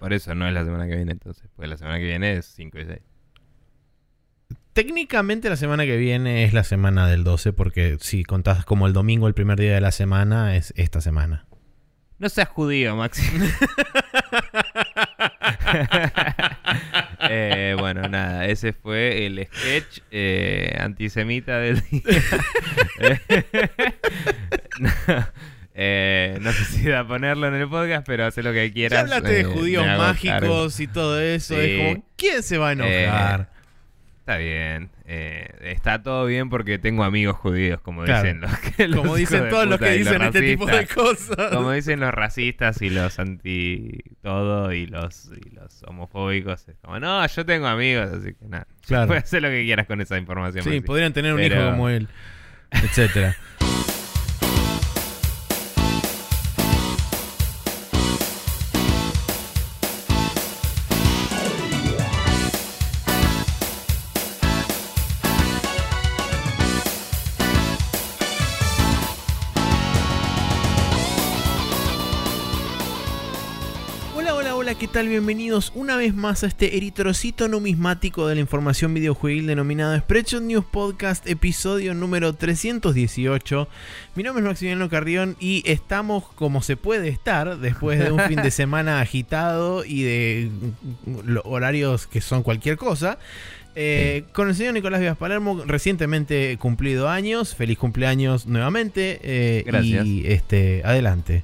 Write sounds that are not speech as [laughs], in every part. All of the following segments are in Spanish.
Por eso no es la semana que viene entonces. Porque la semana que viene es 5 y 6. Técnicamente la semana que viene es la semana del 12, porque si contás como el domingo, el primer día de la semana, es esta semana. No seas judío, Maxi. [laughs] [laughs] Eh, bueno, nada, ese fue el sketch eh, antisemita del día. [laughs] no, eh, no sé [laughs] si da ponerlo en el podcast, pero hace lo que quieras. Ya hablaste de eh, judíos mágicos y todo eso. Sí. Es como, ¿quién se va a enojar? Está bien. eh, está todo bien porque tengo amigos judíos, como Claro. dicen los que los como dicen todos los que dicen este tipo de cosas. Como dicen los racistas y los anti todo y los, y los homofóbicos. Es como, no, yo tengo amigos, así que nada. Claro. [laughs] Puedes hacer lo que quieras con esa información. Sí, podrían tener un Pero- hijo como él, etcétera. [laughs] tal? Bienvenidos una vez más a este eritrocito numismático de la información videojuegil denominado Spreadshot News Podcast, episodio número 318. Mi nombre es Maximiliano Carrión y estamos como se puede estar después de un fin de [laughs] semana agitado y de horarios que son cualquier cosa. Eh, Con el señor Nicolás Vivas Palermo, recientemente cumplido años. Feliz cumpleaños nuevamente. eh, Gracias. Y este, adelante.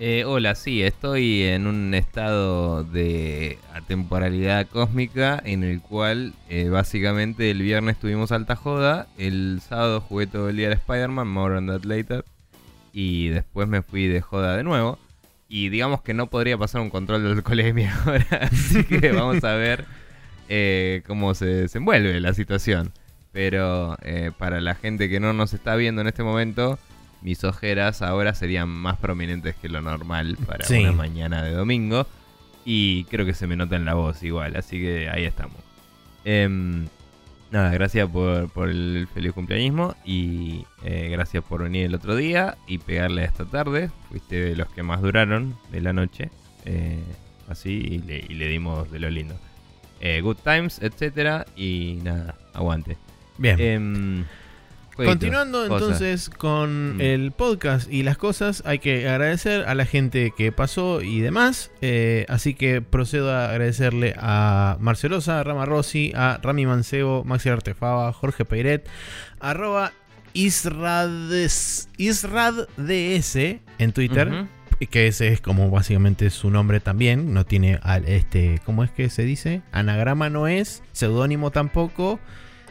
Eh, hola, sí, estoy en un estado de atemporalidad cósmica en el cual eh, básicamente el viernes tuvimos alta joda, el sábado jugué todo el día al Spider-Man, more on that later, y después me fui de joda de nuevo. Y digamos que no podría pasar un control de alcoholemia [laughs] ahora, así que vamos a ver eh, cómo se desenvuelve la situación. Pero eh, para la gente que no nos está viendo en este momento, mis ojeras ahora serían más prominentes que lo normal para Sí. una mañana de domingo. Y creo que se me nota en la voz igual, así que ahí estamos. Em, nada, gracias por, por el feliz cumpleañismo y eh, gracias por venir el otro día y pegarle esta tarde. Fuiste de los que más duraron de la noche. eh, así y le, y le dimos de lo lindo. Eh, good times, etcétera Y nada, aguante. Bien. Continuando entonces con Mm. el podcast y las cosas, hay que agradecer a la gente que pasó y demás. eh, así que procedo a agradecerle a Marcelosa, a Rama Rossi, a Rami Mancebo, Maxi Artefaba, Jorge Peiret, arroba Isrades, IsradDS en Twitter. Que ese es como básicamente su nombre también. No tiene al- este. ¿Cómo es que se dice? Anagrama no es. Seudónimo tampoco.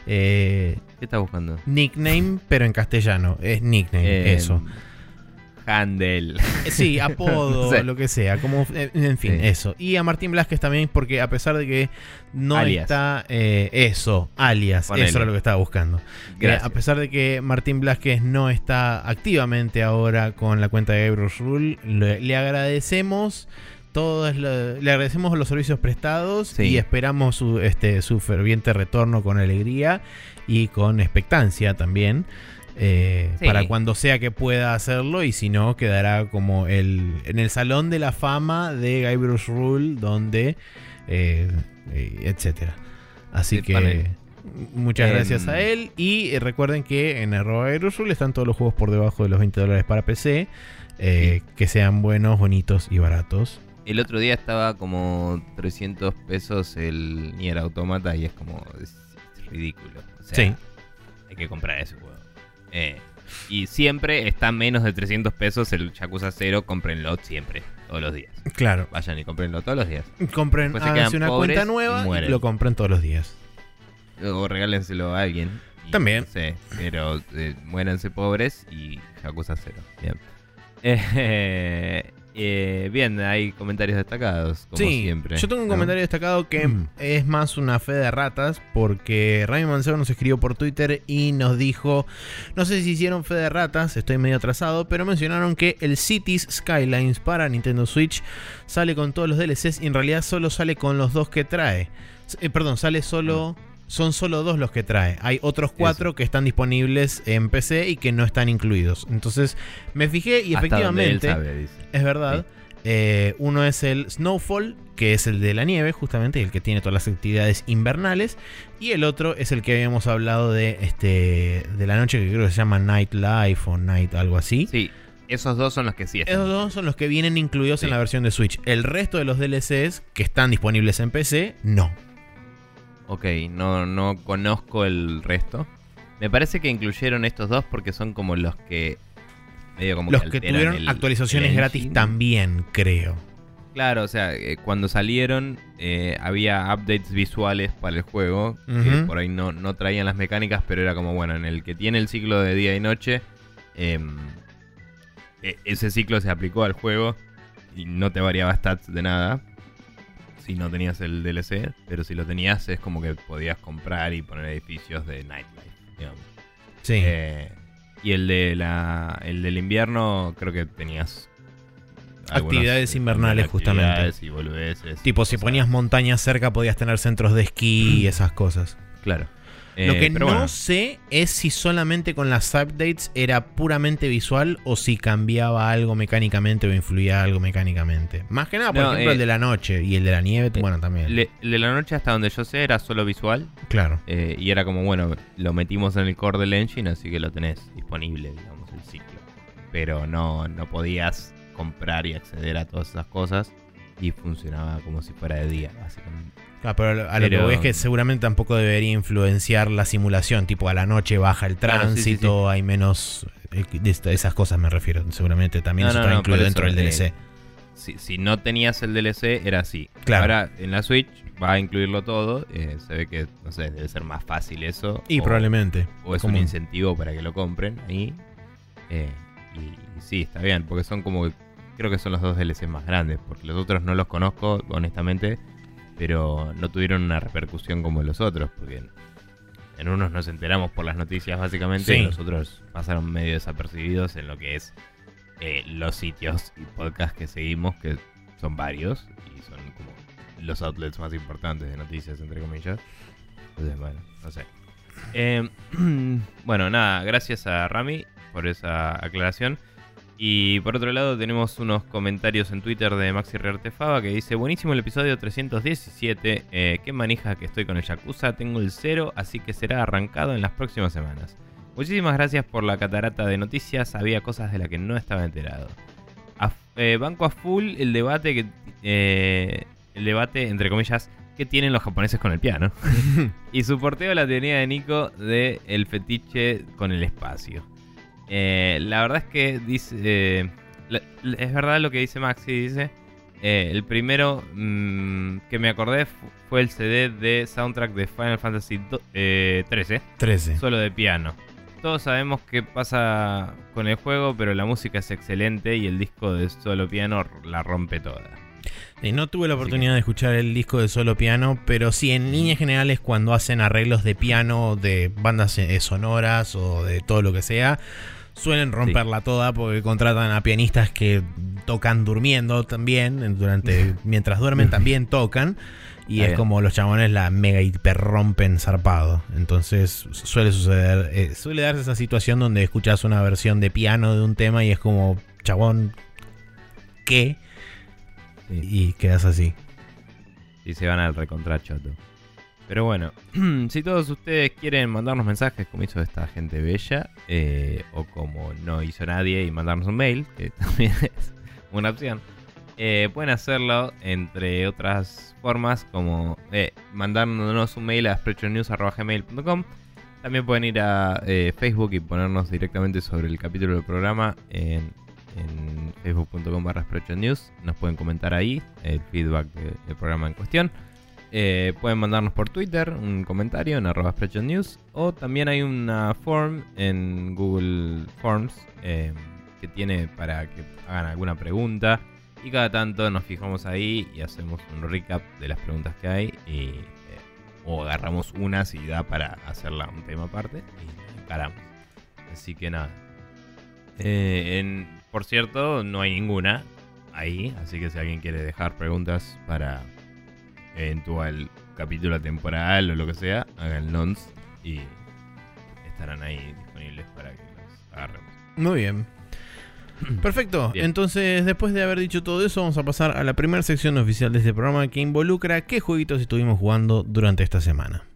Eh, ¿Qué estás buscando? nickname, pero en castellano. Es nickname, Eh, eso. Handel. Eh, Sí, [laughs] apodo, Sí. lo que sea. Como, eh, en fin, Sí. eso. Y a Martín Blasquez también, porque a pesar de que no Alias. está. eh, eso, alias. Ponele. Eso era lo que estaba buscando. Gracias. a pesar de que Martín Blasquez no está activamente ahora con la cuenta de Gabriel Rule, le, le agradecemos. Todos lo- le agradecemos los servicios prestados Sí. y esperamos su, este, su ferviente retorno con alegría y con expectancia también. eh, Sí. Para cuando sea que pueda hacerlo y si no, quedará como el, en el salón de la fama de Guy Bruce Rule, donde, eh, eh, etcétera. Así Sí, que muchas gracias a él. Y recuerden que en arroba Rule están todos los juegos por debajo de los 20 dólares para PC. Que sean buenos, bonitos y baratos. El otro día estaba como 300 pesos el Nier Automata y es como es, es ridículo. O sea, Sí. hay que comprar ese juego. Eh, y siempre está menos de 300 pesos el Yakuza 0, cómprenlo siempre, todos los días. Claro. Vayan y cómprenlo todos los días. Compren, háganse quedan una pobres cuenta nueva y, lo compren todos los días. O regálenselo a alguien. y También. No sé, pero eh, muéranse pobres y Yakuza 0. Bien. [laughs] Eh, eh, bien, hay comentarios destacados, como sí, siempre. yo tengo un ¿no? comentario destacado que Mm. es más una fe de ratas porque Rami Mancebo nos escribió por Twitter y nos dijo, no sé si hicieron fe de ratas, estoy medio atrasado, pero mencionaron que el Cities Skylines para Nintendo Switch sale con todos los DLCs y en realidad solo sale con los dos que trae. Eh, perdón, sale solo... Son solo dos los que trae. Hay otros cuatro Eso. que están disponibles en PC y que no están incluidos. Entonces me fijé y Hasta donde él efectivamente sabe, es verdad. Eh, uno es el Snowfall, que es el de la nieve, justamente, el que tiene todas las actividades invernales. Y el otro es el que habíamos hablado de, este, de la noche, que creo que se llama Night Life o Night algo así. Sí, esos dos son los que sí están. Esos dos son los que vienen incluidos en la versión de Switch. El resto de los DLCs que están disponibles en PC, no. Ok, no, no conozco el resto. Me parece que incluyeron estos dos porque son como los que. Medio como Los que tuvieron el- actualizaciones el gratis también, creo. Claro, o sea, eh, cuando salieron eh, había updates visuales para el juego que por ahí no, no traían las mecánicas, pero era como, bueno, en el que tiene el ciclo de día y noche, em, e- ese ciclo se aplicó al juego y no te variaba stats de nada si no tenías el DLC, pero si lo tenías es como que podías comprar y poner edificios de Nightlife, digamos. Sí. Eh, y el de la el del invierno creo que tenías Actividades eh, invernales, justamente. actividades y boludeces, tipo, si ponías montañas cerca, podías tener centros de esquí y esas cosas. claro. Lo Eh, que pero no bueno, sé es si solamente con las updates era puramente visual o si cambiaba algo mecánicamente o influía algo mecánicamente. Más que nada, por No, ejemplo, eh, el de la noche y el de la nieve, eh, bueno, también. le- el de la noche hasta donde yo sé era solo visual Claro. eh, y era como bueno lo metimos en el core del engine así que lo tenés disponible digamos el ciclo pero no no podías comprar y acceder a todas esas cosas y funcionaba como si fuera de día básicamente Ah, pero a lo que voy es que seguramente tampoco debería influenciar la simulación. Tipo, a la noche baja el Claro, sí, sí, tránsito, hay menos. eh, de esas cosas me refiero. Seguramente también No, eso no, está no, incluido dentro del eh, DLC. si, si no tenías el DLC, era así. Claro. Ahora en la Switch va a incluirlo todo. eh, se ve que, no sé, debe ser más fácil eso. Y o, probablemente. O es un incentivo para que lo compren ahí. eh, y, y sí, está bien, porque son como. Creo que son los dos DLC más grandes, porque los otros no los conozco, honestamente. Pero no tuvieron una repercusión como los otros, porque en, unos nos enteramos por las noticias, básicamente, Sí. y los otros pasaron medio desapercibidos en lo que es eh, los sitios y podcasts que seguimos, que son varios y son como los outlets más importantes de noticias, entre comillas. Entonces, bueno, no sé. Eh, [clears throat] bueno, nada, gracias a Rami por esa aclaración. Y por otro lado tenemos unos comentarios en Twitter de Maxi Reartefaba que dice Buenísimo el episodio 317, eh, qué manija que estoy con el Yakuza, tengo el cero, así que será arrancado en las próximas semanas. Muchísimas gracias por la catarata de noticias, había cosas de las que no estaba enterado. A- eh, banco a full el debate que... eh, el debate, entre comillas, que tienen los japoneses con el piano. [laughs] y su porteo la teoría de Nico de el fetiche con el espacio. Eh, la verdad es que dice... eh, la- es verdad lo que dice Maxi, dice... eh, el primero mm, que me acordé fu- fue el CD de soundtrack de Final Fantasy eh, 13 13. solo de piano. Todos sabemos qué pasa con el juego, pero la música es excelente y el disco de solo piano la rompe toda. No tuve la oportunidad de escuchar el disco de solo piano, pero sí, en líneas generales, cuando hacen arreglos de piano de bandas eh, sonoras o de todo lo que sea, suelen romperla toda porque contratan a pianistas que tocan durmiendo también, durante [laughs] mientras duermen también tocan. Y es bien. como los chabones la mega hiper rompen zarpado. Entonces suele suceder, eh, suele darse esa situación donde escuchas una versión de piano de un tema y es como, chabón, ¿qué? Sí. Y quedas así. Y se van al recontrachoto. Pero bueno, [clears throat] si todos ustedes quieren mandarnos mensajes como hizo esta gente bella, eh, o como no hizo nadie y mandarnos un mail, que [laughs] también es una opción, eh, pueden hacerlo entre otras formas como eh, mandándonos un mail a sprechonews.gmail.com También pueden ir a eh, Facebook y ponernos directamente sobre el capítulo del programa en, en facebook.com barra. Nos pueden comentar ahí el feedback de- del programa en cuestión. Eh, pueden mandarnos por Twitter un comentario en arroba News. O también hay una form en Google Forms eh, que tiene para que hagan alguna pregunta. Y cada tanto nos fijamos ahí y hacemos un recap de las preguntas que hay. Y, eh, o agarramos unas y da para hacerla un tema aparte. Y encaramos. Así que nada. Por cierto, no hay ninguna ahí. Así que si alguien quiere dejar preguntas para eventual capítulo temporal o lo que sea, hagan nons y estarán ahí disponibles para que los agarremos. Muy bien. [clears throat] Perfecto. Bien. Entonces, después de haber dicho todo eso, vamos a pasar a la primera sección oficial de este programa que involucra qué jueguitos estuvimos jugando durante esta semana.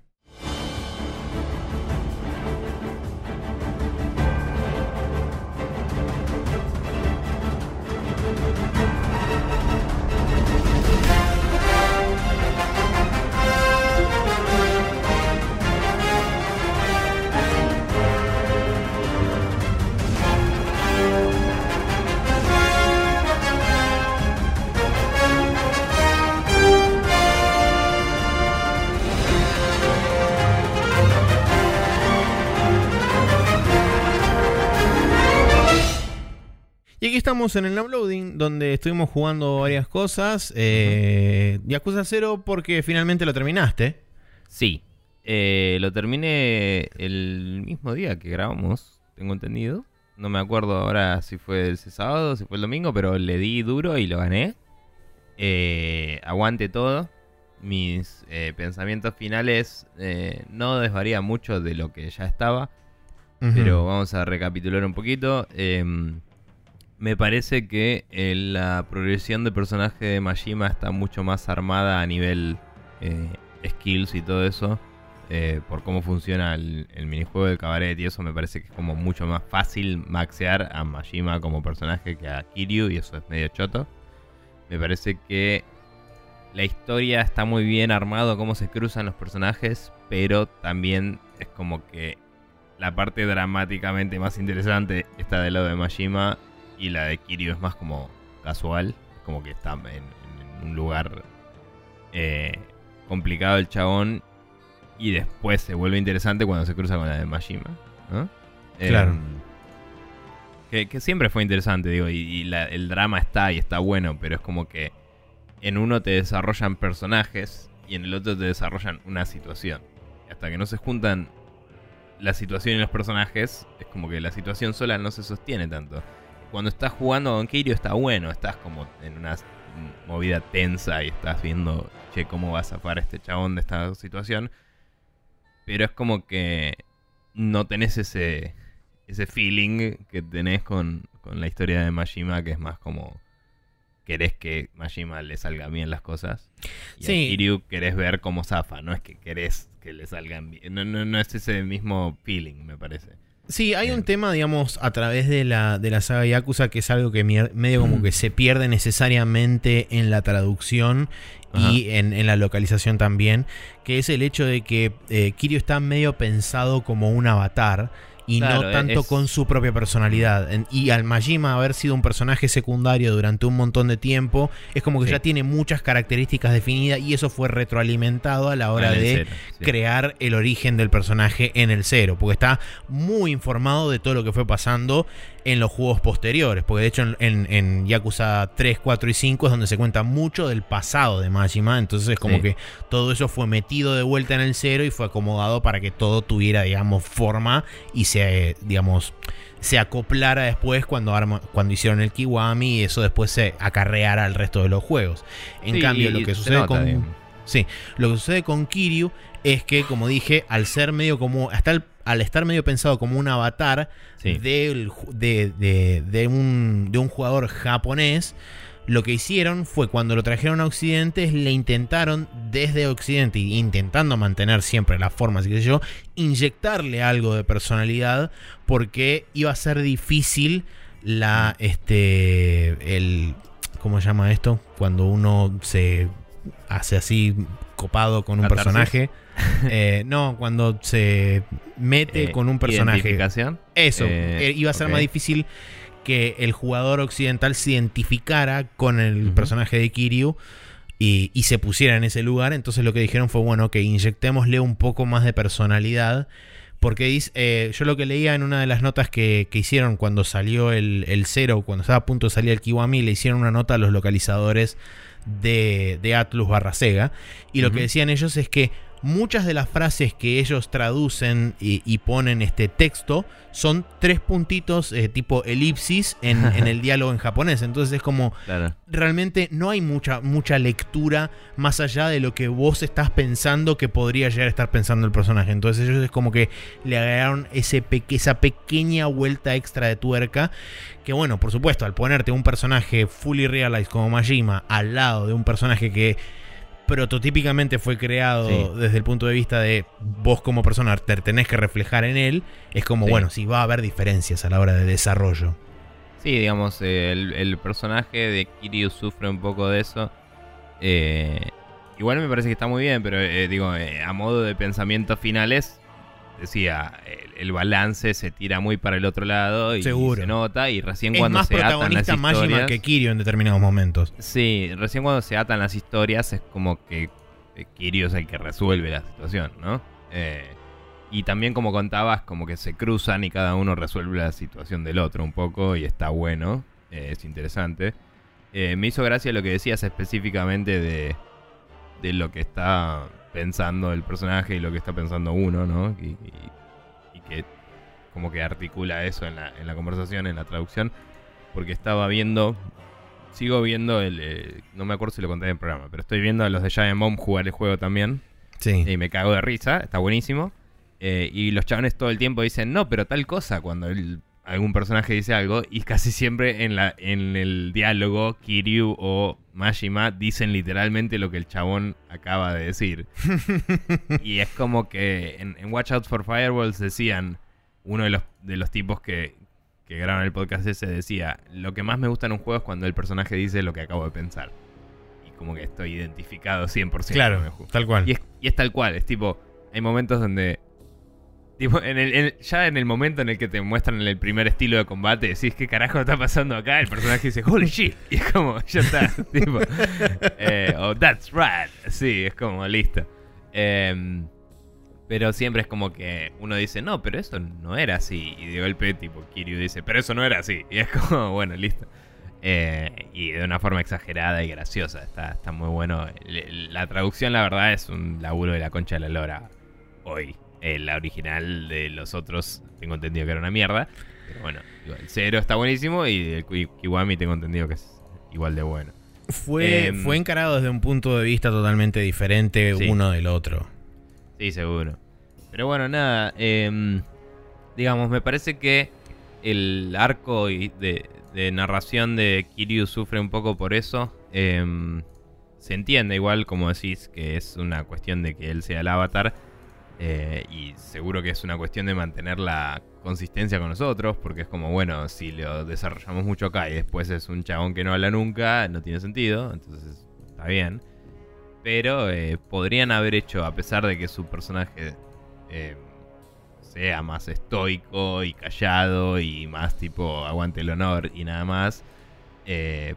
Estamos en el downloading, donde estuvimos jugando varias cosas. Eh, Yakuza 0 porque finalmente lo terminaste. Sí, eh, lo terminé el mismo día que grabamos, tengo entendido. No me acuerdo ahora si fue el sábado, si fue el domingo, pero le di duro y lo gané. Eh, aguante todo. Mis eh, pensamientos finales no desvarían mucho de lo que ya estaba. Pero vamos a recapitular un poquito. Me parece que eh, la progresión de personaje de Majima está mucho más armada a nivel eh, skills y todo eso. eh, por cómo funciona el, el minijuego del cabaret y eso me parece que es como mucho más fácil maxear a Majima como personaje que a Kiryu y eso es medio choto. Me parece que la historia está muy bien armado, cómo se cruzan los personajes, pero también es como que la parte dramáticamente más interesante está del lado de Majima y la de Kiryu es más como casual, como que está en, en un lugar eh, complicado el chabón y después se vuelve interesante cuando se cruza con la de Majima. ¿no? Claro. Em, que, que siempre fue interesante, digo, y, y la- el drama está y está bueno, pero es como que en uno te desarrollan personajes y en el otro te desarrollan una situación. Hasta que no se juntan la situación y los personajes, es como que la situación sola no se sostiene tanto. Cuando estás jugando con Kiryu está bueno, estás como en una movida tensa y estás viendo, che, cómo va a zafar este chabón de esta situación. Pero es como que no tenés ese, ese feeling que tenés con, con la historia de Majima, que es más como querés que Majima le salgan bien las cosas. Y Sí. a Kiryu querés ver cómo zafa, no es que querés que le salgan bien. No, no, no es ese mismo feeling, me parece. Sí, hay un tema, digamos, a través de la, de la saga Yakuza que es algo que medio como Mm. que se pierde necesariamente en la traducción y en, en la localización también, que es el hecho de que eh, Kiryu está medio pensado como un avatar y Claro, no tanto es- con su propia personalidad. Y al Majima haber sido un personaje secundario durante un montón de tiempo, es como que Sí. ya tiene muchas características definidas y eso fue retroalimentado a la hora Ah, de cero, sí. crear el origen del personaje en el cero, porque está muy informado de todo lo que fue pasando en los juegos posteriores, porque de hecho en, en- en Yakuza 3, 4 y 5 es donde se cuenta mucho del pasado de Majima, entonces es como Sí. que todo eso fue metido de vuelta en el cero y fue acomodado para que todo tuviera, digamos, forma y se, digamos, se acoplara después cuando, arma- cuando hicieron el Kiwami y eso después se acarreara al resto de los juegos. En Sí, cambio, lo que sucede nota, con... Sí, lo que sucede con Kiryu es que, como dije, al ser medio como. Hasta el- al estar medio pensado como un avatar Sí. de, de- de un, de un jugador japonés, lo que hicieron fue cuando lo trajeron a Occidente, le intentaron desde Occidente, intentando mantener siempre las formas sé yo, inyectarle algo de personalidad, porque iba a ser difícil la. Este. El. ¿Cómo se llama esto? Cuando uno se hace así copado con un personaje. [laughs] Eh, no, cuando se mete Eh, con un personaje. ¿Identificación? Eso, Eh, iba a ser más difícil que el jugador occidental se identificara con el personaje de Kiryu y, y se pusiera en ese lugar. Entonces lo que dijeron fue, bueno, que inyectémosle un poco más de personalidad. Porque dice, eh, yo lo que leía en una de las notas que, que hicieron cuando salió el, el cero, cuando estaba a punto de salir el Kiwami, le hicieron una nota a los localizadores de, de Atlus barra Sega. Y lo que decían ellos es que muchas de las frases que ellos traducen y, ponen este texto son tres puntitos eh, tipo elipsis en, [laughs] el diálogo en japonés. Entonces es como realmente no hay mucha, mucha lectura más allá de lo que vos estás pensando que podría llegar a estar pensando el personaje. Entonces ellos es como que le agregaron ese esa pequeña vuelta extra de tuerca. Que bueno, por supuesto, al ponerte un personaje fully realized como Majima al lado de un personaje que prototípicamente fue creado desde el punto de vista de vos como persona te tenés que reflejar en él, es como, bueno, sí va a haber diferencias a la hora de desarrollo. Sí, digamos, el, personaje de Kiryu sufre un poco de eso. Eh, igual me parece que está muy bien, pero eh, digo, eh, a modo de pensamientos finales, decía, el, balance se tira muy para el otro lado y, se nota y recién cuando se atan las historias que Kirio en determinados momentos. Sí, recién cuando se atan las historias es como que eh, Kirio es el que resuelve la situación, ¿no? Eh, y también como contabas, como que se cruzan y cada uno resuelve la situación del otro un poco y está bueno, eh, es interesante. me hizo gracia lo que decías específicamente de, de lo que está pensando el personaje y lo que está pensando uno, ¿no? Y, que como que articula eso en la, en la, conversación, en la traducción, porque estaba viendo, sigo viendo el, eh, no me acuerdo si lo conté en el programa, pero estoy viendo a los de Giant Bomb jugar el juego también. Sí. Y me cago de risa, está buenísimo. Eh, y los chavales todo el tiempo dicen, no, pero tal cosa, cuando el algún personaje dice algo y casi siempre en, la, en el diálogo Kiryu o Majima dicen literalmente lo que el chabón acaba de decir. [laughs] y es como que en, Watch Out for Firewalls decían, uno de los, de los tipos que, que graban el podcast ese decía, lo que más me gusta en un juego es cuando el personaje dice lo que acabo de pensar. Y como que estoy identificado 100%. Claro, tal cual. Y es, y es tal cual, es tipo, hay momentos donde ya en el momento en el que te muestran el primer estilo de combate, decís, ¿qué carajo está pasando acá? El personaje dice, holy shit. Y es como, ya está. [laughs] tipo, eh, o that's right. Sí, es como, listo. Em, pero siempre es como que uno dice, no, pero eso no era así. Y de golpe, tipo, Kiryu dice, pero eso no era así. Y es como, [laughs] bueno, listo. Eh, y de una forma exagerada y graciosa. Está, está muy bueno. La traducción, la verdad, es un laburo de la concha de la lora hoy. Eh, la original de los otros tengo entendido que era una mierda. Pero bueno, el cero está buenísimo y el Kiwami tengo entendido que es igual de bueno. Fue, em, fue encarado desde un punto de vista totalmente diferente uno del otro. Sí, seguro. Pero bueno, nada. Em, digamos, me parece que el arco de, narración de Kiryu sufre un poco por eso. Em, se entiende igual, como decís, que es una cuestión de que él sea el avatar eh, y seguro que es una cuestión de mantener la consistencia con nosotros, porque es como, bueno, si lo desarrollamos mucho acá y después es un chabón que no habla nunca, no tiene sentido, entonces está bien. Pero eh, podrían haber hecho, a pesar de que su personaje eh, sea más estoico y callado y más tipo aguante el honor y nada más,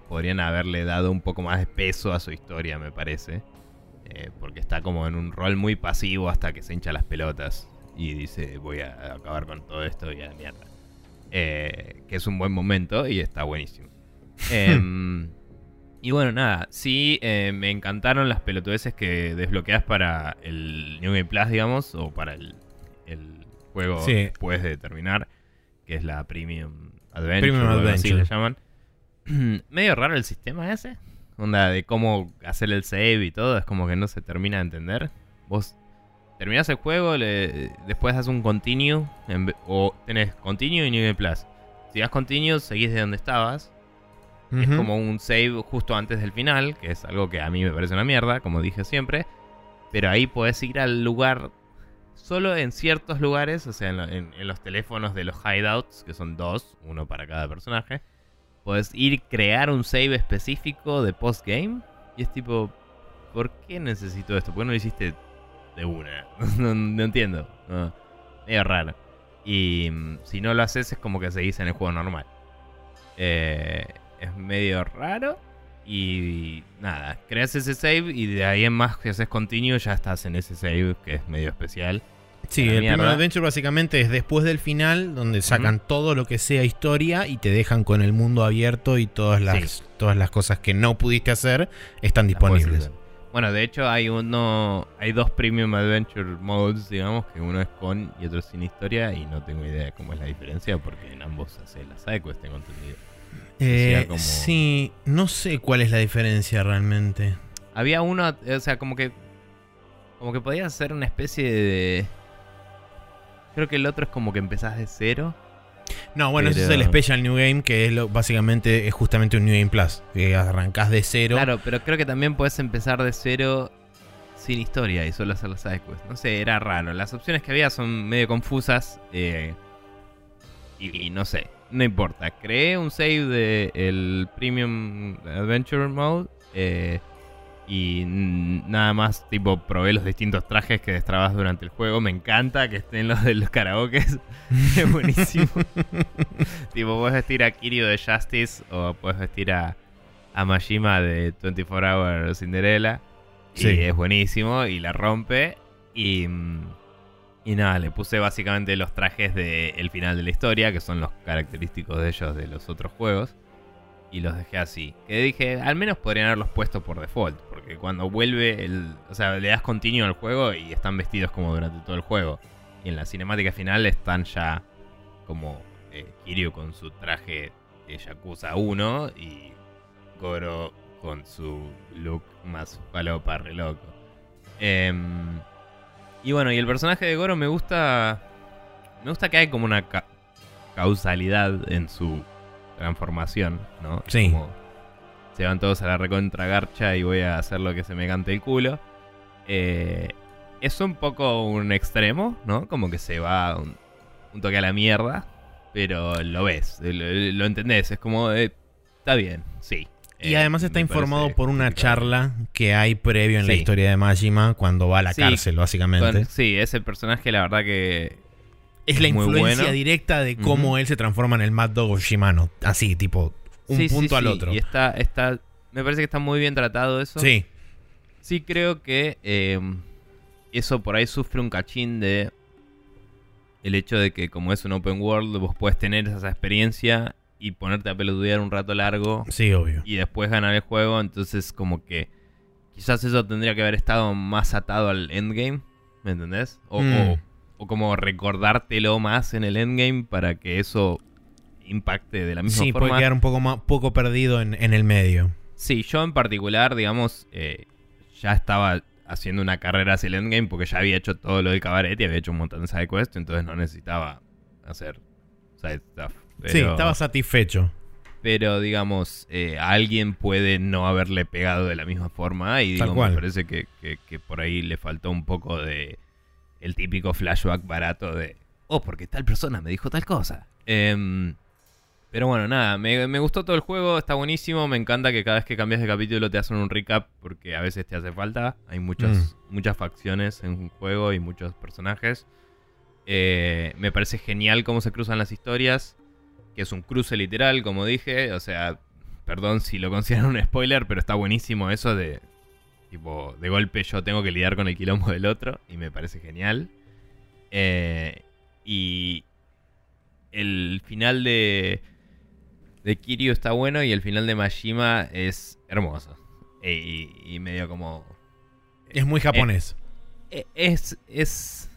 podrían haberle dado un poco más de peso a su historia, me parece. Eh, porque está como en un rol muy pasivo hasta que se hincha las pelotas y dice voy a acabar con todo esto y a la mierda. Eh, que es un buen momento y está buenísimo. [laughs] Em, y bueno, nada, sí eh, me encantaron las pelotudeces que desbloqueas para el New Game Plus, digamos, o para el, juego después de terminar, que es la Premium Adventure, Premium Adventure. así le llaman. [clears throat] Medio raro el sistema ese. Onda de cómo hacer el save y todo, es como que no se termina de entender. Vos terminás el juego, después haces un continue, o tenés continue y New Game Plus. Si das continue, seguís de donde estabas. Es como un save justo antes del final, que es algo que a mí me parece una mierda, como dije siempre. Pero ahí podés ir al lugar solo en ciertos lugares, o sea, en los teléfonos de los hideouts, que son dos, uno para cada personaje Puedes ir crear un save específico de postgame. Y es tipo, ¿por qué necesito esto? ¿Por qué no lo hiciste de una? [laughs] no, entiendo. Medio raro. Y mm, si no lo haces es como que seguís en el juego normal. Eh, es medio raro. Y nada, creas ese save y de ahí en más que haces continuo ya estás en ese save que es medio especial. Sí, el primer adventure básicamente es después del final, donde sacan todo lo que sea historia y te dejan con el mundo abierto y todas las, todas las cosas que no pudiste hacer están disponibles. Bueno, de hecho hay uno, hay dos Premium Adventure Modes, digamos, que uno es con y otro sin historia y no tengo idea de cómo es la diferencia porque en ambos hace la sidequest, tengo entendido. Eh, Sí, no sé cuál es la diferencia realmente. Había uno, o sea, como que como que podías hacer una especie de Creo que el otro es como que empezás de cero no, bueno, ese es el Special New Game, que es lo, básicamente es justamente un New Game Plus, que arrancás de cero. Claro, pero creo que también puedes empezar de cero sin historia y solo hacer las sidequests. No sé, era raro. Las opciones que había son medio confusas eh, y, no sé, no importa. Creé un save de el Premium Adventure Mode. Eh, y nada más, tipo, probé los distintos trajes que destrabas durante el juego. Me encanta que estén los de los karaoke. [laughs] es buenísimo. [laughs] tipo, puedes vestir a Kiryu de Justice o puedes vestir a, a Majima de 24 Hour Cinderella. Sí. Y es buenísimo y la rompe. Y, y nada, le puse básicamente los trajes del final de la historia, que son los característicos de ellos de los otros juegos y los dejé así. Que dije, al menos podrían haberlos puesto por default, porque cuando vuelve el. O sea, le das continuo al juego y están vestidos como durante todo el juego. Y en la cinemática final están ya como eh, Kiryu con su traje de Yakuza 1 y Goro con su look más palopa, re loco. Em, y bueno, y el personaje de Goro me gusta. Me gusta que hay como una causalidad en su transformación, ¿no? Sí. Se van todos a la recontra garcha y voy a hacer lo que se me cante el culo. Eh, es un poco un extremo, ¿no? Como que se va un, toque a la mierda, pero lo ves, lo, entendés, es como, eh, está bien, sí. Y eh, además está informado por una charla que hay previo en la historia de Majima cuando va a la cárcel, básicamente. sí, ese personaje, la verdad que es, la influencia directa de cómo él se transforma en el Mad Dog Shimano. Así, tipo, un punto al otro. Y está, está. Me parece que está muy bien tratado eso. Sí. Sí, creo que eh, eso por ahí sufre un cachín de. El hecho de que, como es un open world, vos puedes tener esa experiencia y ponerte a pelotudear un rato largo. Sí, obvio. Y después ganar el juego. Entonces, como que. Quizás eso tendría que haber estado más atado al endgame. ¿Me entendés? O, mm. o o como recordártelo más en el endgame para que eso impacte de la misma forma. Sí, puede quedar un poco más poco perdido en, el medio. Sí, yo en particular, digamos, eh, ya estaba haciendo una carrera hacia el endgame porque ya había hecho todo lo del cabaret y había hecho un montón de side quests, entonces no necesitaba hacer side stuff. sí, estaba satisfecho. Pero, digamos, eh, alguien puede no haberle pegado de la misma forma y digo, me parece que por ahí le faltó un poco de el típico flashback barato de, oh, porque tal persona me dijo tal cosa. Em, pero bueno, nada, me, gustó todo el juego, está buenísimo, me encanta que cada vez que cambias de capítulo te hacen un recap porque a veces te hace falta. Hay muchas, mm. muchas facciones en un juego y muchos personajes. Eh, me parece genial cómo se cruzan las historias, que es un cruce literal, como dije, o sea, perdón si lo consideran un spoiler, pero está buenísimo eso de Tipo, de golpe yo tengo que lidiar con el quilombo del otro y me parece genial. Eh, y el final de, de Kiryu está bueno y el final de Majima es hermoso. E, y, medio como... Es muy japonés. Eh, es... es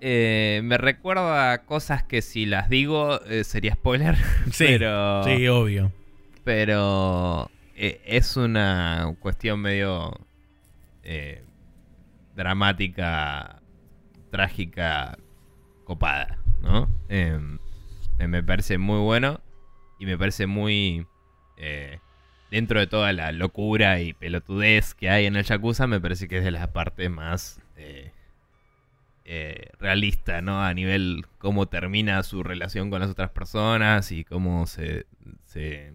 eh, me recuerda a cosas que si las digo sería spoiler. [laughs] Sí, pero, sí, obvio. Pero eh, es una cuestión medio eh, dramática, trágica, copada, ¿no? Em, me parece muy bueno y me parece muy... Eh, dentro de toda la locura y pelotudez que hay en el Yakuza, me parece que es de las partes más realista, ¿no? A nivel cómo termina su relación con las otras personas y cómo se, se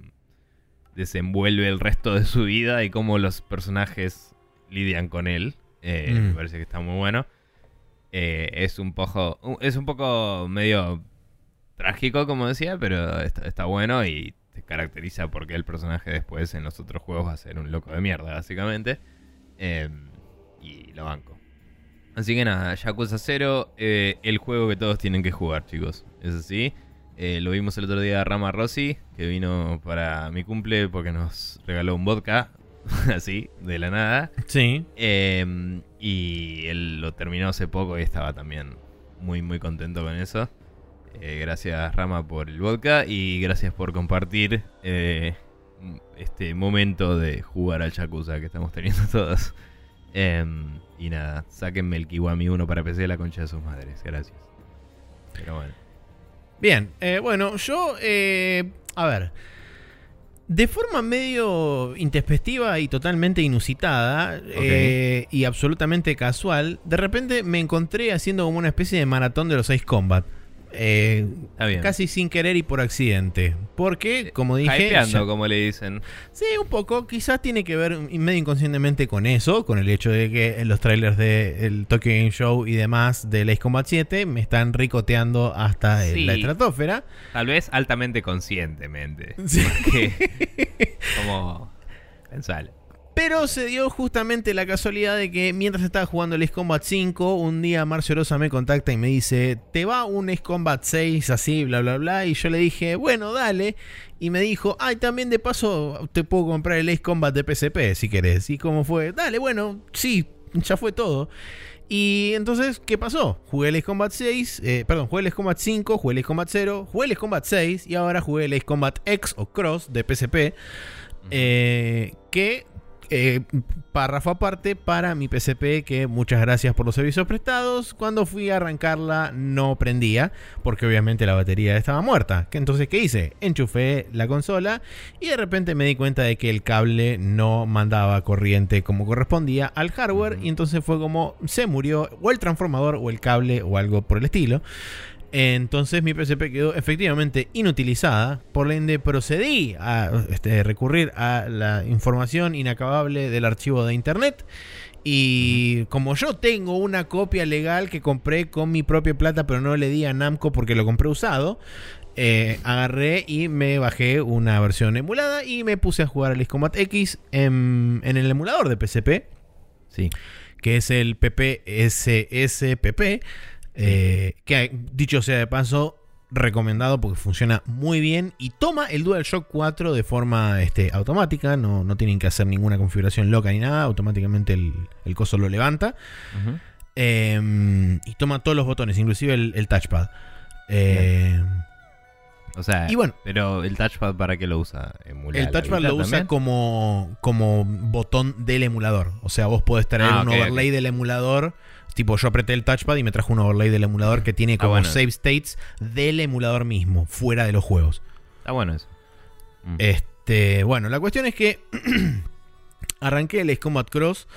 desenvuelve el resto de su vida y cómo los personajes lidian con él. Eh, me mm. parece que está muy bueno. Eh, es un poco. Es un poco medio trágico, como decía, pero está, bueno y te caracteriza porque el personaje después en los otros juegos va a ser un loco de mierda, básicamente. Em, y lo banco. Así que nada, Yakuza 0, eh, el juego que todos tienen que jugar, chicos. Es así. Eh, lo vimos el otro día a Rama Rossi, que vino para mi cumple porque nos regaló un vodka. [laughs] así, de la nada. Sí. Em, y él lo terminó hace poco y estaba también muy, muy contento con eso. Eh, gracias Rama por el vodka y gracias por compartir eh, este momento de jugar al Yakuza que estamos teniendo [laughs] todos. Em, y nada, sáquenme el Kiwami 1 para PC la concha de sus madres. Gracias. Pero bueno. Bien, eh, bueno, yo, a ver, de forma medio intempestiva y totalmente inusitada y absolutamente casual, de repente me encontré haciendo como una especie de maratón de los 6 Combat. Eh, casi sin querer y por accidente. Porque, como dije. Hypeando, como le dicen. Sí, un poco. Quizás tiene que ver medio inconscientemente con eso. Con el hecho de que los trailers del Tokyo Game Show y demás de Ace Combat 7 me están ricoteando hasta la estratosfera. Tal vez altamente conscientemente. [laughs] como. Pensale. Pero se dio justamente la casualidad de que mientras estaba jugando el Ace Combat 5, un día Marcio Rosa me contacta y me dice, ¿te va un Ace Combat 6 así, bla, bla, bla? Y yo le dije, bueno, dale. Y me dijo, ay, también de paso te puedo comprar el Ace Combat de PSP si querés. Y como fue, dale, bueno, sí, ya fue todo. Y entonces, ¿qué pasó? Jugué el Ace Combat 6, eh, perdón, jugué el Ace Combat 5, jugué el Ace Combat 0, jugué el Ace Combat 6 y ahora jugué el Ace Combat X o Cross de PSP. Eh, que eh, párrafo aparte para mi PCP que muchas gracias por los servicios prestados. Cuando fui a arrancarla no prendía porque obviamente la batería estaba muerta. Entonces, ¿qué hice? Enchufé la consola y de repente me di cuenta de que el cable no mandaba corriente como correspondía al hardware y entonces fue como se murió o el transformador o el cable o algo por el estilo. Entonces mi PSP quedó efectivamente inutilizada, por ende procedí a este, recurrir a la información inacabable del archivo de internet. Y como yo tengo una copia legal que compré con mi propia plata, pero no le di a Namco porque lo compré usado, eh, agarré y me bajé una versión emulada y me puse a jugar al Combat X en, en el emulador de PSP. Sí. Que es el PPSSPP. Eh, que dicho sea de paso, recomendado porque funciona muy bien y toma el DualShock 4 de forma este, automática, no, no, tienen que hacer ninguna configuración loca ni nada, automáticamente el, el coso lo levanta. Em, y toma todos los botones, inclusive el, touchpad. Em, o sea, y bueno, pero el touchpad para qué lo usa? el touchpad lo usa como, como botón del emulador. O sea, vos podés traer ah, un overlay del emulador Tipo, yo apreté el touchpad y me trajo un overlay del emulador que tiene ah, como save states del emulador mismo, fuera de los juegos. Está bueno eso. Mm. Este, bueno, la cuestión es que [clears throat] arranqué el Combat Cross.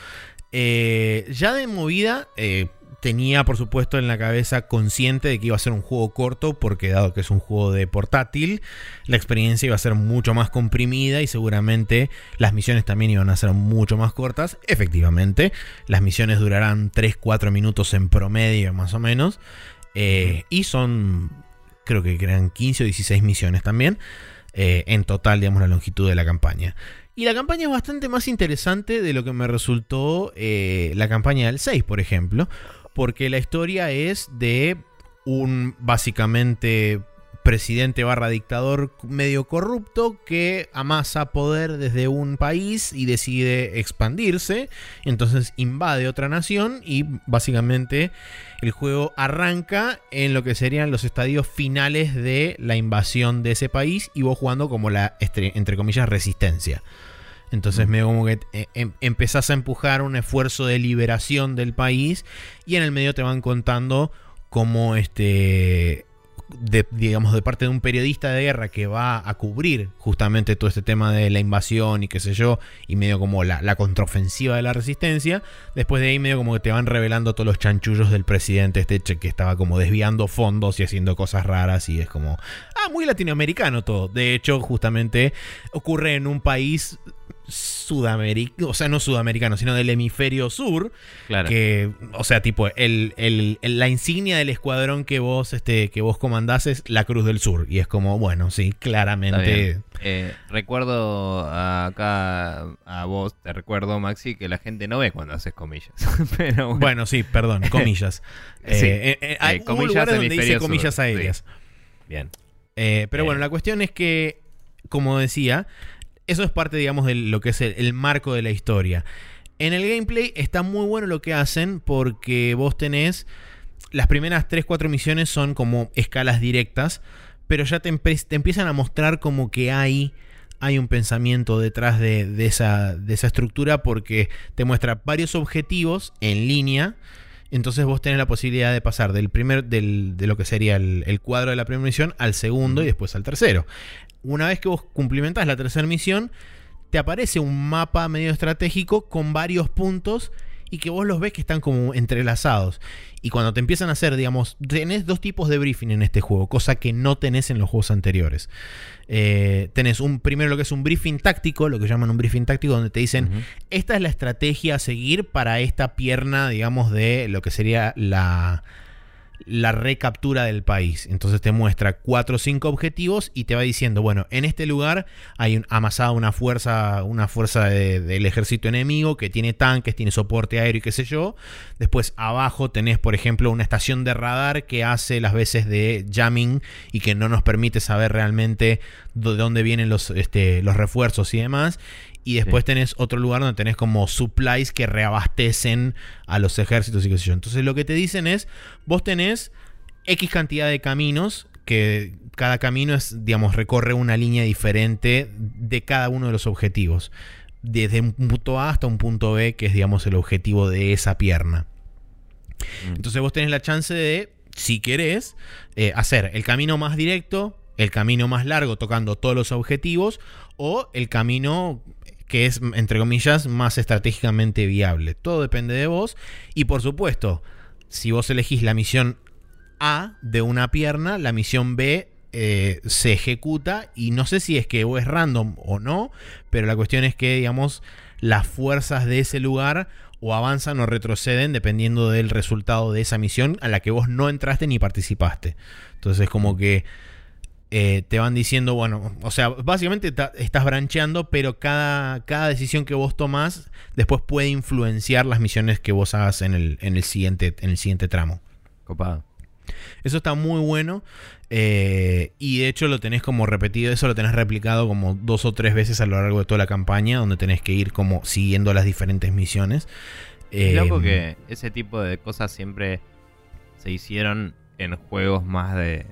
Eh, ya de movida, eh, tenía por supuesto en la cabeza consciente de que iba a ser un juego corto porque dado que es un juego de portátil, la experiencia iba a ser mucho más comprimida y seguramente las misiones también iban a ser mucho más cortas. Efectivamente, las misiones durarán 3-4 minutos en promedio más o menos eh, y son creo que eran 15 o 16 misiones también. Eh, en total, digamos, la longitud de la campaña. Y la campaña es bastante más interesante de lo que me resultó eh, la campaña del 6, por ejemplo porque la historia es de un básicamente presidente barra dictador medio corrupto que amasa poder desde un país y decide expandirse. Entonces invade otra nación y básicamente el juego arranca en lo que serían los estadios finales de la invasión de ese país y vos jugando como la, entre comillas, resistencia. Entonces medio como que eh, em, empezás a empujar un esfuerzo de liberación del país y en el medio te van contando cómo este digamos, de parte de un periodista de guerra que va a cubrir justamente todo este tema de la invasión y qué sé yo, y medio como la, contraofensiva de la resistencia, después de ahí medio como que te van revelando todos los chanchullos del presidente este que estaba como desviando fondos y haciendo cosas raras y es como, ah, muy latinoamericano todo. De hecho, justamente ocurre en un país sudamericano, o sea, no sudamericano, sino del hemisferio sur. Claro. Que, o sea, tipo, el, la insignia del escuadrón que vos, este, que vos comandás es la Cruz del Sur. Y es como, bueno, sí, claramente. Eh, recuerdo acá a vos, te recuerdo, Maxi, que la gente no ve cuando haces comillas. [laughs] Pero bueno. sí, perdón, [laughs] comillas. Eh, eh, hay comillas donde dice comillas aéreas. Bien. pero bueno, la cuestión es que, como decía, eso es parte, digamos, de lo que es el, marco de la historia. En el gameplay está muy bueno lo que hacen porque vos tenés... Las primeras 3-4 misiones son como escalas directas, pero ya te, empiezan a mostrar como que hay hay un pensamiento detrás de, esa, de, esa, estructura porque te muestra varios objetivos en línea. Entonces vos tenés la posibilidad de pasar del primer, del, de lo que sería el, el, cuadro de la primera misión al segundo y después al tercero una vez que vos cumplimentás la tercera misión, te aparece un mapa medio estratégico con varios puntos y que vos los ves que están como entrelazados. Y cuando te empiezan a hacer, digamos, tenés dos tipos de briefing en este juego, cosa que no tenés en los juegos anteriores. Eh, tenés un primero lo que es un briefing táctico, lo que llaman un briefing táctico, donde te dicen, esta es la estrategia a seguir para esta pierna, digamos, de lo que sería la, la recaptura del país. Entonces te muestra cuatro o cinco objetivos y te va diciendo, bueno, en este lugar hay amasada una fuerza, una fuerza del ejército enemigo que tiene tanques, tiene soporte aéreo y qué sé yo. Después abajo tenés, por ejemplo, una estación de radar que hace las veces de jamming y que no nos permite saber realmente de dónde vienen los, este, los refuerzos y demás. Y después tenés otro lugar donde tenés como supplies que reabastecen a los ejércitos y qué sé yo. Entonces lo que te dicen es, vos tenés X cantidad de caminos, que cada camino es, digamos, recorre una línea diferente de cada uno de los objetivos. Desde un punto A hasta un punto B, que es, digamos, el objetivo de esa pierna. Mm. Entonces vos tenés la chance de, si querés, eh, hacer el camino más directo, el camino más largo tocando todos los objetivos, o el camino que es, entre comillas, más estratégicamente viable. Todo depende de vos. Y por supuesto, si vos elegís la misión A de una pierna, la misión B eh, se ejecuta. Y no sé si es que o es random o no, pero la cuestión es que, digamos, las fuerzas de ese lugar o avanzan o retroceden dependiendo del resultado de esa misión a la que vos no entraste ni participaste. Entonces es como que eh, te van diciendo, bueno, o sea, básicamente estás brancheando, pero cada, cada decisión que vos tomás después puede influenciar las misiones que vos hagas en el, en el, siguiente, en el siguiente tramo. Copado. Eso está muy bueno. Eh, y de hecho lo tenés como repetido, eso lo tenés replicado como dos o tres veces a lo largo de toda la campaña, donde tenés que ir como siguiendo las diferentes misiones. Es loco que em, ese tipo de cosas siempre se hicieron en juegos más de,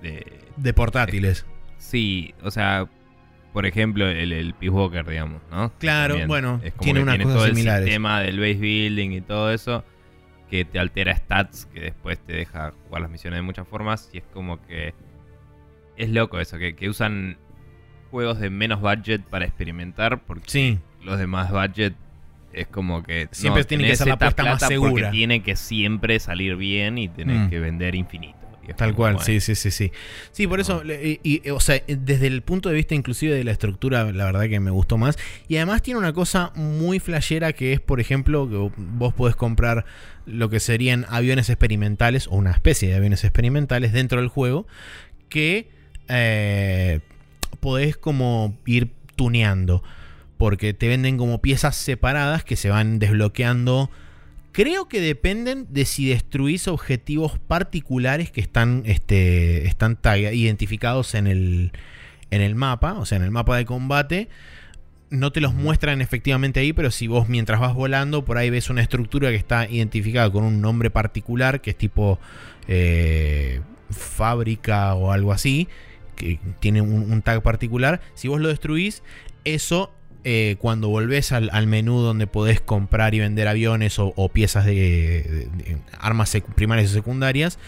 de, portátiles. sí, o sea, por ejemplo, el, el Peace Walker, digamos, ¿no? Claro, bueno, tiene una cosa todo el sistema del base building y todo eso que te altera stats, que después te deja jugar las misiones de muchas formas. Y es como que. Es loco eso, que, que usan juegos de menos budget para experimentar. Porque los de más budget es como que. Siempre tiene que ser la apuesta más segura. Porque tiene que siempre salir bien y tenés mm. que vender infinito. Tal cual, sí, sí, sí, sí. Sí, por eso, y, o sea, desde el punto de vista inclusive de la estructura, la verdad que me gustó más. Y además tiene una cosa muy flashera que es, por ejemplo, que vos podés comprar lo que serían aviones experimentales o una especie de aviones experimentales dentro del juego que eh, podés como ir tuneando. Porque te venden como piezas separadas que se van desbloqueando Creo que dependen de si destruís objetivos particulares que están, este, están identificados en el, en el mapa, o sea, en el mapa de combate. No te los muestran efectivamente ahí, pero si vos mientras vas volando, por ahí ves una estructura que está identificada con un nombre particular, que es tipo eh, fábrica o algo así, que tiene un, tag particular, si vos lo destruís, eso eh, cuando volvés al, menú donde podés comprar y vender aviones o, piezas de, armas primarias y secundarias,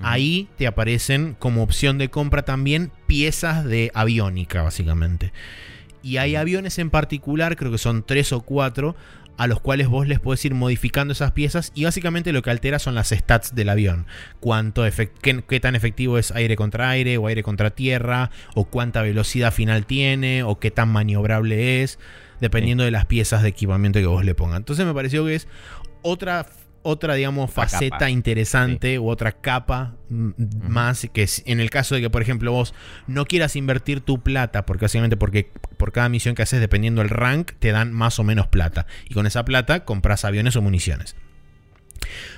ahí te aparecen como opción de compra también piezas de aviónica, básicamente. Y hay aviones en particular, creo que son tres o cuatro, a los cuales vos les podés ir modificando esas piezas y básicamente lo que altera son las stats del avión. Cuánto qué, qué, tan efectivo es aire contra aire o aire contra tierra, o cuánta velocidad final tiene, o qué tan maniobrable es, dependiendo de las piezas de equipamiento que vos le pongan. Entonces me pareció que es otra otra, digamos, faceta interesante u otra capa más que en el caso de que, por ejemplo, vos no quieras invertir tu plata, porque básicamente porque por cada misión que haces, dependiendo del rank, te dan más o menos plata. Y con esa plata compras aviones o municiones.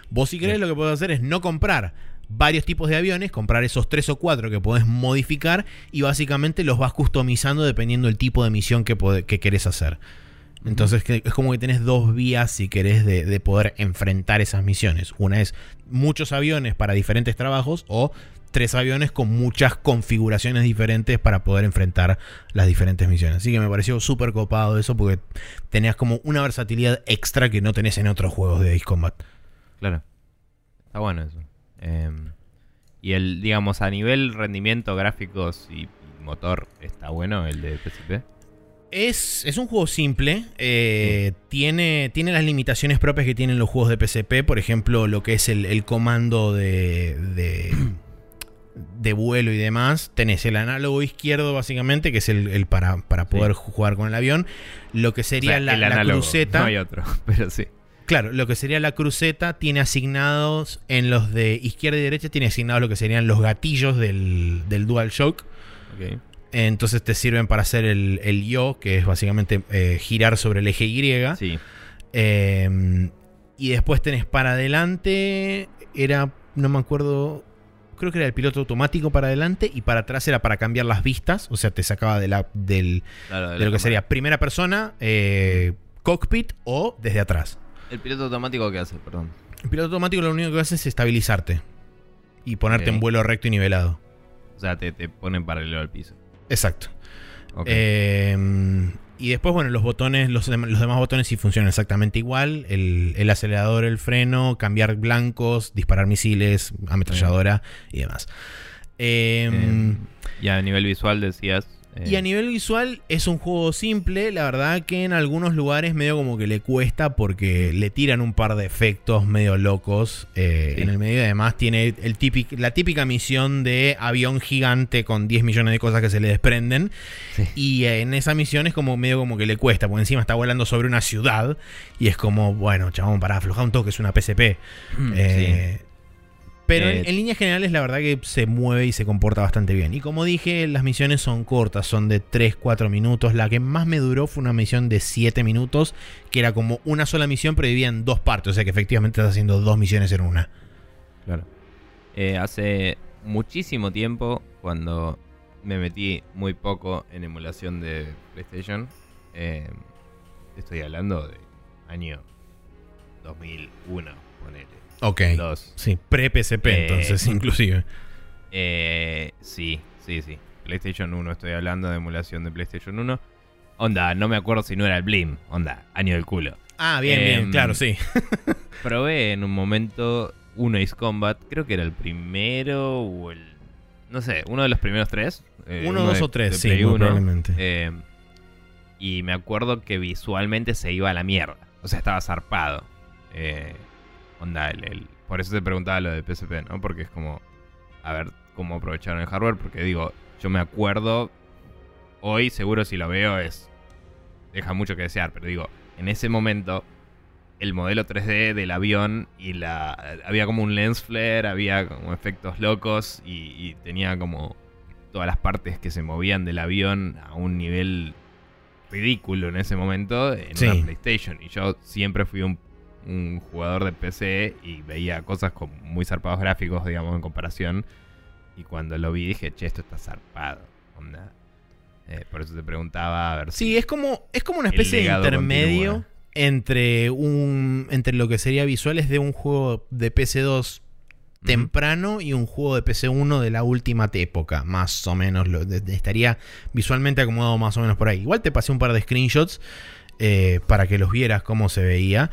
Vos si querés lo que puedes hacer es no comprar varios tipos de aviones, comprar esos tres o cuatro que podés modificar y básicamente los vas customizando dependiendo del tipo de misión que, que querés hacer. Entonces es como que tenés dos vías si querés de, poder enfrentar esas misiones. Una es muchos aviones para diferentes trabajos o tres aviones con muchas configuraciones diferentes para poder enfrentar las diferentes misiones. Así que me pareció súper copado eso porque tenías como una versatilidad extra que no tenés en otros juegos de Ace Combat. Claro. Está bueno eso. Em, y el, digamos, a nivel rendimiento, gráficos y motor, ¿está bueno el de PSP? Es, es, un juego simple. Eh, tiene, tiene las limitaciones propias que tienen los juegos de PSP. Por ejemplo, lo que es el, comando de, de, vuelo y demás. Tenés el análogo izquierdo, básicamente, que es el, para, para, poder jugar con el avión. Lo que sería la, la, cruceta. No hay otro, [laughs] pero sí. Claro, lo que sería la cruceta tiene asignados en los de izquierda y derecha, tiene asignados lo que serían los gatillos del, del DualShock. Okay. Entonces te sirven para hacer el, el yo, que es básicamente eh, girar sobre el eje Y. Sí. Em, y después tenés para adelante, era, no me acuerdo, creo que era el piloto automático para adelante y para atrás era para cambiar las vistas, o sea, te sacaba de, la, del, de, lo que sería primera persona, eh, cockpit o desde atrás. ¿El piloto automático qué hace? Perdón. El piloto automático lo único que hace es estabilizarte y ponerte en vuelo recto y nivelado. O sea, te, te ponen paralelo al piso. Exacto. Em, y después, bueno, los botones, los, los, demás botones sí funcionan exactamente igual. El, acelerador, el freno, cambiar blancos, disparar misiles, ametralladora y demás. Em, em, y a nivel visual decías y a eh. nivel visual es un juego simple, la verdad que en algunos lugares medio como que le cuesta porque le tiran un par de efectos medio locos eh, en el medio. Además tiene el la típica misión de avión gigante con 10 millones de cosas que se le desprenden. Y en esa misión es como medio como que le cuesta, porque encima está volando sobre una ciudad y es como, bueno, chabón, para aflojar un toque, es una PSP. Mm, eh, pero en, líneas generales la verdad que se mueve y se comporta bastante bien. Y como dije, las misiones son cortas, son de 3-4 minutos. La que más me duró fue una misión de 7 minutos, que era como una sola misión, pero dividida en dos partes. O sea que efectivamente estás haciendo dos misiones en una. Claro. Eh, hace muchísimo tiempo, cuando me metí muy poco en emulación de PlayStation, eh, estoy hablando de año 2001, ponele. Ok. sí, pre-PSP eh, entonces, [laughs] inclusive. Eh, sí, sí, sí. PlayStation 1, estoy hablando de emulación de PlayStation 1. Onda, no me acuerdo si no era el Blim. Onda, año del culo. Ah, bien, bien, em, claro, sí. [laughs] probé en un momento un Ace Combat, creo que era el primero o el. No sé, uno de los primeros tres. Eh, uno, dos o tres, sí, probablemente. Em, y me acuerdo que visualmente se iba a la mierda. O sea, estaba zarpado. Onda, el, por eso te preguntaba lo de PSP, ¿no? Porque es como, a ver cómo aprovecharon el hardware, porque digo, yo me acuerdo, hoy seguro si lo veo es, deja mucho que desear, pero digo, en ese momento el modelo 3D del avión y la había como un lens flare, había como efectos locos y, tenía como todas las partes que se movían del avión a un nivel ridículo en ese momento en una PlayStation y yo siempre fui un un jugador de PC y veía cosas con muy zarpados gráficos, digamos, en comparación. Y cuando lo vi dije, che, esto está zarpado. Onda. Eh, por eso te preguntaba a ver sí, es como, es como una especie de intermedio entre, un, entre lo que sería visuales de un juego de PC2 temprano y un juego de PC1 de la última época, más o menos. Lo, estaría visualmente acomodado más o menos por ahí. Igual te pasé un par de screenshots eh, para que los vieras cómo se veía.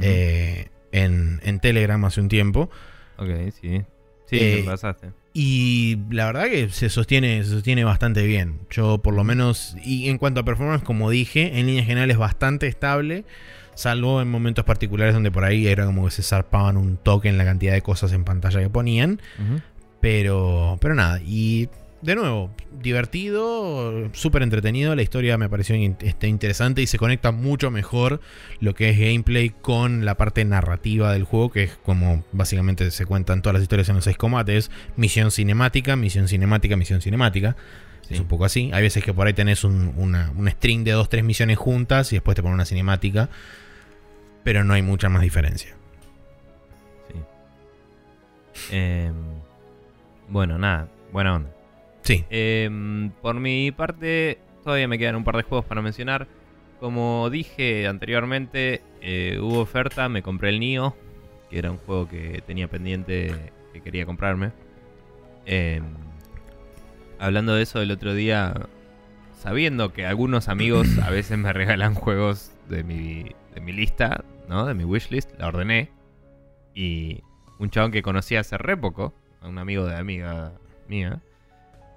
Eh, en, Telegram hace un tiempo. Ok, sí. Sí, me eh, pasaste. Y la verdad que se sostiene, se sostiene bastante bien. Yo por lo menos, y en cuanto a performance, como dije, en líneas generales bastante estable. Salvo en momentos particulares donde por ahí era como que se zarpaban un toque en la cantidad de cosas en pantalla que ponían. Pero, pero nada, y de nuevo, divertido, súper entretenido. La historia me pareció este, interesante y se conecta mucho mejor lo que es gameplay con la parte narrativa del juego, que es como básicamente se cuentan todas las historias en los seis combates: misión cinemática, misión cinemática, misión cinemática. Es un poco así. Hay veces que por ahí tenés un, un string de dos, tres misiones juntas y después te ponen una cinemática. Pero no hay mucha más diferencia. Em, bueno, nada, buena onda. Em, por mi parte, todavía me quedan un par de juegos para mencionar. Como dije anteriormente, eh, hubo oferta, me compré el Nio, que era un juego que tenía pendiente que quería comprarme. Em, hablando de eso el otro día, sabiendo que algunos amigos a veces me regalan juegos de mi, de mi lista, ¿no? De mi wishlist, la ordené. Y un chabón que conocí hace re poco, un amigo de amiga mía,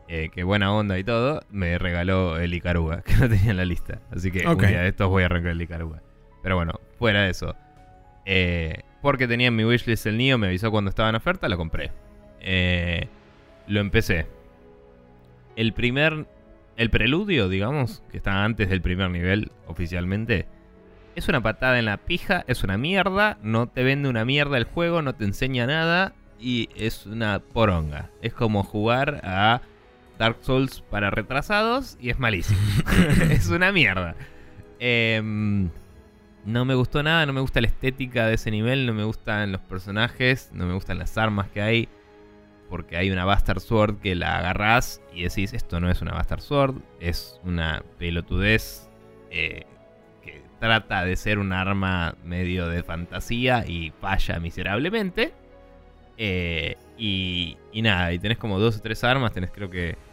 eh, que buena onda y todo, me regaló el Icaruga, [laughs] que no tenía en la lista. Así que un Ok. día de estos voy a arrancar el Icaruga. Pero bueno, fuera de eso. Eh, porque tenía en mi wishlist el Nio, me avisó cuando estaba en oferta, lo compré. Eh, lo empecé. El primer. El preludio, digamos, que está antes del primer nivel oficialmente, es una patada en la pija, es una mierda, no te vende una mierda el juego, no te enseña nada y es una poronga. Es como jugar a Dark Souls para retrasados y es malísimo. [laughs] es una mierda. Em, no me gustó nada, no me gusta la estética de ese nivel, no me gustan los personajes, no me gustan las armas que hay. Porque hay una Bastard Sword que la agarrás y decís, esto no es una Bastard Sword, es una pelotudez eh, que trata de ser un arma medio de fantasía y falla miserablemente. Eh, y, y nada, y tenés como dos o tres armas, tenés creo que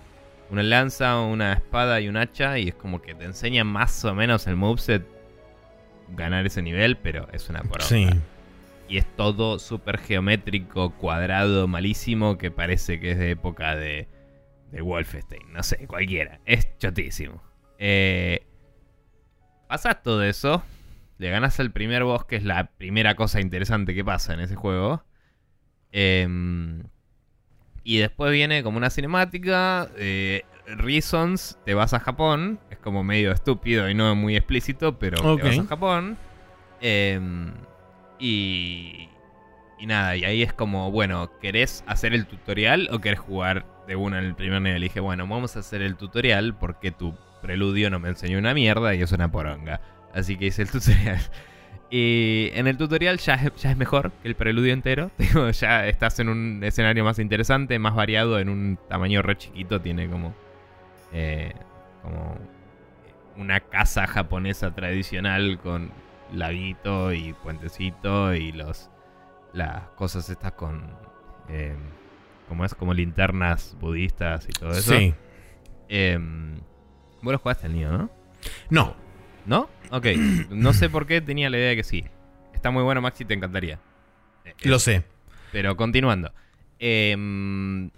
una lanza, una espada y un hacha, y es como que te enseñan más o menos el moveset ganar ese nivel, pero es una poronga. Sí. Y es todo súper geométrico, cuadrado, malísimo, que parece que es de época de, de Wolfenstein. No sé, cualquiera. Es chotísimo. Eh, pasas todo eso, le ganas al primer boss, que es la primera cosa interesante que pasa en ese juego. Em, y después viene como una cinemática. eh, Reasons, te vas a Japón. Es como medio estúpido y no muy explícito, pero te vas a Japón. Em, y, y nada, y ahí es como, bueno, ¿querés hacer el tutorial o querés jugar de una en el primer nivel? Y dije, bueno, vamos a hacer el tutorial porque tu preludio no me enseñó una mierda y es una poronga. Así que hice el tutorial. [laughs] Y en el tutorial ya es, ya es mejor que el preludio entero. [laughs] Digo, ya estás en un escenario más interesante, más variado, en un tamaño re chiquito. Tiene como. eh, como una casa japonesa tradicional con laguito y puentecito y los las cosas estas con eh, como es como linternas budistas y todo eso. Sí. Em, vos lo jugaste el niño, ¿no? No. ¿No? Ok. [clears throat] No sé por qué tenía la idea de que sí. Está muy bueno, Maxi, te encantaría. Eh, Lo sé. Pero continuando. Em,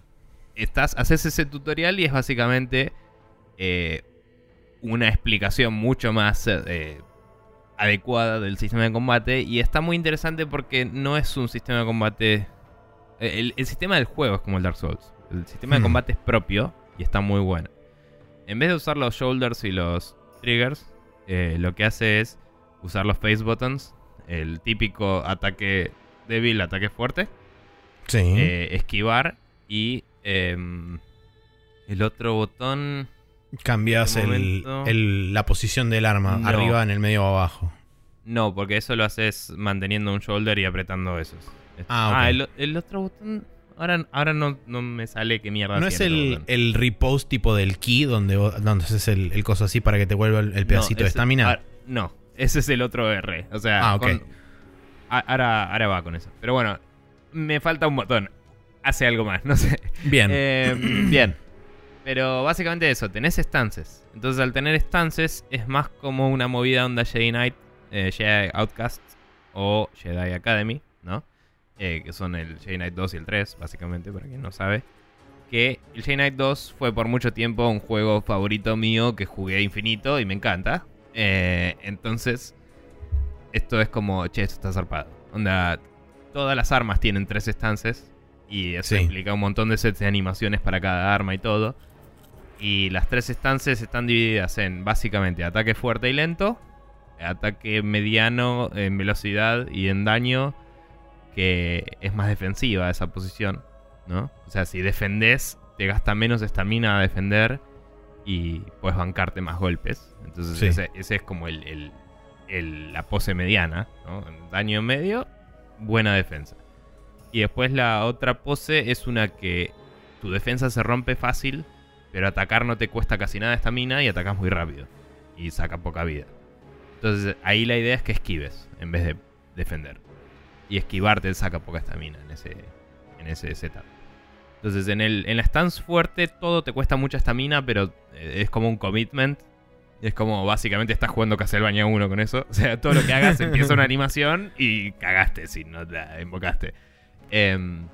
estás, haces ese tutorial y es básicamente eh, una explicación mucho más eh, adecuada del sistema de combate. Y está muy interesante porque no es un sistema de combate. El, el sistema del juego es como el Dark Souls. El sistema de Hmm. combate es propio y está muy bueno. En vez de usar los shoulders y los triggers, eh, lo que hace es usar los face buttons. El típico ataque débil, ataque fuerte Sí. eh, esquivar y em, el otro botón Cambias el, la posición del arma, No. arriba, en el medio o abajo. no porque eso lo haces manteniendo un shoulder y apretando esos Ah, ok. el, el otro botón ahora, ahora no, no me sale qué mierda ¿No es el, el repost tipo del key donde, vos- donde haces el, el coso así para que te vuelva el, el pedacito No, de estamina? ah, no ese es el otro R o sea Ah, ok. con- a- ahora, ahora va con eso pero bueno me falta un botón hace algo más [laughs] no sé Bien. Eh, [clears throat] bien. Pero básicamente eso, tenés stances. Entonces al tener stances es más como una movida onda Jedi Knight, eh, Jedi Outcast o Jedi Academy, ¿no? Eh, que son el Jedi Knight 2 y el 3, básicamente, para quien no sabe. Que el Jedi Knight 2 fue por mucho tiempo un juego favorito mío que jugué infinito y me encanta. Eh, entonces, esto es como, che, esto está zarpado. Onda, todas las armas tienen tres stances. Y eso Sí. implica un montón de sets de animaciones para cada arma y todo. Y las tres stances están divididas en básicamente ataque fuerte y lento, ataque mediano en velocidad y en daño, que es más defensiva esa posición, ¿no? O sea, si defendés, te gasta menos estamina a defender y puedes bancarte más golpes. Entonces Sí. ese, ese es como el, el- el- la pose mediana, ¿no? Daño medio, buena defensa. Y después la otra pose es una que tu defensa se rompe fácil, pero atacar no te cuesta casi nada esta mina y atacas muy rápido. Y saca poca vida. Entonces ahí la idea es que esquives en vez de defender. Y esquivarte saca poca estamina en ese, en ese setup. Entonces en, el, en la stance fuerte todo te cuesta mucha estamina, pero eh, es como un commitment. Es como básicamente estás jugando Castlevania 1 con eso. O sea, todo lo que hagas [laughs] empieza una animación y cagaste si no la invocaste. Em,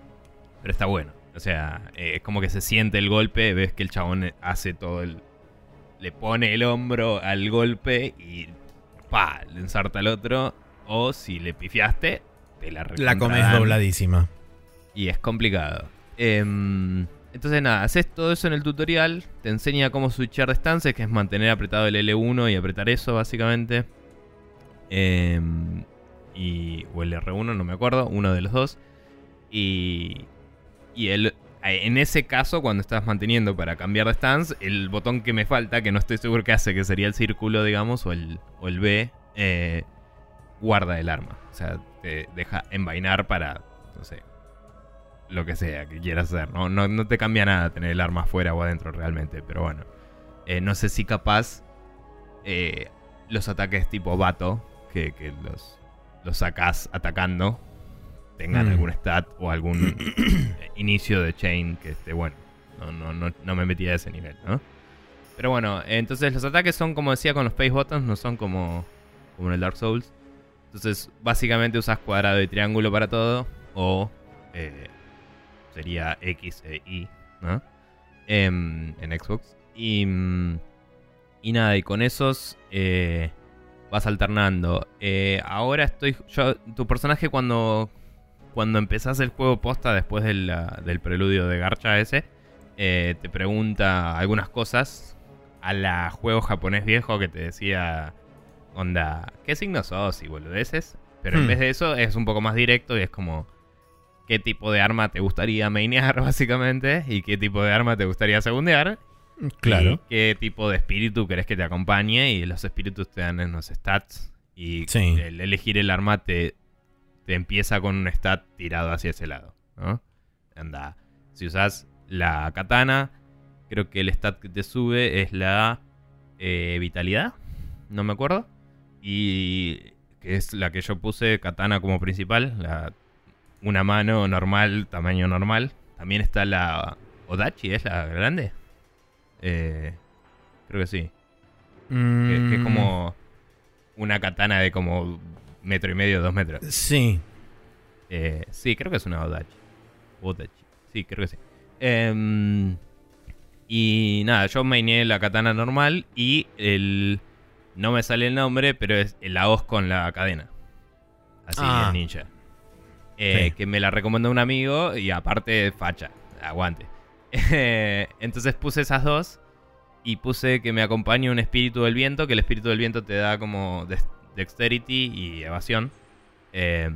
pero está bueno. O sea, eh, es como que se siente el golpe, ves que el chabón hace todo el... Le pone el hombro al golpe y... pa, le ensarta al otro. O si le pifiaste, te la La comes dobladísima. Y es complicado. Em, entonces nada, haces todo eso en el tutorial, te enseña cómo switchar de stances, que es mantener apretado el L1 y apretar eso básicamente. Em, y, o el R1, no me acuerdo, uno de los dos. Y, y el, en ese caso, cuando estás manteniendo para cambiar de stance, el botón que me falta, que no estoy seguro que hace, que sería el círculo, digamos, o el, o el B, eh, guarda el arma. O sea, te deja envainar para, no sé, lo que sea que quieras hacer. No, no, te cambia nada tener el arma afuera o adentro realmente, pero bueno. Eh, no sé si capaz eh, los ataques tipo vato, que, los, los sacas atacando, tengan mm. algún stat o algún inicio de chain que esté bueno. No, no, no, no me metí a ese nivel, ¿no? Pero bueno, entonces los ataques son como decía con los Space Buttons, no son como, como en el Dark Souls. Entonces, básicamente usas cuadrado y triángulo para todo. O eh, sería X e Y, ¿no? Em, en Xbox. Y, y nada, y con esos eh, vas alternando. Eh, ahora estoy. Yo, tu personaje cuando. Cuando empezás el juego posta después del, del preludio de Garcha ese, eh, te pregunta algunas cosas a la juego japonés viejo que te decía, onda, ¿qué signo sos y boludeces? Pero en hmm. vez de eso es un poco más directo y es como, qué tipo de arma te gustaría mainear, [laughs] básicamente, y qué tipo de arma te gustaría segundear. Claro. Y qué tipo de espíritu querés que te acompañe, y los espíritus te dan en los stats. Y el elegir el arma te, te empieza con un stat tirado hacia ese lado. ¿no? Anda. Si usas la katana, creo que el stat que te sube es la eh, vitalidad. No me acuerdo. Y que es la que yo puse katana como principal, la una mano normal, tamaño normal. También está la Odachi, ¿es la grande? Eh, creo que sí. Que, es mm. como una katana de como metro y medio, dos metros. Sí. Eh, sí, creo que es una Odachi. Odachi. Sí, creo que sí. Em, y nada, yo mainé la katana normal y el... No me sale el nombre, pero es la hoz con la cadena. Así, ah. el ninja. Eh, que me la recomendó un amigo y aparte facha, aguante. [laughs] Entonces puse esas dos y puse que me acompañe un espíritu del viento, que el espíritu del viento te da como dexterity y evasión. Eh,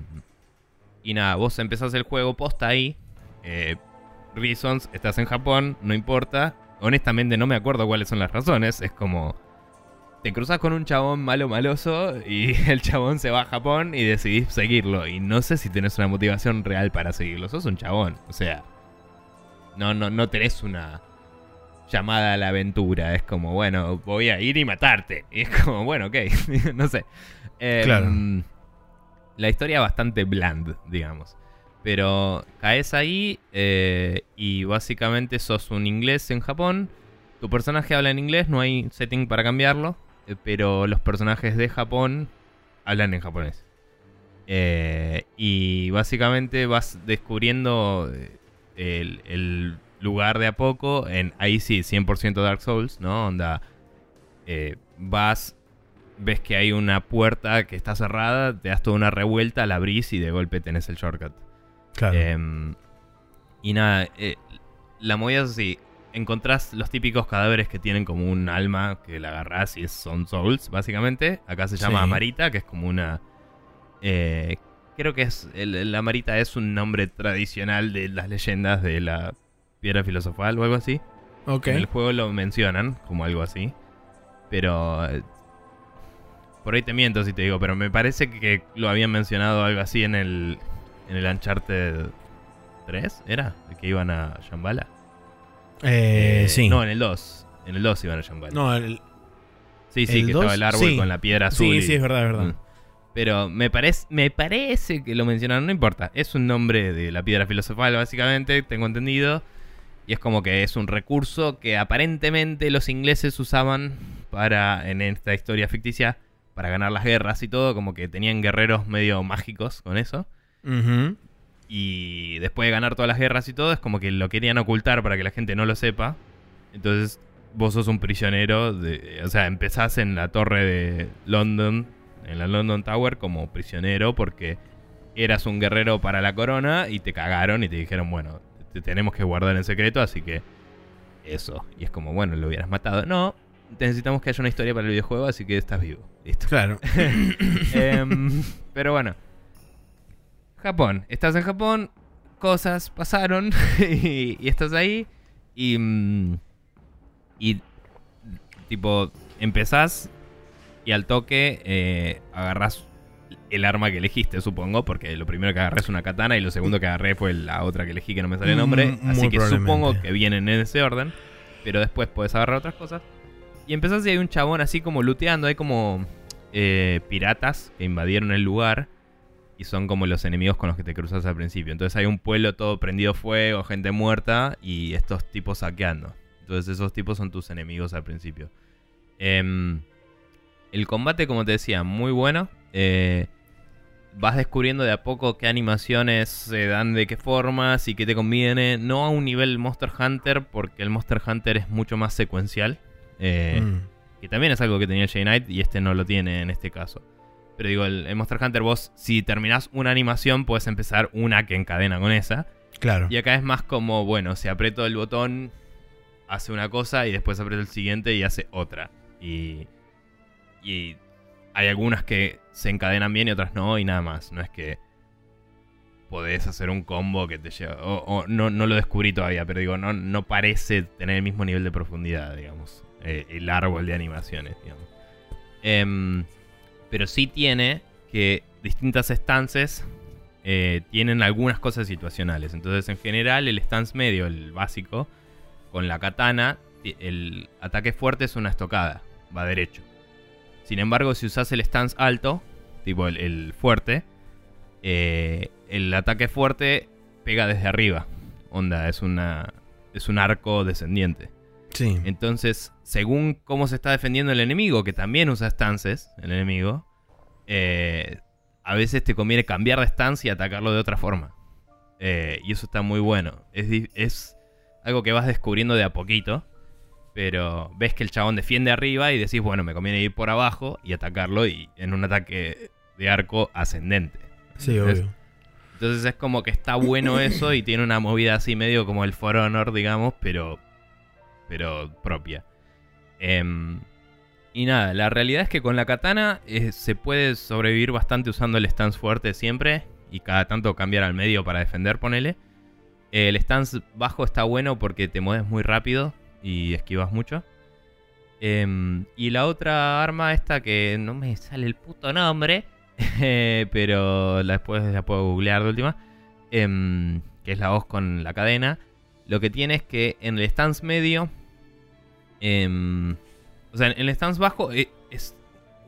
y nada, vos empezás el juego posta ahí. Eh, reasons, estás en Japón, no importa. Honestamente no me acuerdo cuáles son las razones. Es como te cruzas con un chabón malo maloso y [laughs] el chabón se va a Japón y decidís seguirlo. Y no sé si tenés una motivación real para seguirlo. Sos un chabón. O sea, no, no, no tenés una llamada a la aventura. Es como, bueno, voy a ir y matarte. [laughs] Y es como, bueno, ok. [laughs] no sé. Em, claro. La historia es bastante bland, digamos. Pero caes ahí eh, y básicamente sos un inglés en Japón. Tu personaje habla en inglés, no hay setting para cambiarlo. Eh, pero los personajes de Japón hablan en japonés. Eh, y básicamente vas descubriendo eh, el, lugar de a poco. En, ahí sí, 100% Dark Souls, ¿no? Onda. vas, ves que hay una puerta que está cerrada, te das toda una revuelta, la abrís y de golpe tenés el shortcut. Claro. Em, y nada, la movida es así encontrás los típicos cadáveres que tienen como un alma que la agarrás y son souls, básicamente. Acá se llama Amarita, que es como una. Eh, creo que es. El, la Amarita es un nombre tradicional de las leyendas de la piedra filosofal o algo así. Okay. En el juego lo mencionan como algo así. Pero. Eh, por ahí te miento si te digo, pero me parece que lo habían mencionado algo así en el. En el Uncharted 3, ¿era? ¿El que iban a Shambhala? Eh, sí. No, en el 2. En el 2 iban a Shambhala. No, el- sí, sí, el que 2, estaba el árbol sí. con la piedra azul. sí, y- sí, es verdad, es verdad. Mm. Pero me parece, me parece que lo mencionaron, no importa. Es un nombre de la piedra filosofal, básicamente, tengo entendido. Y es como que es un recurso que aparentemente los ingleses usaban para, en esta historia ficticia, para ganar las guerras y todo. Como que tenían guerreros medio mágicos con eso. Y después de ganar todas las guerras y todo, es como que lo querían ocultar para que la gente no lo sepa. Entonces, vos sos un prisionero. De, o sea, empezás en la torre de London, en la London Tower, como prisionero porque eras un guerrero para la corona y te cagaron y te dijeron, bueno, te tenemos que guardar en secreto, así que eso. Y es como, bueno, lo hubieras matado. No, necesitamos que haya una historia para el videojuego, así que estás vivo. Listo. Claro. [laughs] Em, pero bueno. Japón. Estás en Japón. Cosas pasaron. [laughs] y, y estás ahí. Y. mm, Y. Tipo. Empezás. Y al toque. Eh, agarrás el arma que elegiste, supongo. Porque lo primero que agarré es una katana. Y lo segundo que agarré fue la otra que elegí que no me sale el nombre. Mm, muy así que supongo que vienen en ese orden. Pero después puedes agarrar otras cosas. Y empezás y hay un chabón así como looteando. Hay como eh, piratas que invadieron el lugar. Y son como los enemigos con los que te cruzas al principio. Entonces hay un pueblo todo prendido fuego, gente muerta y estos tipos saqueando. Entonces esos tipos son tus enemigos al principio. Em, el combate, como te decía, muy bueno. Eh, vas descubriendo de a poco qué animaciones se dan de qué formas y qué te conviene. No a un nivel Monster Hunter, porque el Monster Hunter es mucho más secuencial. Eh, Mm. que también es algo que tenía J-Knight y este no lo tiene en este caso. Pero digo, el, el Monster Hunter vos, si terminás una animación, puedes empezar una que encadena con esa. Claro. Y acá es más como, bueno, si aprieto el botón, hace una cosa y después aprieto el siguiente y hace otra. Y, y hay algunas que se encadenan bien y otras no, y nada más. No es que podés hacer un combo que te lleva. O, o no, no lo descubrí todavía, pero digo, no, no parece tener el mismo nivel de profundidad, digamos. eh, el árbol de animaciones, digamos. Em, pero sí tiene que distintas stances eh, tienen algunas cosas situacionales. Entonces, en general, el stance medio, el básico, con la katana, el ataque fuerte es una estocada, va derecho. Sin embargo, si usas el stance alto, tipo el, el fuerte, eh, el ataque fuerte pega desde arriba. Onda, es una es un arco descendiente. Sí. Entonces, según cómo se está defendiendo el enemigo, que también usa stances, el enemigo, eh, a veces te conviene cambiar de stance y atacarlo de otra forma. Eh, y eso está muy bueno. Es, es algo que vas descubriendo de a poquito. Pero ves que el chabón defiende arriba y decís, bueno, me conviene ir por abajo y atacarlo y en un ataque de arco ascendente. Sí, Entonces, obvio. entonces es como que está bueno [coughs] eso y tiene una movida así medio como el For Honor, digamos, pero, pero propia. Em, y nada, la realidad es que con la katana eh, se puede sobrevivir bastante usando el stance fuerte siempre y cada tanto cambiar al medio para defender, ponele. El stance bajo está bueno porque te mueves muy rápido y esquivas mucho. Em, y la otra arma esta que no me sale el puto nombre, [laughs] eh, pero la- después la puedo googlear de última, em, que es la voz con la cadena. Lo que tiene es que en el stance medio, em, o sea, en el stance bajo eh, es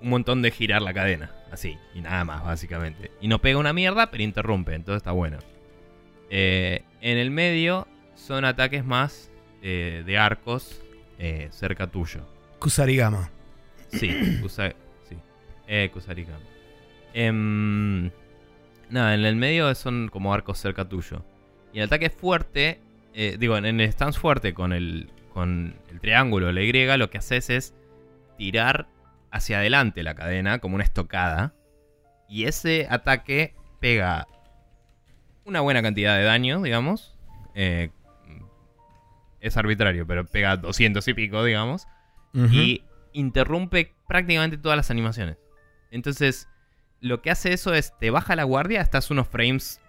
un montón de girar la cadena, así, y nada más, básicamente. Y no pega una mierda, pero interrumpe, entonces está bueno. Eh, en el medio son ataques más eh, de arcos cerca tuyo. Kusarigama. Sí, [clears throat] Kusa- sí. Eh, Kusarigama. Em, nada, en el medio son como arcos cerca tuyo. Y el ataque fuerte, digo, en el stance fuerte con el, con el triángulo, la Y, lo que haces es tirar hacia adelante la cadena como una estocada. Y ese ataque pega una buena cantidad de daño, digamos. Eh, es arbitrario, pero pega 200 y pico, digamos y interrumpe prácticamente todas las animaciones. Entonces, lo que hace eso es, te baja la guardia, estás unos frames,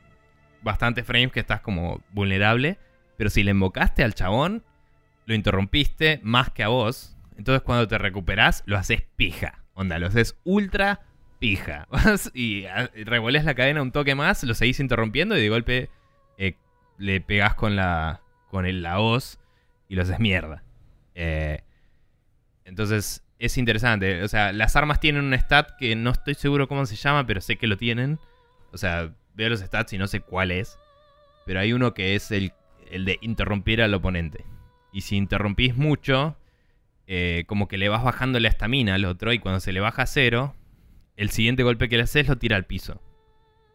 bastante frames que estás como vulnerable, pero si le invocaste al chabón, lo interrumpiste más que a vos, entonces cuando te recuperás, lo haces pija. Onda, lo haces ultra pija. [laughs] Vas y revolés la cadena un toque más, lo seguís interrumpiendo y de golpe eh, le pegás con la, con el, la hoz y lo haces mierda. Eh, entonces es interesante. O sea, las armas tienen un stat que no estoy seguro cómo se llama, pero sé que lo tienen. O sea, veo los stats y no sé cuál es. Pero hay uno que es el, el de interrumpir al oponente. Y si interrumpís mucho, eh, como que le vas bajando la estamina al otro. Y cuando se le baja a cero, el siguiente golpe que le haces lo tira al piso.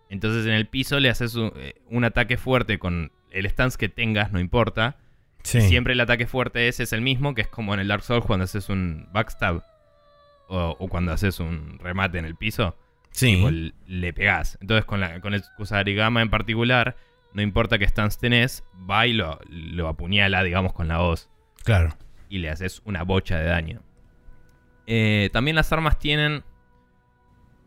Entonces en el piso le haces un, eh, un ataque fuerte con el stance que tengas, no importa. Sí. Siempre el ataque fuerte ese es el mismo, que es como en el Dark Souls cuando haces un backstab. O, o cuando haces un remate en el piso. Sí. tipo, le pegás. Entonces con, la, con el Kusarigama en particular, no importa qué stance tenés, va y lo, lo apuñala, digamos, con la hoz. Claro. Y le haces una bocha de daño. Eh, también las armas tienen...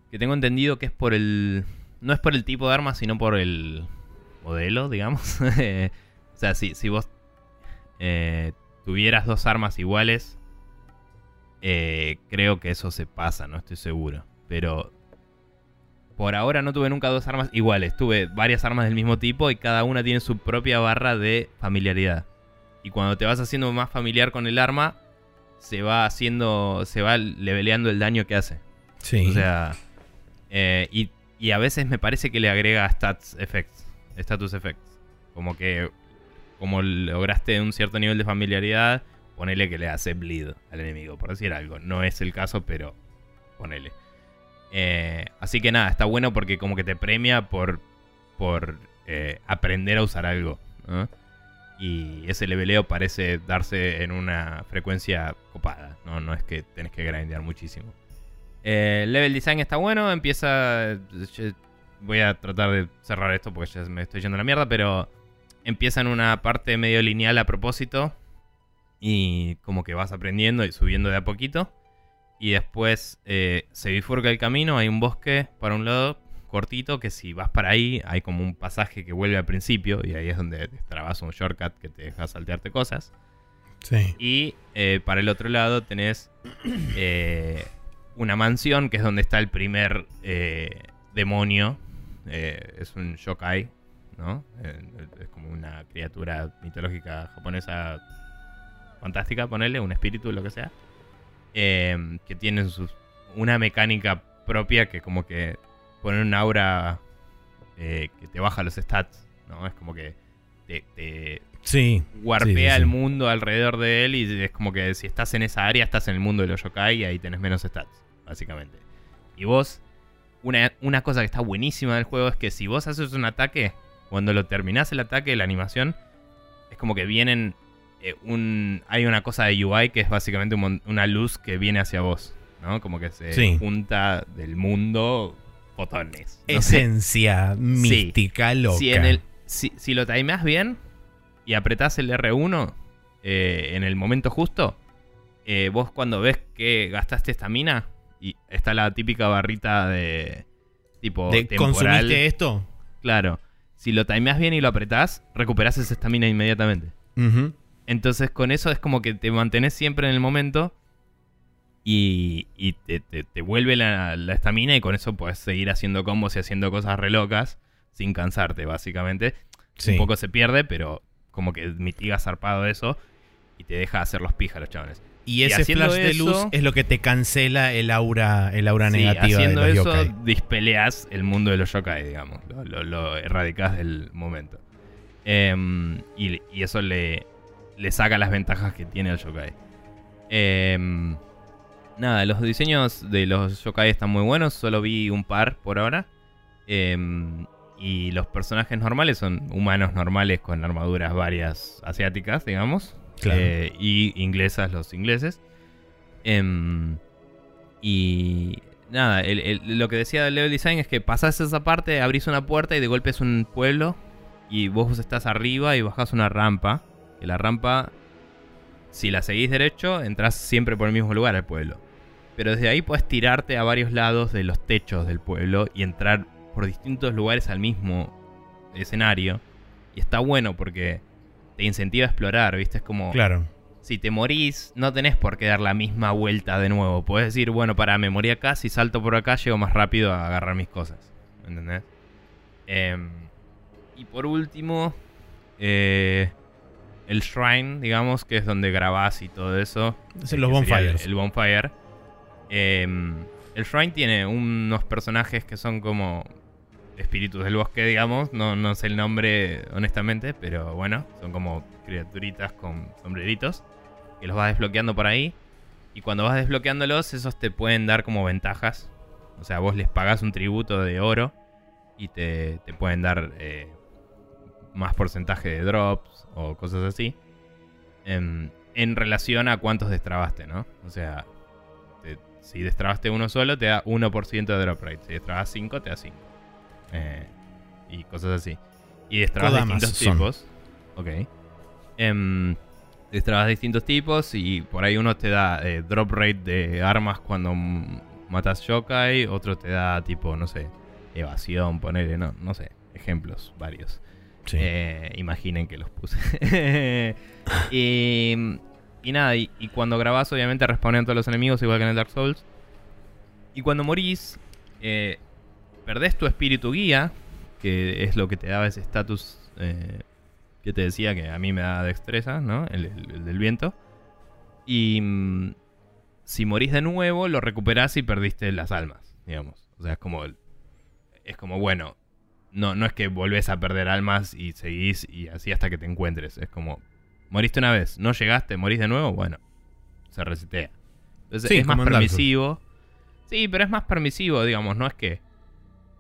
Que tengo entendido que es por el... No es por el tipo de arma, sino por el modelo, digamos. [laughs] o sea, si, si vos eh, tuvieras dos armas iguales, eh, creo que eso se pasa, no estoy seguro. Pero por ahora no tuve nunca dos armas iguales. Tuve varias armas del mismo tipo y cada una tiene su propia barra de familiaridad. Y cuando te vas haciendo más familiar con el arma, se va haciendo, se va leveleando el daño que hace. Sí. O sea, eh, y, y a veces me parece que le agrega stats effects, status effects. Como que, como lograste un cierto nivel de familiaridad, ponele que le hace bleed al enemigo, por decir algo. No es el caso, pero ponele. Eh, así que nada, está bueno porque como que te premia por, por eh, aprender a usar algo. Y ese leveleo parece darse en una frecuencia copada. No, no es que tenés que grindear muchísimo. Eh, el level design está bueno. Empieza. Voy a tratar de cerrar esto porque ya me estoy yendo a la mierda. Pero empieza en una parte medio lineal a propósito. Y como que vas aprendiendo y subiendo de a poquito. Y después eh, se bifurca el camino. Hay un bosque para un lado cortito. Que si vas para ahí, hay como un pasaje que vuelve al principio. Y ahí es donde te trabas un shortcut que te deja saltearte cosas. Sí. Y eh, para el otro lado tenés eh, una mansión, que es donde está el primer eh, demonio. Es un yokai, ¿no? Es como una criatura mitológica japonesa fantástica, ponerle, un espíritu, lo que sea. Eh, que tiene sus- una mecánica propia que como que pone un aura eh, que te baja los stats, ¿no? Es como que te- te, Sí. warpea Sí, sí, sí. el mundo alrededor de él y es como que si estás en esa área estás en el mundo de los yokai y ahí tenés menos stats, básicamente. Y vos, una, una cosa que está buenísima del juego es que si vos haces un ataque, cuando lo terminás el ataque, la animación, es como que vienen eh, un... Hay una cosa de UI que es básicamente un una luz que viene hacia vos, ¿no? Como que se Sí. junta del mundo fotones. No. Esencia mística loca. Si, en el, si, si lo timeás bien y apretás el R1 eh, en el momento justo, eh, vos cuando ves que gastaste estamina y está la típica barrita de tipo ¿De temporal, ¿Consumiste esto? claro. Si lo timeás bien y lo apretás, recuperás esa estamina inmediatamente. Entonces con eso es como que te mantenés siempre en el momento y, y te, te- te vuelve la estamina y con eso puedes seguir haciendo combos y haciendo cosas re locas sin cansarte, básicamente. Sí. Un poco se pierde, pero como que mitiga zarpado eso y te deja hacer los píjaros, chavales. Y ese haciendo flash de eso- luz es lo que te cancela el aura, el aura Sí, negativa haciendo de los eso, yokai. dispeleas el mundo de los yokai, digamos. Lo, lo, lo erradicás del momento. Em, y, y eso le, le saca las ventajas que tiene el yokai. Em, nada, los diseños de los yokai están muy buenos. Solo vi un par por ahora. Em, y los personajes normales son humanos normales con armaduras varias asiáticas, digamos. Claro. Eh, y inglesas los ingleses. Em, y nada, el- el- lo que decía del level design es que pasás esa parte, abrís una puerta y de golpe es un pueblo. Y vos estás arriba y bajás una rampa. Que la rampa, si la seguís derecho, entras siempre por el mismo lugar al pueblo. Pero desde ahí puedes tirarte a varios lados de los techos del pueblo y entrar por distintos lugares al mismo escenario. Y está bueno porque te incentiva a explorar, ¿viste? Es como Claro. si te morís, no tenés por qué dar la misma vuelta de nuevo. Puedes decir, bueno, para, me morí acá, si salto por acá, llego más rápido a agarrar mis cosas. ¿Entendés? Em, y por último, eh, el shrine, digamos, que es donde grabás y todo eso. Es eh, los bonfires. El, el bonfire. Em, el shrine tiene unos personajes que son como espíritus del bosque, digamos. No, no sé el nombre, honestamente, pero bueno, son como criaturitas con sombreritos. Que los vas desbloqueando por ahí. Y cuando vas desbloqueándolos, esos te pueden dar como ventajas. O sea, vos les pagás un tributo de oro y te, te pueden dar eh, más porcentaje de drops o cosas así. em, en relación a cuántos destrabaste, ¿no? O sea, te- si destrabaste uno solo, te da 1% de drop rate. Si destrabas 5, te da 5. Eh, y cosas así. Y destrabas distintos son. tipos. Ok. Em, destrabas distintos tipos y por ahí uno te da eh, drop rate de armas cuando matas yokai, otro te da tipo, no sé, evasión, ponele, no, no sé, ejemplos varios. Eh, imaginen que los puse. [laughs] y, y nada, y, cuando grabás, obviamente respawnean todos los enemigos, igual que en el Dark Souls. Y cuando morís, eh, perdés tu espíritu guía, que es lo que te daba ese estatus eh, que te decía que a mí me da destreza, ¿no? El del viento. Y mm, si morís de nuevo, lo recuperás y perdiste las almas, digamos. O sea, es como. el- Es como, bueno, no, no es que volvés a perder almas y seguís y así hasta que te encuentres. Es como, moriste una vez, no llegaste, morís de nuevo, bueno, se resetea. Entonces Sí, es más permisivo. Sí, pero es más permisivo, digamos, no es que...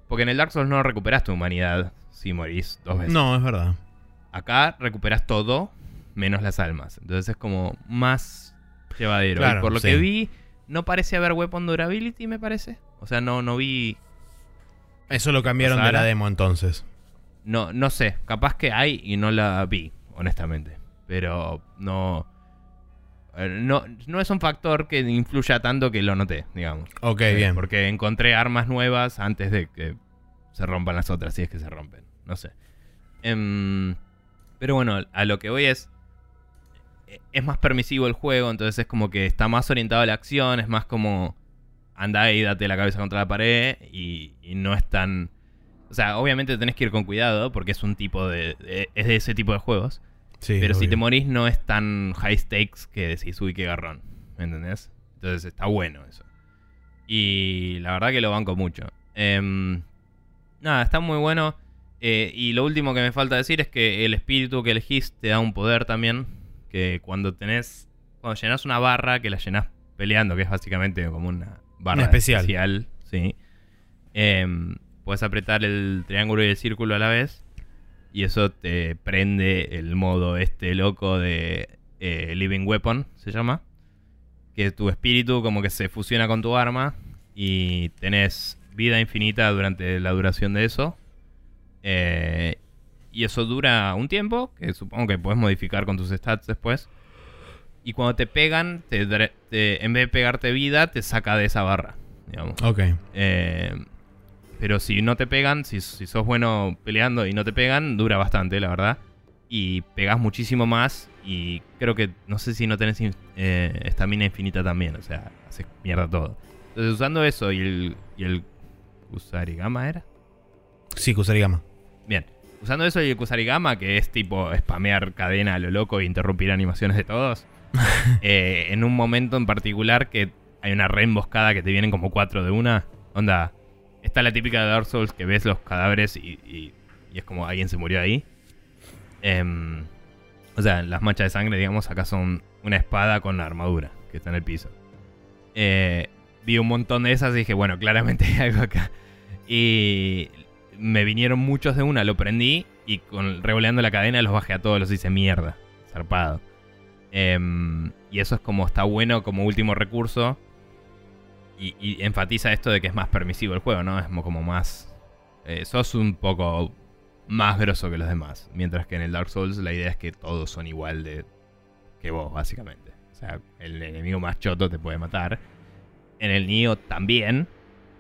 Porque en el Dark Souls no recuperas tu humanidad si morís dos veces. No, es verdad. Acá recuperas todo menos las almas. Entonces es como más llevadero. Claro, y por lo sí. que vi, no parece haber weapon durability, me parece. O sea, no, no vi Eso lo cambiaron de la demo entonces. No, no sé, capaz que hay y no la vi, honestamente. Pero no. eh, No, no es un factor que influya tanto que lo noté, digamos. Ok, Eh, bien. Porque encontré armas nuevas antes de que se rompan las otras, si es que se rompen. No sé. Em, pero bueno, a lo que voy es. eh, Es más permisivo el juego, entonces es como que está más orientado a la acción, es más como. Anda y date la cabeza contra la pared y, y no es tan. O sea, obviamente tenés que ir con cuidado porque es un tipo de. de- es de ese tipo de juegos. Sí, Pero si te morís no es tan high stakes que decís, uy, qué garrón. ¿Me entendés? Entonces está bueno eso. Y la verdad que lo banco mucho. Em, nada, está muy bueno. Eh, y lo último que me falta decir es que el espíritu que elegís te da un poder también. Que cuando tenés. Cuando llenás una barra, que la llenás peleando, que es básicamente como una barra especial. sí. Em, puedes apretar el triángulo y el círculo a la vez. Y eso te prende el modo este loco de eh, Living Weapon, se llama. Que tu espíritu como que se fusiona con tu arma y tenés vida infinita durante la duración de eso. Eh, y eso dura un tiempo, que supongo que puedes modificar con tus stats después. Y cuando te pegan, te te- en vez de pegarte vida, te saca de esa barra. Digamos. Ok. Eh, pero si no te pegan, si, si sos bueno peleando y no te pegan, dura bastante, la verdad. Y pegas muchísimo más. Y creo que, no sé si no tenés eh, estamina infinita también. O sea, haces mierda todo. Entonces, usando eso y el, y el Kusarigama era. Sí, Kusarigama. Bien. Usando eso y el Kusarigama, que es tipo spamear cadena a lo loco e interrumpir animaciones de todos. [laughs] eh, en un momento en particular que hay una re emboscada que te vienen como cuatro de una. Onda, está la típica de Dark Souls que ves los cadáveres y es como alguien se murió ahí. Em, o sea, las manchas de sangre, digamos, acá son una espada con armadura que está en el piso. Eh, vi un montón de esas y dije, bueno, claramente hay algo acá. Y me vinieron muchos de una, lo prendí y con revoleando la cadena los bajé a todos, los hice mierda. Zarpado. Em, y eso es como está bueno como último recurso. Y, enfatiza esto de que es más permisivo el juego, ¿no? Es mo- como más. eh, sos un poco más grosso que los demás. Mientras que en el Dark Souls la idea es que todos son igual de que vos, básicamente. O sea, el enemigo más choto te puede matar. En el Nioh también,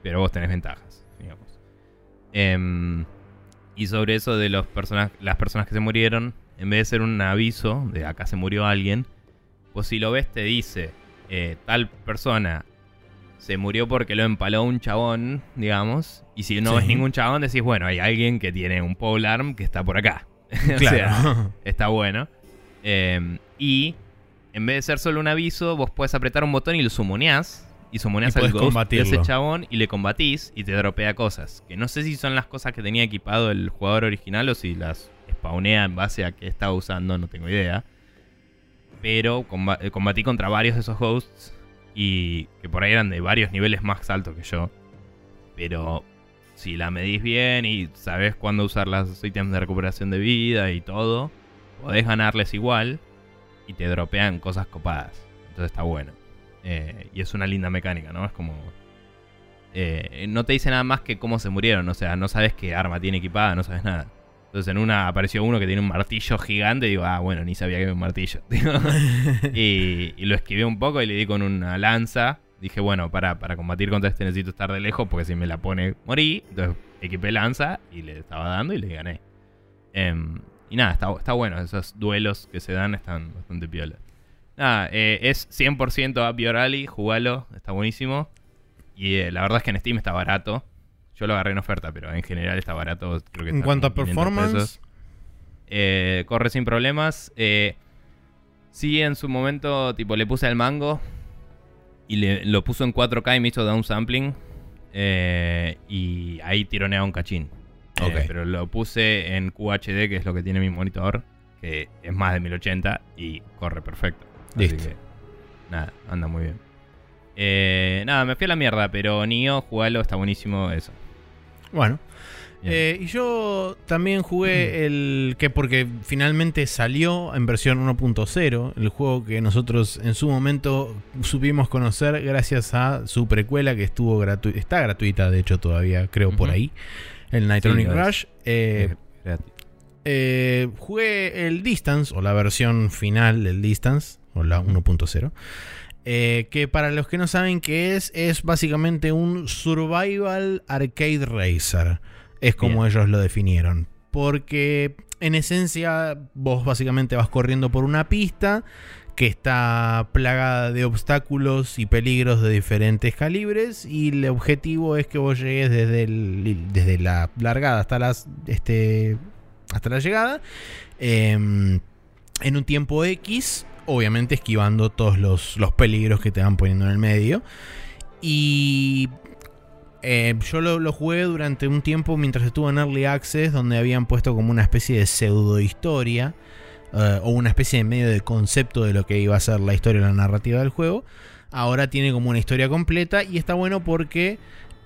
pero vos tenés ventajas, digamos. Em, y sobre eso de los persona- las personas que se murieron, en vez de ser un aviso de acá se murió alguien, pues si lo ves te dice, eh, tal persona se murió porque lo empaló un chabón, digamos, y si no Sí. ves ningún chabón decís, bueno, hay alguien que tiene un polearm que está por acá, [laughs] o sea, está bueno. Eh, y en vez de ser solo un aviso, vos puedes apretar un botón y lo sumoneás. Y sumoneás Y al ghost de ese chabón y le combatís y te dropea cosas. Que no sé si son las cosas que tenía equipado el jugador original o si las spawnea en base a que estaba usando, no tengo idea. Pero eh, combatí contra varios de esos hosts y que por ahí eran de varios niveles más altos que yo. Pero si la medís bien y sabes cuándo usar las ítems de recuperación de vida y todo, podés ganarles igual y te dropean cosas copadas. Entonces está bueno. Eh, y es una linda mecánica, ¿no? Es como... eh, no te dice nada más que cómo se murieron, o sea, no sabes qué arma tiene equipada, no sabes nada. Entonces en una apareció uno que tiene un martillo gigante y digo, ah, bueno, ni sabía que era un martillo. [laughs] [laughs] y lo esquivé un poco y le di con una lanza. Dije, bueno, para, para combatir contra este necesito estar de lejos porque si me la pone morí. Entonces equipé lanza y le estaba dando y le gané. Em, y nada, está, está bueno. Esos duelos que se dan están bastante piola. Nada, eh, es 100% Up Your Alley, jugalo, está buenísimo. Y eh, la verdad es que en Steam está barato. Yo lo agarré en oferta, pero en general está barato. Creo que En cuanto a como 500 performance. Eh, corre sin problemas. Eh, sí, en su momento, tipo, le puse al mango. Y le- lo puso en 4K y me hizo downsampling. Eh, y ahí tironea un cachín. Eh, Ok. pero lo puse en QHD, que es lo que tiene mi monitor. Que es más de 1080 y corre perfecto. Así Listo. que, nada, anda muy bien. Nada, me fui a la mierda, pero Nio, jugalo, está buenísimo eso. Bueno. Eh, y yo también jugué el que porque finalmente salió en versión 1.0, el juego que nosotros en su momento supimos conocer gracias a su precuela que estuvo gratu está gratuita de hecho todavía creo por ahí, el Nitronic es. Rush. Eh, eh, jugué el Distance o la versión final del Distance o la 1.0. eh, que para los que no saben qué es, es básicamente un survival arcade racer. Es como ellos lo definieron. Porque en esencia vos básicamente vas corriendo por una pista que está plagada de obstáculos y peligros de diferentes calibres y el objetivo es que vos llegues desde, el- desde la largada hasta las este hasta la llegada em, en un tiempo X obviamente esquivando todos los, los peligros que te van poniendo en el medio y eh, yo lo, lo jugué durante un tiempo mientras estuve en Early Access, donde habían puesto como una especie de pseudo historia, eh, o una especie de medio de concepto de lo que iba a ser la historia o la narrativa del juego. Ahora tiene como una historia completa y está bueno porque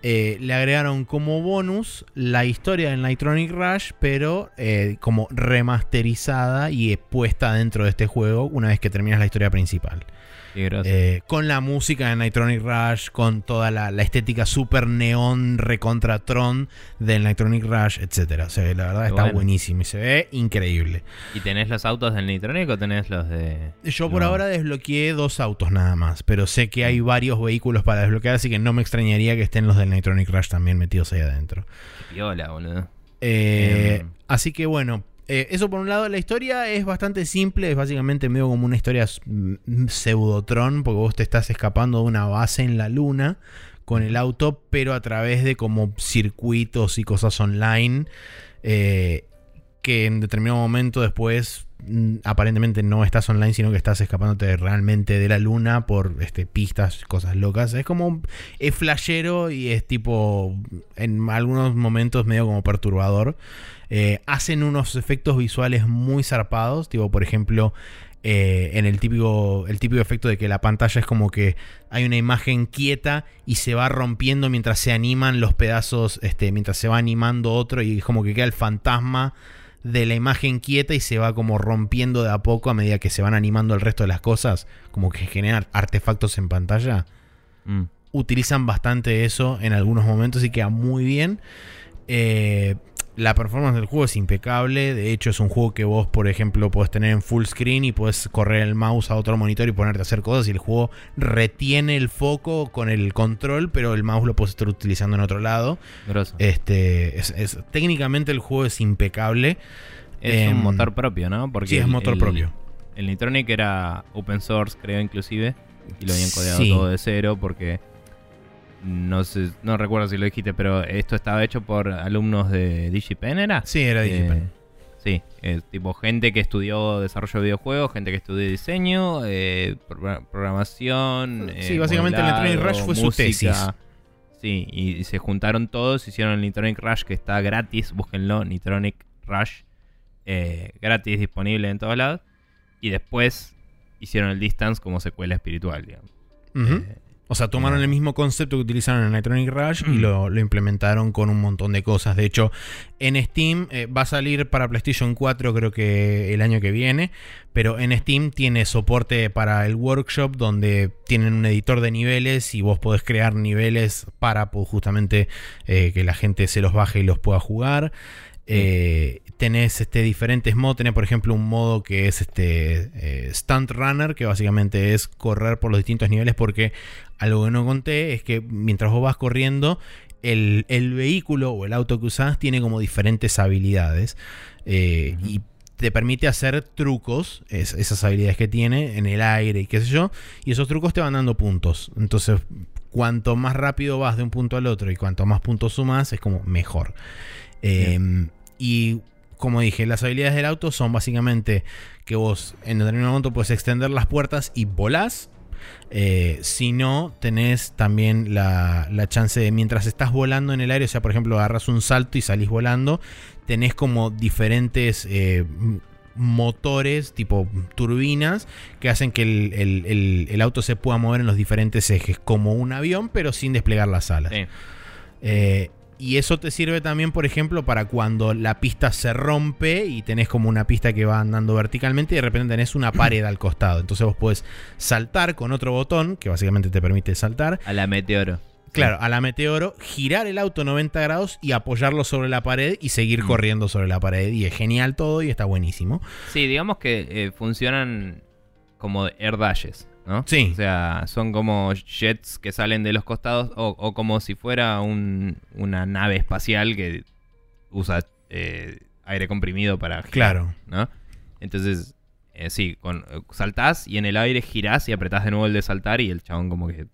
eh, le agregaron como bonus la historia del Nitronic Rush, pero eh, como remasterizada y puesta dentro de este juego una vez que terminas la historia principal. Eh, con la música de Nitronic Rush, con toda la, la estética super neón recontratron del Nitronic Rush, etcétera. O sea, la verdad Qué está bueno. buenísimo y se ve increíble. ¿Y tenés los autos del Nitronic o tenés los de.? Yo por No. ahora desbloqueé dos autos nada más, pero sé que hay varios vehículos para desbloquear, así que no me extrañaría que estén los del Nitronic Rush también metidos ahí adentro. Qué Piola, boludo. Eh, Em. Así que bueno, eh, eso por un lado, la historia es bastante simple, es básicamente medio como una historia mm, pseudotron, porque vos te estás escapando de una base en la luna con el auto, pero a través de como circuitos y cosas online, eh, que en determinado momento después aparentemente no estás online, sino que estás escapándote realmente de la luna por este, pistas, cosas locas. Es como, es flashero y es tipo, en algunos momentos medio como perturbador. Eh, hacen unos efectos visuales muy zarpados, tipo por ejemplo... eh, en el típico, el típico efecto de que la pantalla es como que hay una imagen quieta y se va rompiendo mientras se animan los pedazos, este, mientras se va animando otro y es como que queda el fantasma de la imagen quieta y se va como rompiendo de a poco a medida que se van animando el resto de las cosas, como que generan artefactos en pantalla. Mm. Utilizan bastante eso en algunos momentos y queda muy bien. Eh, la performance del juego es impecable. De hecho, es un juego que vos, por ejemplo, podés tener en full screen y podés correr el mouse a otro monitor y ponerte a hacer cosas. Y el juego retiene el foco con el control, pero el mouse lo puedes estar utilizando en otro lado. Grosso. Este, es, es- técnicamente el juego es impecable. es un em, motor propio, ¿no? Porque sí, es el- motor el- propio. El Nitronic era open source, creo, inclusive. Y lo habían codeado Sí. todo de cero porque. No sé, no recuerdo si lo dijiste, pero esto estaba hecho por alumnos de DigiPen, ¿era? Sí, era Eh, DigiPen. Sí, tipo gente que estudió desarrollo de videojuegos, gente que estudió diseño, eh, programación. Sí, básicamente el Electronic Rush fue su tesis. Sí, y, se juntaron todos, hicieron el Nitronic Rush que está gratis, búsquenlo, Nitronic Rush, eh, gratis, disponible en todos lados. Y después hicieron el Distance como secuela espiritual, digamos. O sea, tomaron el mismo concepto que utilizaron en Nitronic Rush y lo, implementaron con un montón de cosas. De hecho, en Steam eh, va a salir para PlayStation 4 creo que el año que viene. Pero en Steam tiene soporte para el workshop donde tienen un editor de niveles y vos podés crear niveles para pues, justamente eh, que la gente se los baje y los pueda jugar. Eh, tenés este, diferentes modos. Tenés, por ejemplo, un modo que es este eh, Stunt Runner, que básicamente es correr por los distintos niveles. Porque algo que no conté es que mientras vos vas corriendo, el, vehículo o el auto que usás tiene como diferentes habilidades. Eh, y te permite hacer trucos, esas habilidades que tiene en el aire y qué sé yo. Y esos trucos te van dando puntos. Entonces, cuanto más rápido vas de un punto al otro y cuanto más puntos sumas, es como mejor. Em, y como dije, las habilidades del auto son básicamente que vos en determinado momento puedes extender las puertas y volás. Eh, si no, tenés también la, chance de mientras estás volando en el aire, o sea, por ejemplo, agarras un salto y salís volando, tenés como diferentes eh, motores tipo turbinas que hacen que el, auto se pueda mover en los diferentes ejes, como un avión, pero sin desplegar las alas. Eh, y eso te sirve también, por ejemplo, para cuando la pista se rompe y tenés como una pista que va andando verticalmente y de repente tenés una pared al costado. Entonces vos podés saltar con otro botón, que básicamente te permite saltar. A la meteoro. Claro, a la meteoro, girar el auto 90 grados y apoyarlo sobre la pared y seguir mm. corriendo sobre la pared. Y es genial todo y está buenísimo. Sí, digamos que eh, funcionan como air dashes. ¿No? Sí. O sea, son como jets que salen de los costados o, como si fuera una nave espacial que usa eh, aire comprimido para girar, Claro. ¿no? Entonces, eh, sí, con, saltás y en el aire girás y apretás de nuevo el de saltar y el chabón como que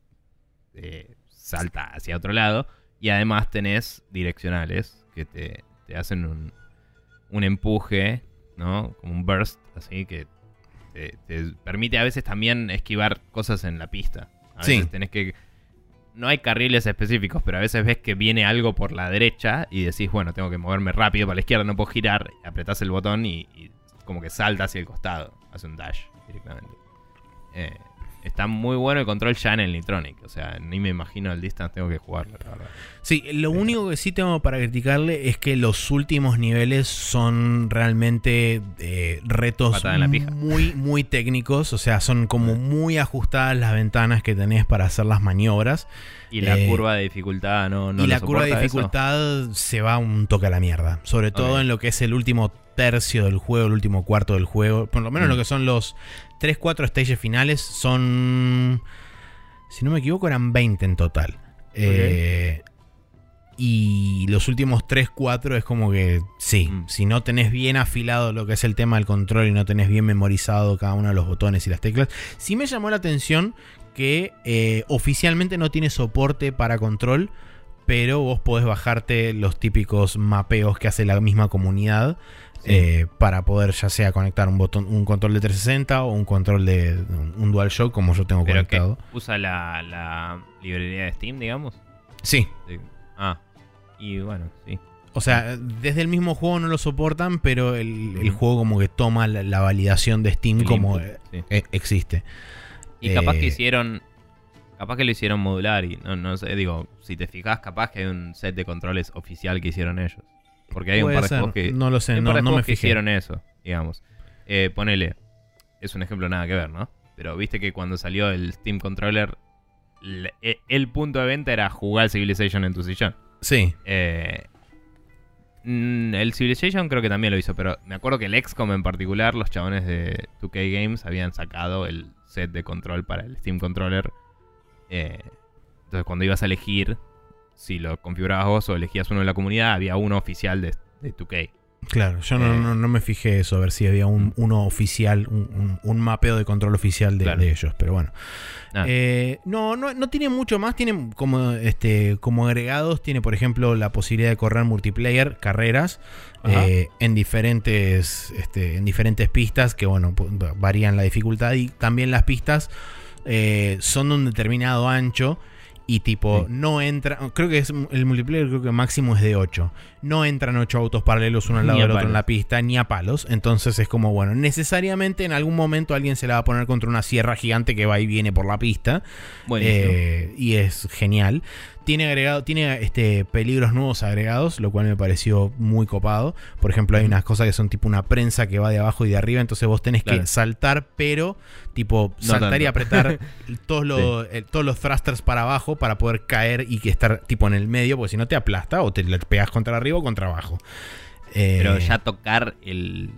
eh, salta hacia otro lado. Y además tenés direccionales que te, te hacen un, un empuje, ¿no? Como un burst, así que te, permite a veces también esquivar cosas en la pista. A veces tenés que. No hay carriles específicos, pero a veces ves que viene algo por la derecha y decís, bueno, tengo que moverme rápido para la izquierda, no puedo girar. Apretás el botón y, y como que salta hacia el costado. Hace un dash directamente. Eh, está muy bueno el control ya en el Nitronic. O sea, ni me imagino el Distance, tengo que jugarlo, la verdad. Sí, lo único que sí tengo para criticarle es que los últimos niveles son realmente eh, retos muy, muy técnicos. O sea, son como muy ajustadas las ventanas que tenés para hacer las maniobras. Y la eh, curva de dificultad no, no Y la curva de dificultad se va un toque a la mierda. Sobre todo en lo que es el último tercio del juego, el último cuarto del juego. Por lo menos mm. lo que son los 3, 4 stages finales son. Si no me equivoco, eran 20 en total. Eh, y los últimos 3, 4 es como que sí, mm. si no tenés bien afilado lo que es el tema del control y no tenés bien memorizado cada uno de los botones y las teclas, sí me llamó la atención que eh, oficialmente no tiene soporte para control, pero vos podés bajarte los típicos mapeos que hace la misma comunidad. Eh, para poder ya sea conectar un botón, un control de 360 o un control de un DualShock como yo tengo conectado. ¿Usa la, librería de Steam, digamos? Sí. Ah, y bueno, sí. O sea, desde el mismo juego no lo soportan, pero el, juego como que toma la, validación de Steam como eh, eh, existe. Y capaz que hicieron. Capaz que lo hicieron modular y no, no sé, digo, si te fijas, capaz que hay un set de controles oficial que hicieron ellos. Porque hay un par de juegos que. No lo sé, no, me que hicieron eso, digamos. Eh, ponele. Es un ejemplo nada que ver, ¿no? Pero viste que cuando salió el Steam Controller, e, el, punto de venta era jugar Civilization en tu sillón. Sí. Eh, mm, el Civilization creo que también lo hizo, pero me acuerdo que el XCOM en particular, los chabones de 2K Games habían sacado el set de control para el Steam Controller. Eh, entonces cuando ibas a elegir si lo configurabas vos o elegías uno de la comunidad, había uno oficial de, 2K. Claro, yo no, Eh. no- no me fijé eso, a ver si había un, uno oficial, un, un- un mapeo de control oficial de, Claro. de ellos, pero bueno. Ah. Eh, no, no, no tiene mucho más, tiene como, este, como agregados, tiene por ejemplo la posibilidad de correr multiplayer, carreras, eh, en, diferentes, este, en diferentes pistas que bueno, varían la dificultad y también las pistas eh, son de un determinado ancho. Y tipo, Sí. no entra. Creo que es el multiplayer, creo que máximo es de 8. No entran 8 autos paralelos uno al lado del otro en la pista, ni a palos. Entonces es como, bueno, necesariamente en algún momento alguien se la va a poner contra una sierra gigante que va y viene por la pista. Eh, y es genial. Tiene agregado, tiene este peligros nuevos agregados, lo cual me pareció muy copado. Por ejemplo, hay unas cosas que son tipo una prensa que va de abajo y de arriba, entonces vos tenés Claro. que saltar, pero tipo No saltar y apretar [laughs] todos los, eh, todos los thrusters para abajo para poder caer y que estar tipo en el medio, porque si no te aplasta o te le pegas contra arriba o contra abajo. Eh, Pero ya tocar el,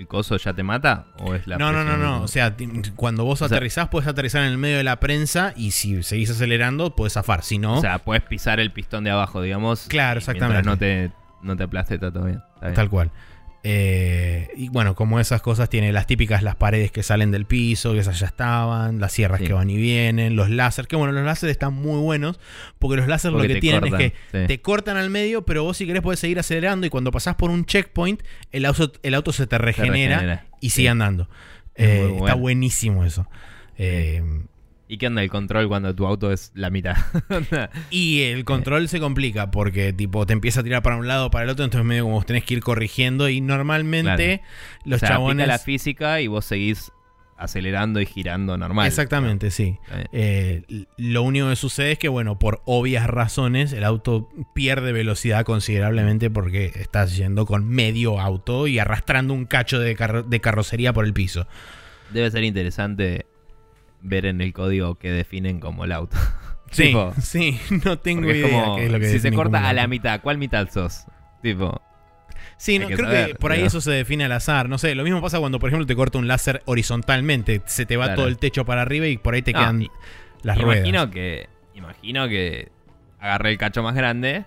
el coso ya te mata o es la no, no, no, no. O sea, cuando vos O sea- aterrizás, puedes aterrizar en el medio de la prensa y si seguís acelerando, puedes zafar. Si no, O sea, puedes pisar el pistón de abajo, digamos. Claro, exactamente. No te, no te aplaste, está todo bien. Está bien. Tal cual. Eh, y bueno, como esas cosas, tiene las típicas, las paredes que salen del piso, que esas ya estaban, las sierras Sí. que van y vienen, los láser, que bueno, los láser están muy buenos, porque los láser Porque lo que tienen cortan, es que sí. te cortan al medio, pero vos si querés podés seguir acelerando y cuando pasás por un checkpoint, el auto, el auto se te regenera, regenera, y sí. sigue andando. Eh, Está buenísimo eso. Eh, ¿Y qué onda el control cuando tu auto es la mitad? [laughs] Y el control se complica porque tipo te empieza a tirar para un lado o para el otro, entonces medio como vos tenés que ir corrigiendo y normalmente o los sea, aplica chabones... la física y vos seguís acelerando y girando normal. Exactamente, sí. Eh, lo único que sucede es que, bueno, por obvias razones, el auto pierde velocidad considerablemente porque estás yendo con medio auto y arrastrando un cacho de, de carrocería por el piso. Debe ser interesante ver en el código que definen como el auto. [laughs] Sí, Tipo, [laughs] sí, no tengo es idea como, qué es lo que si se corta a la mitad, ¿cuál mitad sos? Tipo, Sí, Hay no, que creo saber, que por ahí ¿no? eso se define al azar. No sé, lo mismo pasa cuando, por ejemplo, te corta un láser horizontalmente. Se te va Claro. todo el techo para arriba y por ahí te No, quedan y- las imagino ruedas. que imagino que agarré el cacho más grande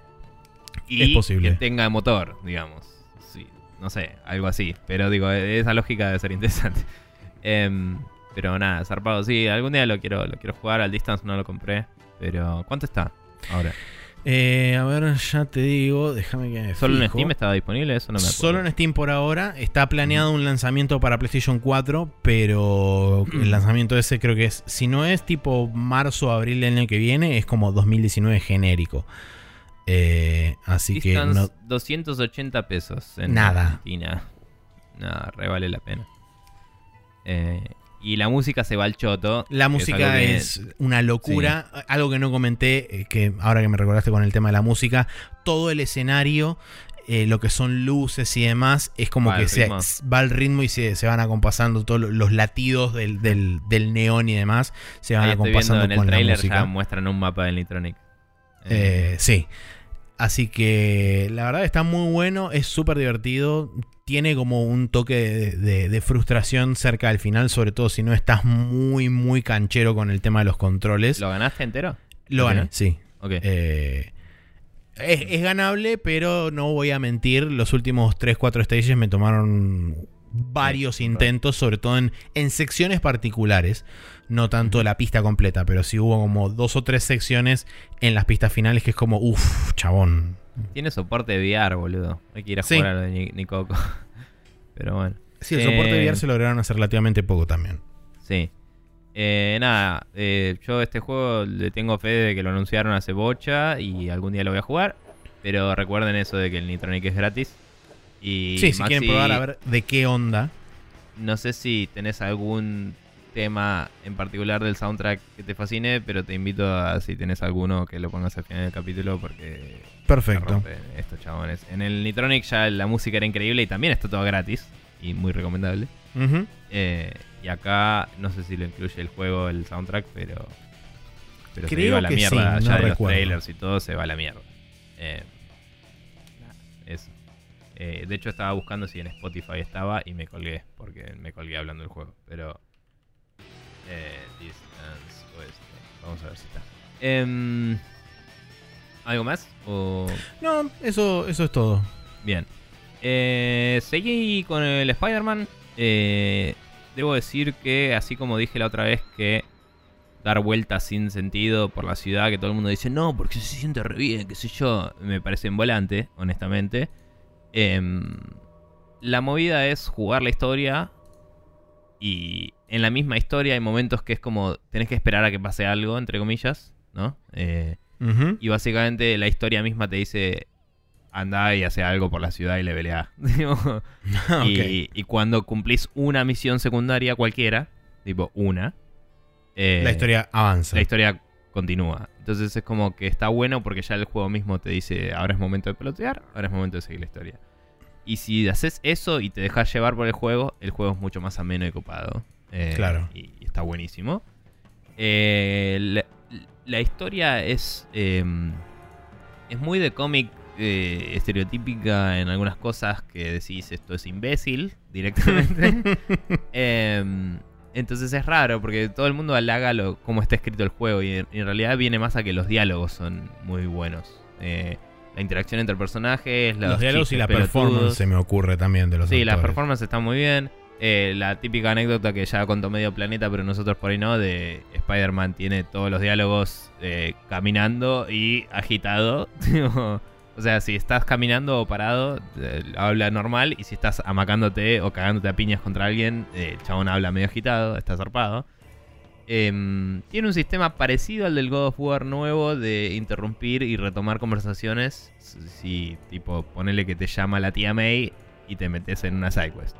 y Es posible. que tenga motor, digamos. Sí, no sé, algo así. Pero digo, esa lógica debe ser interesante. [laughs] Em, pero nada, zarpado, sí, algún día lo quiero, lo quiero jugar al distance, no lo compré. Pero, ¿cuánto está ahora? Eh, a ver, ya te digo, déjame que ¿Solo en fijo. Steam estaba disponible? Eso no me acuerdo. Solo en Steam por ahora. Está planeado un lanzamiento para PlayStation 4, pero [clears throat] el lanzamiento ese creo que es, si no es tipo marzo o abril del año que viene, es como 2019 genérico. Eh, así que Distance, no, 280 pesos en Nada. Argentina. Nada, re vale la pena. Eh, y la música se va al choto. La música es una locura. Algo que no comenté, eh, que ahora que me recordaste con el tema de la música, todo el escenario, eh, lo que son luces y demás, es como Va que se, va al ritmo y se, se van acompasando todos los latidos del, del, del neón y demás, se van Ahí estoy viendo acompasando en el con la trailer música. ya muestran un mapa del Nitronic. Eh, sí. Así que la verdad está muy bueno, es súper divertido. Tiene como un toque de, de- de frustración cerca del final, sobre todo si no estás muy, muy canchero con el tema de los controles. ¿Lo ganaste entero? Lo gané, ¿Al sí. Ok. Eh, es, es ganable, pero no voy a mentir. Los últimos 3-4 stages me tomaron varios intentos, sobre todo en, en secciones particulares. No tanto la pista completa, pero sí hubo como dos o tres secciones en las pistas finales que es como, uff, chabón. Tiene soporte de VR, boludo. Hay que ir a Sí. jugar a lo de Ni- Nicoco. [laughs] Pero bueno. Sí, el soporte de Eh, VR se lograron hace relativamente poco también. Sí. Eh, nada, eh, yo este juego le tengo fe de que lo anunciaron hace bocha y algún día lo voy a jugar. Pero recuerden eso de que el Nitronic es gratis. Y sí, si quieren probar a ver de qué onda. No sé si tenés algún tema en particular del soundtrack que te fascine, pero te invito a si tenés alguno que lo pongas al final del capítulo porque Perfecto. estos chabones. En el Nitronic ya la música era increíble y también está todo gratis y muy recomendable. Eh, y acá no sé si lo incluye el juego, el soundtrack, pero pero se iba a la que sí, mierda no ya de los trailers y todo se va a la mierda. Eh, eso. Eh, de hecho estaba buscando si en Spotify estaba y me colgué porque me colgué hablando del juego, pero eh, Distance Oeste. Vamos a ver si está. Em, ¿Algo más? O... No, eso, eso es todo. Bien. Eh, seguí con el Spider-Man. Eh, debo decir que, así como dije la otra vez, que dar vueltas sin sentido por la ciudad, que todo el mundo dice, no, porque se siente re bien, qué sé yo, me parece en volante, honestamente. Em, la movida es jugar la historia y en la misma historia hay momentos que es como tenés que esperar a que pase algo, entre comillas, ¿no? Eh, y básicamente la historia misma te dice, anda y hace algo por la ciudad y le pelea. [laughs] [laughs] Y, y cuando cumplís una misión secundaria cualquiera, tipo una, eh, La historia avanza. la historia continúa. Entonces es como que está bueno porque ya el juego mismo te dice, ahora es momento de pelotear, ahora es momento de seguir la historia. Y si haces eso y te dejas llevar por el juego, el juego es mucho más ameno y copado. Eh, Claro. Y, y está buenísimo. Eh, la, la historia es, eh, es muy de cómic eh, estereotípica en algunas cosas que decís esto es imbécil [laughs] directamente. [laughs] Em, entonces es raro porque todo el mundo halaga lo, cómo está escrito el juego y en, en realidad viene más a que los diálogos son muy buenos. Eh, la interacción entre personajes, Los diálogos y la performance se me ocurre también de los Sí, la actores. performance está muy bien. Eh, la típica anécdota que ya contó medio planeta, pero nosotros por ahí no, de Spider-Man tiene todos los diálogos eh, caminando y agitado. [laughs] O sea, si estás caminando o parado, eh, habla normal. Y si estás amacándote o cagándote a piñas contra alguien, el chabón habla medio agitado, está zarpado. Em, tiene un sistema parecido al del God of War nuevo de interrumpir y retomar conversaciones. Si, tipo, ponele que te llama la tía May y te metes en una sidequest.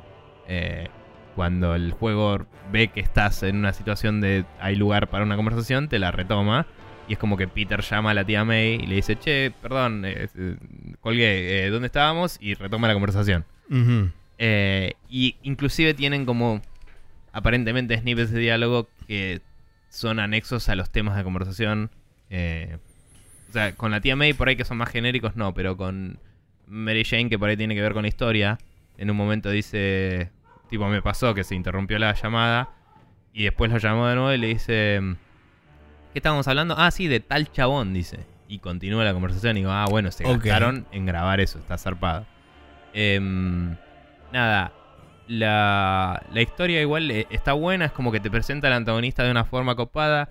Eh, cuando el juego ve que estás en una situación de hay lugar para una conversación, te la retoma. Y es como que Peter llama a la tía May y le dice, che, perdón, eh, eh, colgué, eh, ¿dónde estábamos? Y retoma la conversación. Eh, y inclusive tienen como aparentemente snippets de diálogo que son anexos a los temas de conversación. O sea, con la tía May por ahí que son más genéricos, no, pero con Mary Jane que por ahí tiene que ver con la historia. En un momento dice, tipo, me pasó que se interrumpió la llamada y después lo llamó de nuevo y le dice, ¿qué estábamos hablando? Ah, sí, de tal chabón, dice. Y continúa la conversación y digo, ah, bueno, se Ok. gastaron en grabar eso, está zarpado. Em, nada, la, la historia igual eh, está buena, es como que te presenta al antagonista de una forma copada.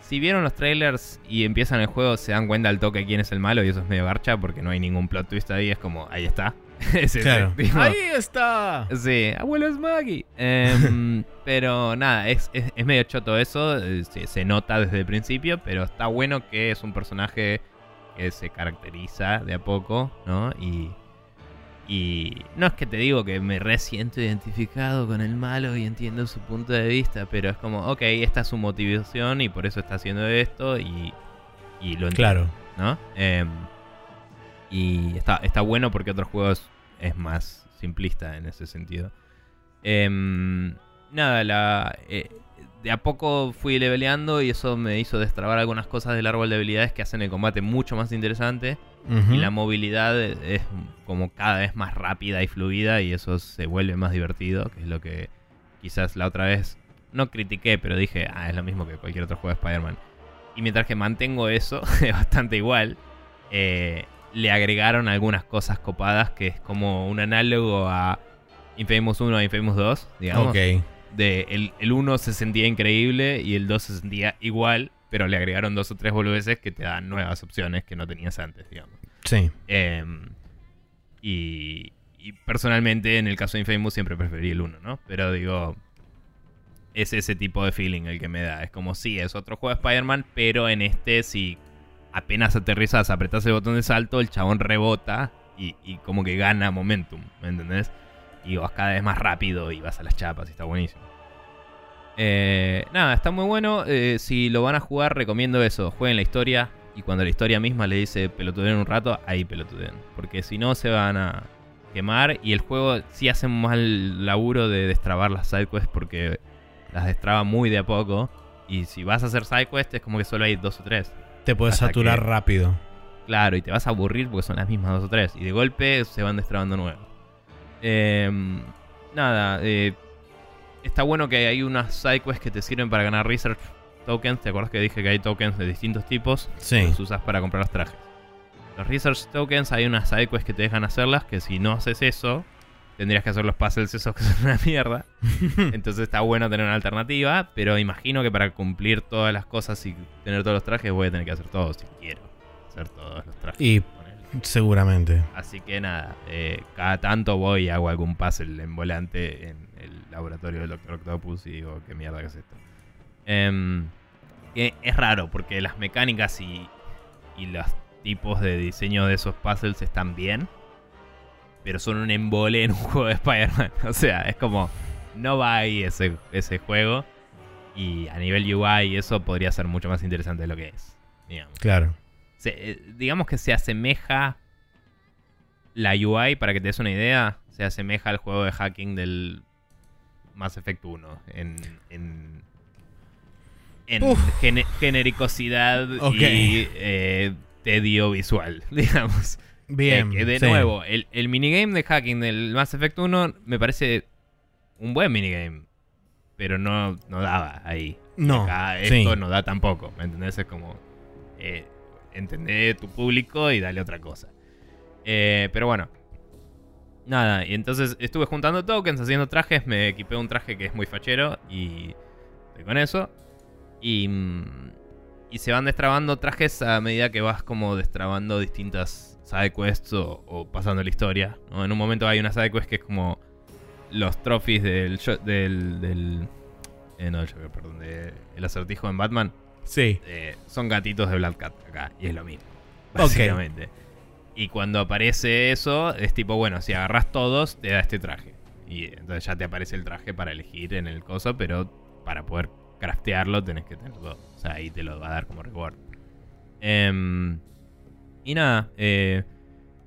Si vieron los trailers y empiezan el juego, se dan cuenta al toque quién es el malo y eso es medio garcha porque no hay ningún plot twist ahí, es como, ahí está. [laughs] Ese, Claro. tipo. Ahí está. Sí, abuelo es Maggie. Em, [laughs] pero nada, es, es- es medio choto eso. eh, Se, se nota desde el principio, pero está bueno que es un personaje que se caracteriza de a poco, ¿no? Y, y no es que te digo que me resiento identificado con el malo y entiendo su punto de vista, pero es como, ok, esta es su motivación y por eso está haciendo esto y, y lo entiendo. Claro. ¿no? Em, y está, está bueno porque otros juegos es más simplista en ese sentido. Em, nada, la, eh, de a poco fui leveleando y eso me hizo destrabar algunas cosas del árbol de habilidades que hacen el combate mucho más interesante. Y la movilidad es como cada vez más rápida y fluida y eso se vuelve más divertido, que es lo que quizás la otra vez no critiqué, pero dije, ah, es lo mismo que cualquier otro juego de Spider-Man. Y mientras que mantengo eso, [laughs] es bastante igual, eh, le agregaron algunas cosas copadas que es como un análogo a Infamous 1 a Infamous 2, digamos. Ok. De el, el 1 se sentía increíble y el 2 se sentía igual, pero le agregaron dos o tres boludeces que te dan nuevas opciones que no tenías antes, digamos. Sí. Em, y, y personalmente, en el caso de Infamous, siempre preferí el 1, ¿no? Pero digo, es ese tipo de feeling el que me da. Es como, sí, es otro juego de Spider-Man, pero en este, si apenas aterrizas, apretas el botón de salto, el chabón rebota y, y como que gana momentum, ¿me entendés? Y vas cada vez más rápido y vas a las chapas y está buenísimo. Eh, nada, está muy bueno. Eh, si lo van a jugar, recomiendo eso. Jueguen la historia. Y cuando la historia misma le dice pelotuden un rato, ahí pelotuden. Porque si no, se van a quemar. Y el juego sí hace un mal laburo de destrabar las sidequests porque las destraba muy de a poco. Y si vas a hacer sidequests, es como que solo hay dos o tres. Te puedes saturar que- rápido. Claro, y te vas a aburrir porque son las mismas dos o tres. Y de golpe se van destrabando nuevos. Em, nada, eh, está bueno que hay unas sidequests que te sirven para ganar research tokens. ¿Te acuerdas que dije que hay tokens de distintos tipos? Sí. Los usas para comprar los trajes. los research tokens hay unas sidequests que te dejan hacerlas que si no haces eso, tendrías que hacer los puzzles esos que [laughs] son una mierda. [laughs] Entonces está bueno tener una alternativa, pero imagino que para cumplir todas las cosas y tener todos los trajes voy a tener que hacer todos si quiero hacer todos los trajes. Y seguramente. Así que nada, eh, cada tanto voy y hago algún puzzle en volante en el laboratorio del Doctor Octopus y digo, ¿qué mierda que es esto? Em, es raro porque las mecánicas y, y los tipos de diseño de esos puzzles están bien, pero son un embole en un [laughs] juego de Spider-Man. O sea, es como, no va ahí ese, ese juego. Y a nivel UI eso podría ser mucho más interesante de lo que es. Digamos. Claro. Eh, digamos que se asemeja la UI, para que te des una idea, se asemeja al juego de hacking del Mass Effect 1 en, en, genericosidad y eh, tedio visual, [laughs] digamos. Bien. Eh, de nuevo, el, el, minigame de hacking del Mass Effect 1 me parece un buen minigame. Pero no, no daba ahí. No. esto no da tampoco. ¿Me entendés? Es como. Eh, entender tu público y dale otra cosa. Eh, pero bueno. Nada, y entonces estuve juntando tokens, haciendo trajes. Me equipé un traje que es muy fachero. Y. Estoy con eso. Y. Mm, y se van destrabando trajes a medida que vas como destrabando distintas sidequests o, o pasando la historia. En un momento hay una sidequest que es como los trophies del. del, del eh, no, perdón, de el acertijo en Batman. Sí. Eh, son gatitos de Black Cat acá, y es lo mismo. Básicamente. Y cuando aparece eso, es tipo, bueno, si agarras todos, te da este traje. Y entonces ya te aparece el traje para elegir en el coso, pero para poder craftearlo tenés que tenerlo. O sea, ahí te lo va a dar como reward. Eh, y nada, eh,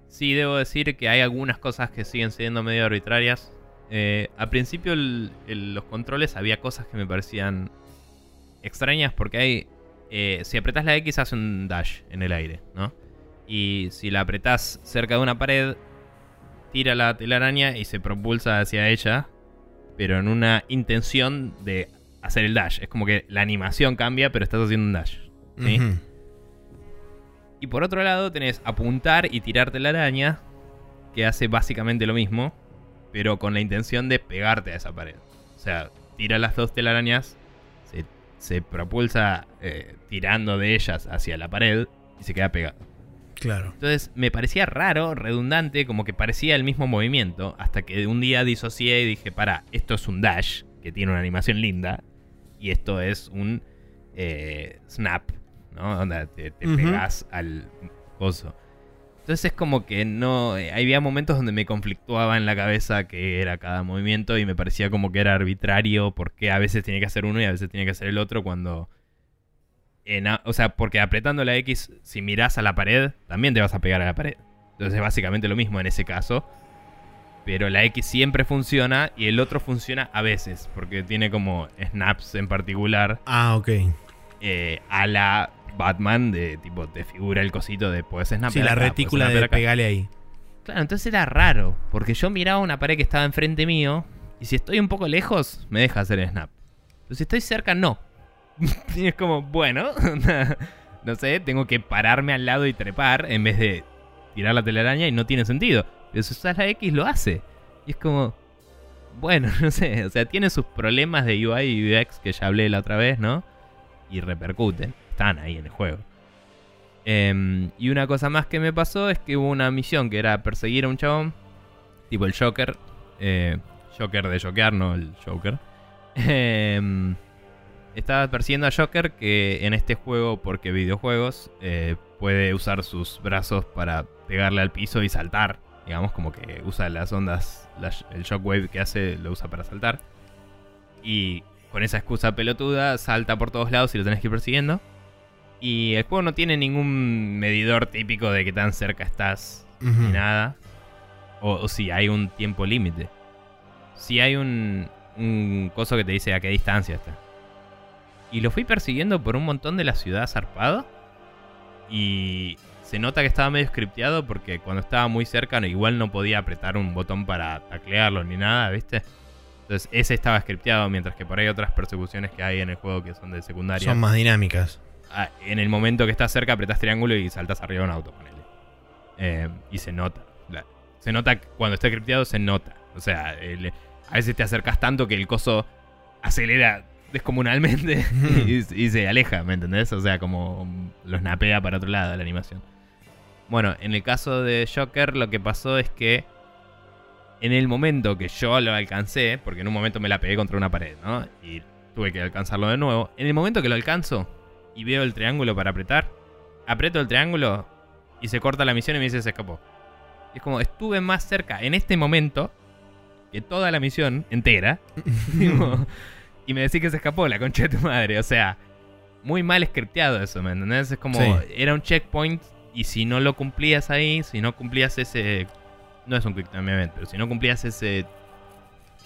sí debo decir que hay algunas cosas que siguen siendo medio arbitrarias. Eh, al principio los controles había cosas que me parecían extrañas porque hay... Eh, si apretas la X hace un dash en el aire, ¿no? Y si la apretas cerca de una pared, tira la telaraña y se propulsa hacia ella, pero en una intención de hacer el dash. Es como que la animación cambia, pero estás haciendo un dash. ¿sí? Y por otro lado tenés apuntar y tirarte la araña, que hace básicamente lo mismo, pero con la intención de pegarte a esa pared. O sea, tira las dos telarañas, se, se propulsa eh, tirando de ellas hacia la pared y se queda pegado. Claro. Entonces me parecía raro, redundante, como que parecía el mismo movimiento, hasta que un día disocié y dije, para, esto es un dash, que tiene una animación linda, y esto es un eh, snap, ¿no? [laughs] Donde te, pegas al coso. Entonces es como que no. Eh, había momentos donde me conflictuaba en la cabeza que era cada movimiento y me parecía como que era arbitrario porque a veces tenía que hacer uno y a veces tenía que hacer el otro cuando. o sea, porque apretando la X, si miras a la pared, también te vas a pegar a la pared. Entonces es básicamente lo mismo en ese caso. Pero la X siempre funciona y el otro funciona a veces, porque tiene como snaps en particular. Ah, ok. Eh, a la Batman de tipo te figura el cosito de puedes snap. Sí, la retícula de pegarle ahí. Claro, entonces era raro, porque yo miraba una pared que estaba enfrente mío y si estoy un poco lejos me deja hacer el snap. Pero si estoy cerca no. [laughs] y es como, bueno, [laughs] no sé, tengo que pararme al lado y trepar en vez de tirar la telaraña y no tiene sentido. Pero si usas la X lo hace. Y es como, bueno, [laughs] no sé, o sea, tiene sus problemas de UI y UX que ya hablé la otra vez, ¿no? Y repercuten están ahí en el juego. Em, y una cosa más que me pasó es que hubo una misión que era perseguir a un chabón, tipo el Joker. Eh, Joker de Joker, no el Joker. Em, estaba persiguiendo a Joker que en este juego, porque videojuegos, eh, puede usar sus brazos para pegarle al piso y saltar. Digamos, como que usa las ondas, el shockwave que hace lo usa para saltar. Y con esa excusa pelotuda salta por todos lados y lo tenés que ir persiguiendo. Y el juego no tiene ningún medidor típico de que tan cerca estás ni nada. O, si hay un tiempo límite. Si hay un, un coso que te dice a qué distancia está. Y lo fui persiguiendo por un montón de la ciudad zarpado. Y se nota que estaba medio scripteado porque cuando estaba muy cerca igual no podía apretar un botón para taclearlo ni nada, ¿viste? Entonces ese estaba scripteado, mientras que por ahí otras persecuciones que hay en el juego que son de secundaria. Son más dinámicas. En el momento que estás cerca apretas triángulo y saltas arriba de un auto, ponele. Eh, y se nota. se nota cuando está cripteado, se nota. O sea, a veces te acercas tanto que el coso acelera descomunalmente [laughs] y, se aleja, ¿me entendés? O sea, como los napea para otro lado la animación. Bueno, en el caso de Joker, lo que pasó es que en el momento que yo lo alcancé, porque en un momento me la pegué contra una pared, ¿no? Y tuve que alcanzarlo de nuevo. En el momento que lo alcanzo y veo el triángulo para apretar, aprieto el triángulo y se corta la misión y me dice se escapó. es como, estuve más cerca en este momento que toda la misión entera. [laughs] y me decís que se escapó la concha de tu madre. O sea, muy mal scripteado eso, ¿me entendés? Es como, era un checkpoint y si no lo cumplías ahí, si no cumplías ese no es un quick time event, pero si no cumplías ese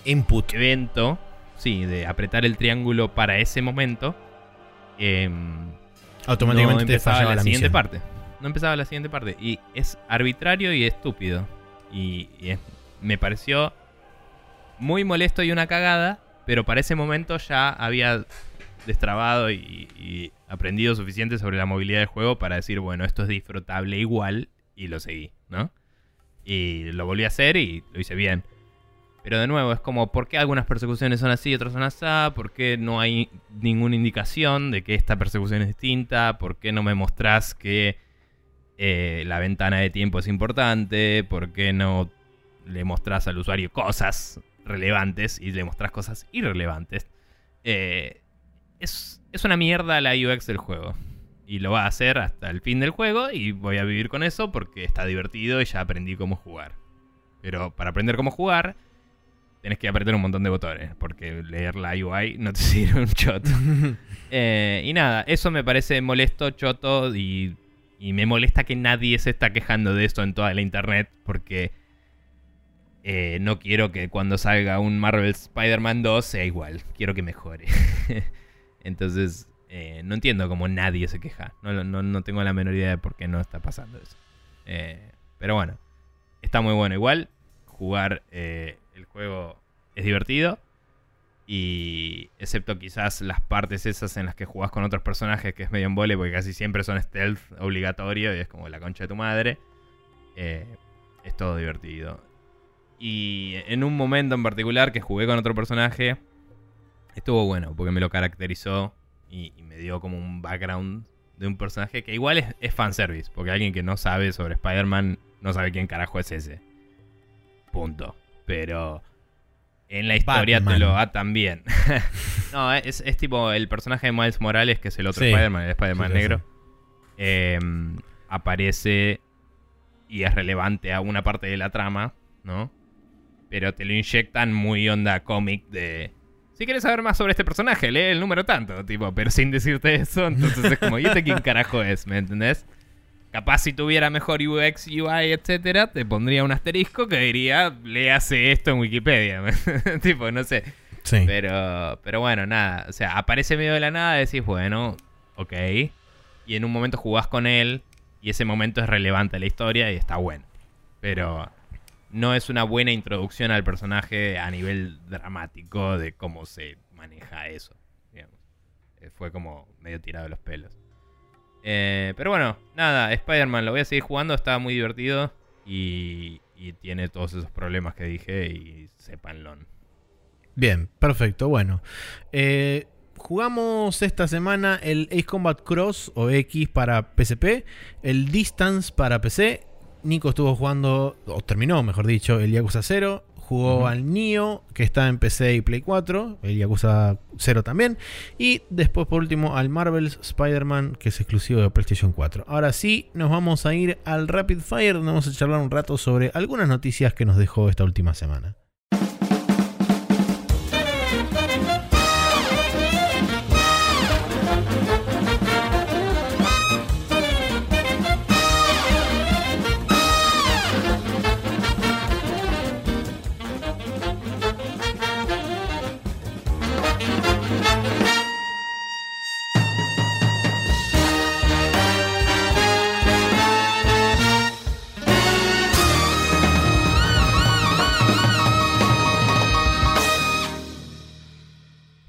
input evento, sí, de apretar el triángulo para ese momento, em, automáticamente no empezaba la, siguiente parte. No empezaba la siguiente parte. Y es arbitrario y estúpido. Y, me pareció muy molesto y una cagada, pero para ese momento ya había destrabado y, y, aprendido suficiente sobre la movilidad del juego para decir, bueno, esto es disfrutable igual, y lo seguí, ¿no? Y lo volví a hacer y lo hice bien. Pero de nuevo, es como, ¿por qué algunas persecuciones son así y otras son así? ¿Por qué no hay ninguna indicación de que esta persecución es distinta? ¿Por qué no me mostrás que eh, la ventana de tiempo es importante? ¿Por qué no le mostrás al usuario cosas relevantes y le mostrás cosas irrelevantes? Eh, es, es una mierda la UX del juego y lo va a hacer hasta el fin del juego y voy a vivir con eso porque está divertido y ya aprendí cómo jugar. Pero para aprender cómo jugar, tenés que apretar un montón de botones porque leer la UI no te [laughs] sirve un choto. [laughs] Eh, y nada, eso me parece molesto, choto y, y, me molesta que nadie se está quejando de esto en toda la internet porque eh, no quiero que cuando salga un Marvel Spider-Man 2 sea igual, quiero que mejore. [laughs] Entonces, eh, no entiendo cómo nadie se queja. No, tengo la menor idea de por qué no está pasando eso. Pero bueno, está muy bueno. Igual, jugar juego es divertido. Y excepto quizás las partes esas en las que jugás con otros personajes, que es medio en vole, porque casi siempre son stealth obligatorio y es como la concha de tu madre. es todo divertido. Y en un momento en particular que jugué con otro personaje, estuvo bueno, porque me lo caracterizó y, me dio como un background de un personaje que igual es, es fanservice, porque alguien que no sabe sobre Spider-Man no sabe quién carajo es ese. Punto. Pero en la historia te lo da también. [laughs] no, es, tipo el personaje de Miles Morales, que es el otro Spider-Man, el Spider-Man negro. Em, aparece y es relevante a una parte de la trama, ¿no? Pero te lo inyectan muy onda cómic de si quieres saber más sobre este personaje, lee el número tanto, tipo, pero sin decirte eso, entonces es como, ¿y este quién carajo es? ¿Me entendés? Capaz si tuviera mejor UX, UI, etcétera, te pondría un asterisco que diría, léase esto en Wikipedia. [laughs] tipo, no sé. Sí. Pero, pero bueno, nada. O sea, aparece medio de la nada, decís, bueno, ok. Y en un momento jugás con él y ese momento es relevante a la historia y está bueno. Pero no es una buena introducción al personaje a nivel dramático de cómo se maneja eso. Eh, fue como medio tirado de los pelos. Eh, pero bueno, nada, Spider-Man lo voy a seguir jugando, está muy divertido y, tiene todos esos problemas que dije y sépanlo. Bien, perfecto, bueno. Eh, jugamos esta semana el Ace Combat Cross o X para PSP, el Distance para PC Nico estuvo jugando, o terminó, mejor dicho, el Yakuza 0. Jugó al Nio, que está en PC y Play 4, el Yakuza 0 también. Y después, por último, al Marvel's Spider-Man, que es exclusivo de PlayStation 4. Ahora sí, nos vamos a ir al Rapid Fire, donde vamos a charlar un rato sobre algunas noticias que nos dejó esta última semana.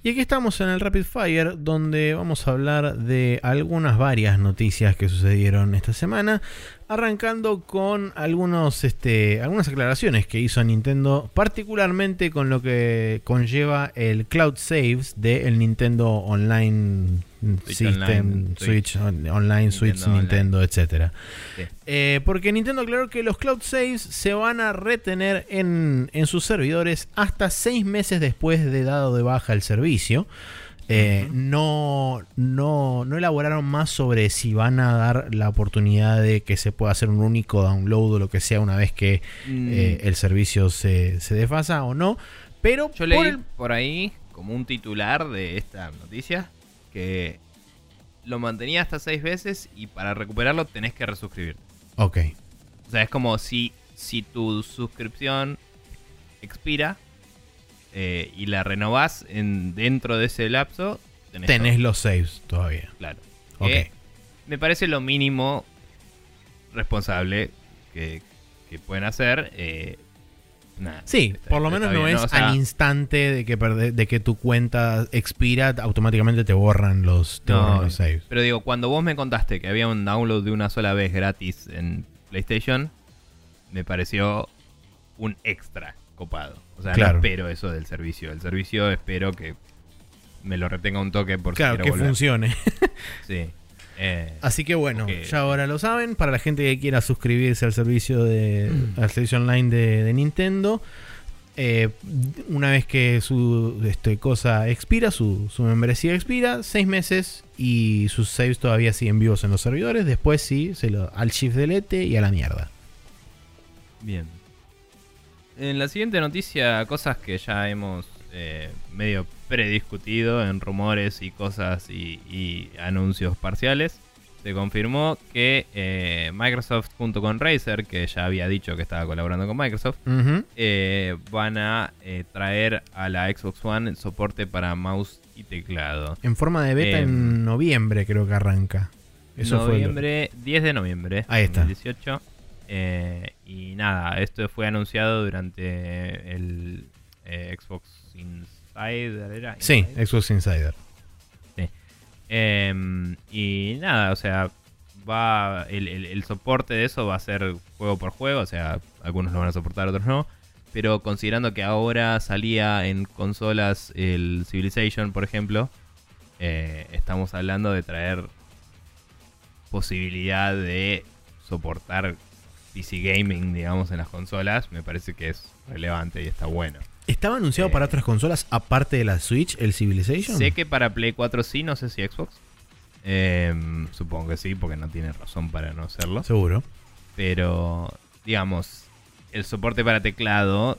Y aquí estamos en el Rapid Fire, donde vamos a hablar de algunas varias noticias que sucedieron esta semana. arrancando con algunos, este, algunas aclaraciones que hizo Nintendo, particularmente con lo que conlleva el Cloud Saves del Nintendo Online Switch System, Online, Switch on- Online, Switch, Nintendo. Sí. Eh, porque Nintendo aclaró que los Cloud Saves se van a retener en, en sus servidores hasta seis meses después de dado de baja el servicio. Eh, no, no, no elaboraron más sobre si van a dar la oportunidad de que se pueda hacer un único download o lo que sea una vez que Mm, eh, el servicio se, se desfasa o no. Pero Yo por leí el- por ahí como un titular de esta noticia que lo mantenía hasta seis veces y para recuperarlo tenés que resuscribirte. Ok, O sea, es como si, si tu suscripción expira eh, y la renovás en, dentro de ese lapso, tenés, tenés todo, los saves todavía. claro. Ok. Que me parece lo mínimo responsable que, que pueden hacer. eh, Sí, está- por lo menos bien, no es O sea, al instante de que, perde- de que tu cuenta expira, automáticamente te borran los, te No, borran los saves. Pero digo, cuando vos me contaste que había un download de una sola vez gratis en PlayStation, me pareció un extra copado. O sea, Claro. no espero eso del servicio. El servicio espero que me lo retenga un toque por Claro, si que volver. funcione. [laughs] Sí. Eh, Así que bueno, ya ahora lo saben. Para la gente que quiera suscribirse al servicio de al servicio online de, de Nintendo, eh, una vez que su este, cosa expira, su, su membresía expira, seis meses y sus saves todavía siguen vivos en los servidores. Después sí, se lo, al shift delete y a la mierda. Bien. En la siguiente noticia, cosas que ya hemos eh, medio prediscutido en rumores y cosas y, y anuncios parciales. Se confirmó que eh, Microsoft junto con Razer, que ya había dicho que estaba colaborando con Microsoft, eh, van a eh, traer a la Xbox One el soporte para mouse y teclado. En forma de beta Em, en noviembre creo que arranca. Eso fue noviembre, 10 de noviembre. Ahí está. 2018. Eh, y nada, esto fue anunciado durante el Xbox Insider, ¿era? Sí, Insider. Xbox Insider. Em, y nada, o sea, va el, el- el soporte de eso va a ser juego por juego, o sea, algunos lo van a soportar, otros no. Pero considerando que ahora salía en consolas el Civilization, por ejemplo, eh, estamos hablando de traer posibilidad de soportar PC gaming, digamos, en las consolas. Me parece que es relevante y está bueno. ¿Estaba anunciado Eh. para otras consolas aparte de la Switch, el Civilization? Sé que para Play 4 sí, no sé si Xbox. Em, supongo que sí, porque no tiene razón para no hacerlo. Seguro. Pero, digamos, el soporte para teclado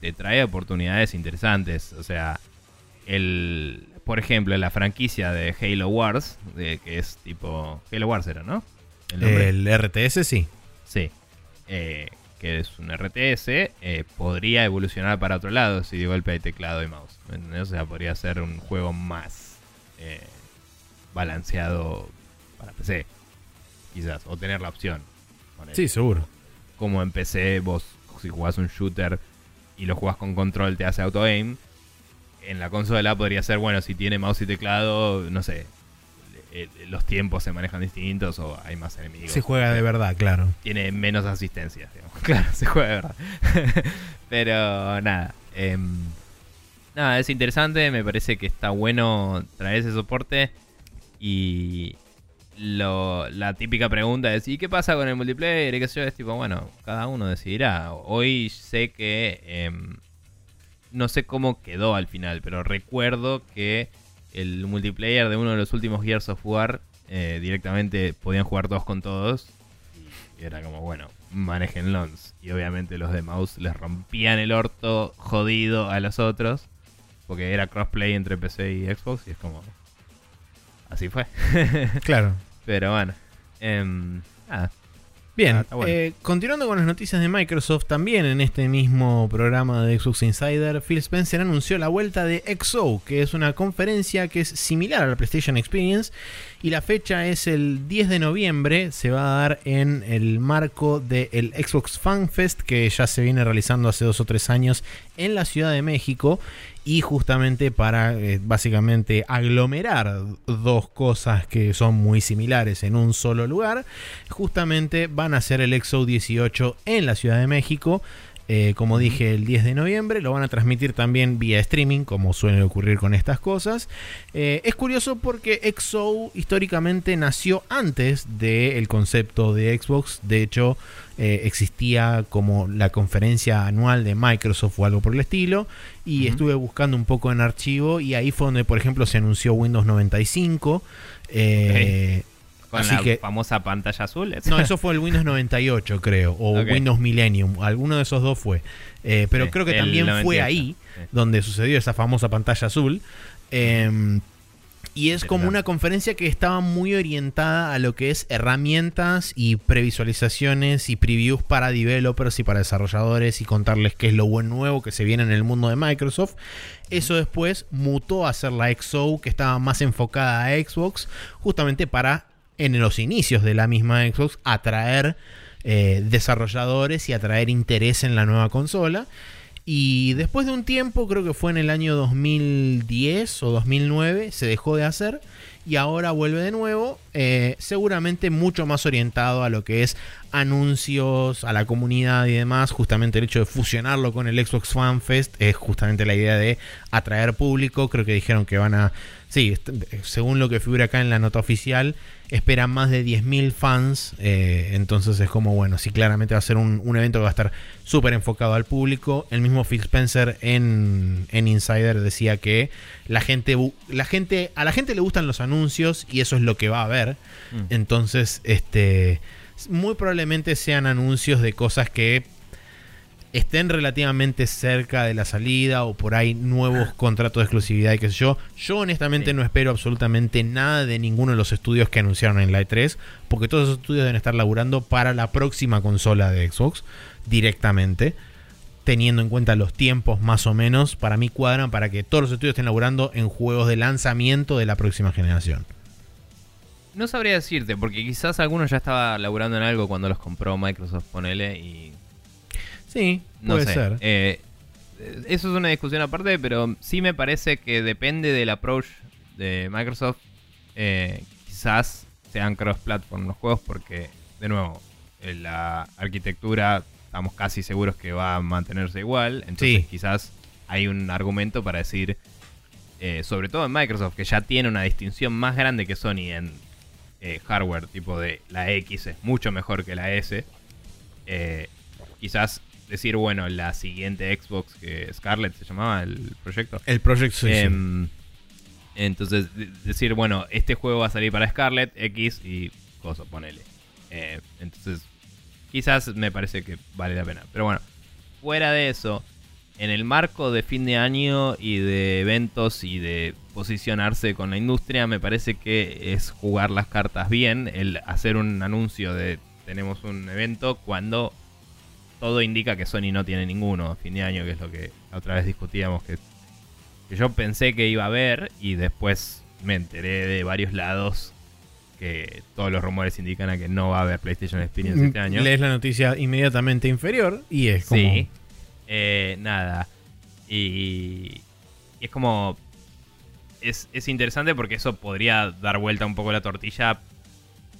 te trae oportunidades interesantes. O sea, el, por ejemplo, la franquicia de Halo Wars, de, que es tipo... Halo Wars era, ¿no? El. El RTS sí. Sí. Eh, que es un RTS, eh, podría evolucionar para otro lado si de golpe hay teclado y mouse. ¿me entendés? O sea, podría ser un juego más eh, balanceado para PC. Quizás. O tener la opción. Sí, seguro. Como en PC, vos si jugás un shooter y lo jugás con control te hace auto-aim. En la consola podría ser, bueno, si tiene mouse y teclado, no sé. Eh, Los tiempos se manejan distintos o hay más enemigos. Se juega de verdad, claro. tiene menos asistencia. digamos. [laughs] Claro, se juega de verdad. [laughs] Pero nada. em, nada, es interesante. Me parece que está bueno traer ese soporte. Y lo, la típica pregunta es: ¿y qué pasa con el multiplayer? Y qué sé yo, es tipo, bueno, cada uno decidirá. Hoy sé que. em, no sé cómo quedó al final, pero recuerdo que el multiplayer de uno de los últimos Gears of War eh, directamente podían jugar todos con todos. Y era como, bueno, manejen lons. Y obviamente los de mouse les rompían el orto jodido a los otros. Porque era crossplay entre PC y Xbox. Y es como. Así fue. Claro. [laughs] Pero bueno. em, nada. Bien, Ah, bueno. eh, continuando con las noticias de Microsoft, también en este mismo programa de Xbox Insider, Phil Spencer anunció la vuelta de XO, que es una conferencia que es similar a la PlayStation Experience, y la fecha es el 10 de noviembre, se va a dar en el marco del Xbox Fan Fest, que ya se viene realizando hace dos o tres años en la Ciudad de México, y justamente para eh, básicamente aglomerar dos cosas que son muy similares en un solo lugar, justamente van a hacer el EXO 18 en la Ciudad de México. Eh, como dije, el 10 de noviembre. Lo van a transmitir también vía streaming, como suele ocurrir con estas cosas. Eh, es curioso porque XO históricamente nació antes del concepto de Xbox. De hecho, eh, existía como la conferencia anual de Microsoft o algo por el estilo. Y estuve buscando un poco en archivo. Y ahí fue donde, por ejemplo, se anunció Windows 95. Con la famosa pantalla azul. [laughs] No, eso fue el Windows 98, creo, o Windows Millennium. Alguno de esos dos fue. Eh, pero creo que también fue ahí donde sucedió esa famosa pantalla azul. Em, y es como una conferencia que estaba muy orientada a lo que es herramientas y previsualizaciones y previews para developers y para desarrolladores y contarles qué es lo buen nuevo que se viene en el mundo de Microsoft. Eso después mutó a ser la XO que estaba más enfocada a Xbox justamente para en los inicios de la misma Xbox atraer eh, desarrolladores y atraer interés en la nueva consola. Y después de un tiempo, creo que fue en el año 2010 o 2009, se dejó de hacer y ahora vuelve de nuevo, eh, seguramente mucho más orientado a lo que es anuncios, a la comunidad y demás. Justamente el hecho de fusionarlo con el Xbox Fan Fest es justamente la idea de atraer público. Creo que dijeron que van a Sí, según lo que figura acá en la nota oficial, esperan más de 10.000 fans. Eh, entonces es como, bueno, sí, claramente va a ser un, evento que va a estar súper enfocado al público. El mismo Phil Spencer en, Insider decía que la gente, la gente, a la gente le gustan los anuncios y eso es lo que va a haber. Mm. Entonces, este, muy probablemente sean anuncios de cosas que estén relativamente cerca de la salida o por ahí nuevos ah. contratos de exclusividad y qué sé yo. Yo honestamente no espero absolutamente nada de ninguno de los estudios que anunciaron en la E3, porque todos esos estudios deben estar laburando para la próxima consola de Xbox directamente. Teniendo en cuenta los tiempos más o menos, para mí cuadran para que todos los estudios estén laburando en juegos de lanzamiento de la próxima generación. No sabría decirte, porque quizás algunos ya estaba laburando en algo cuando los compró Microsoft, ponele, y Sí, puede ser. Eh, eso es una discusión aparte, pero sí me parece que depende del approach de Microsoft. Eh, quizás sean cross-platform los juegos, porque, de nuevo, la arquitectura estamos casi seguros que va a mantenerse igual. Entonces, quizás hay un argumento para decir, eh, sobre todo en Microsoft, que ya tiene una distinción más grande que Sony en hardware, tipo de la X es mucho mejor que la S. quizás decir, bueno, la siguiente Xbox que Scarlett se llamaba el proyecto. El proyecto, sí, em, Entonces, decir, bueno, este juego va a salir para Scarlett, X y cosa, ponele. Eh, entonces, quizás me parece que vale la pena. Pero bueno, fuera de eso, en el marco de fin de año y de eventos y de posicionarse con la industria, me parece que es jugar las cartas bien, el hacer un anuncio de tenemos un evento cuando todo indica que Sony no tiene ninguno a fin de año, que es lo que otra vez discutíamos, que, yo pensé que iba a haber y después me enteré de varios lados que todos los rumores indican a que no va a haber PlayStation Experience este año. Lees la noticia inmediatamente inferior y es como... Sí, eh, nada. Y, es como... Es, es interesante porque eso podría dar vuelta un poco la tortilla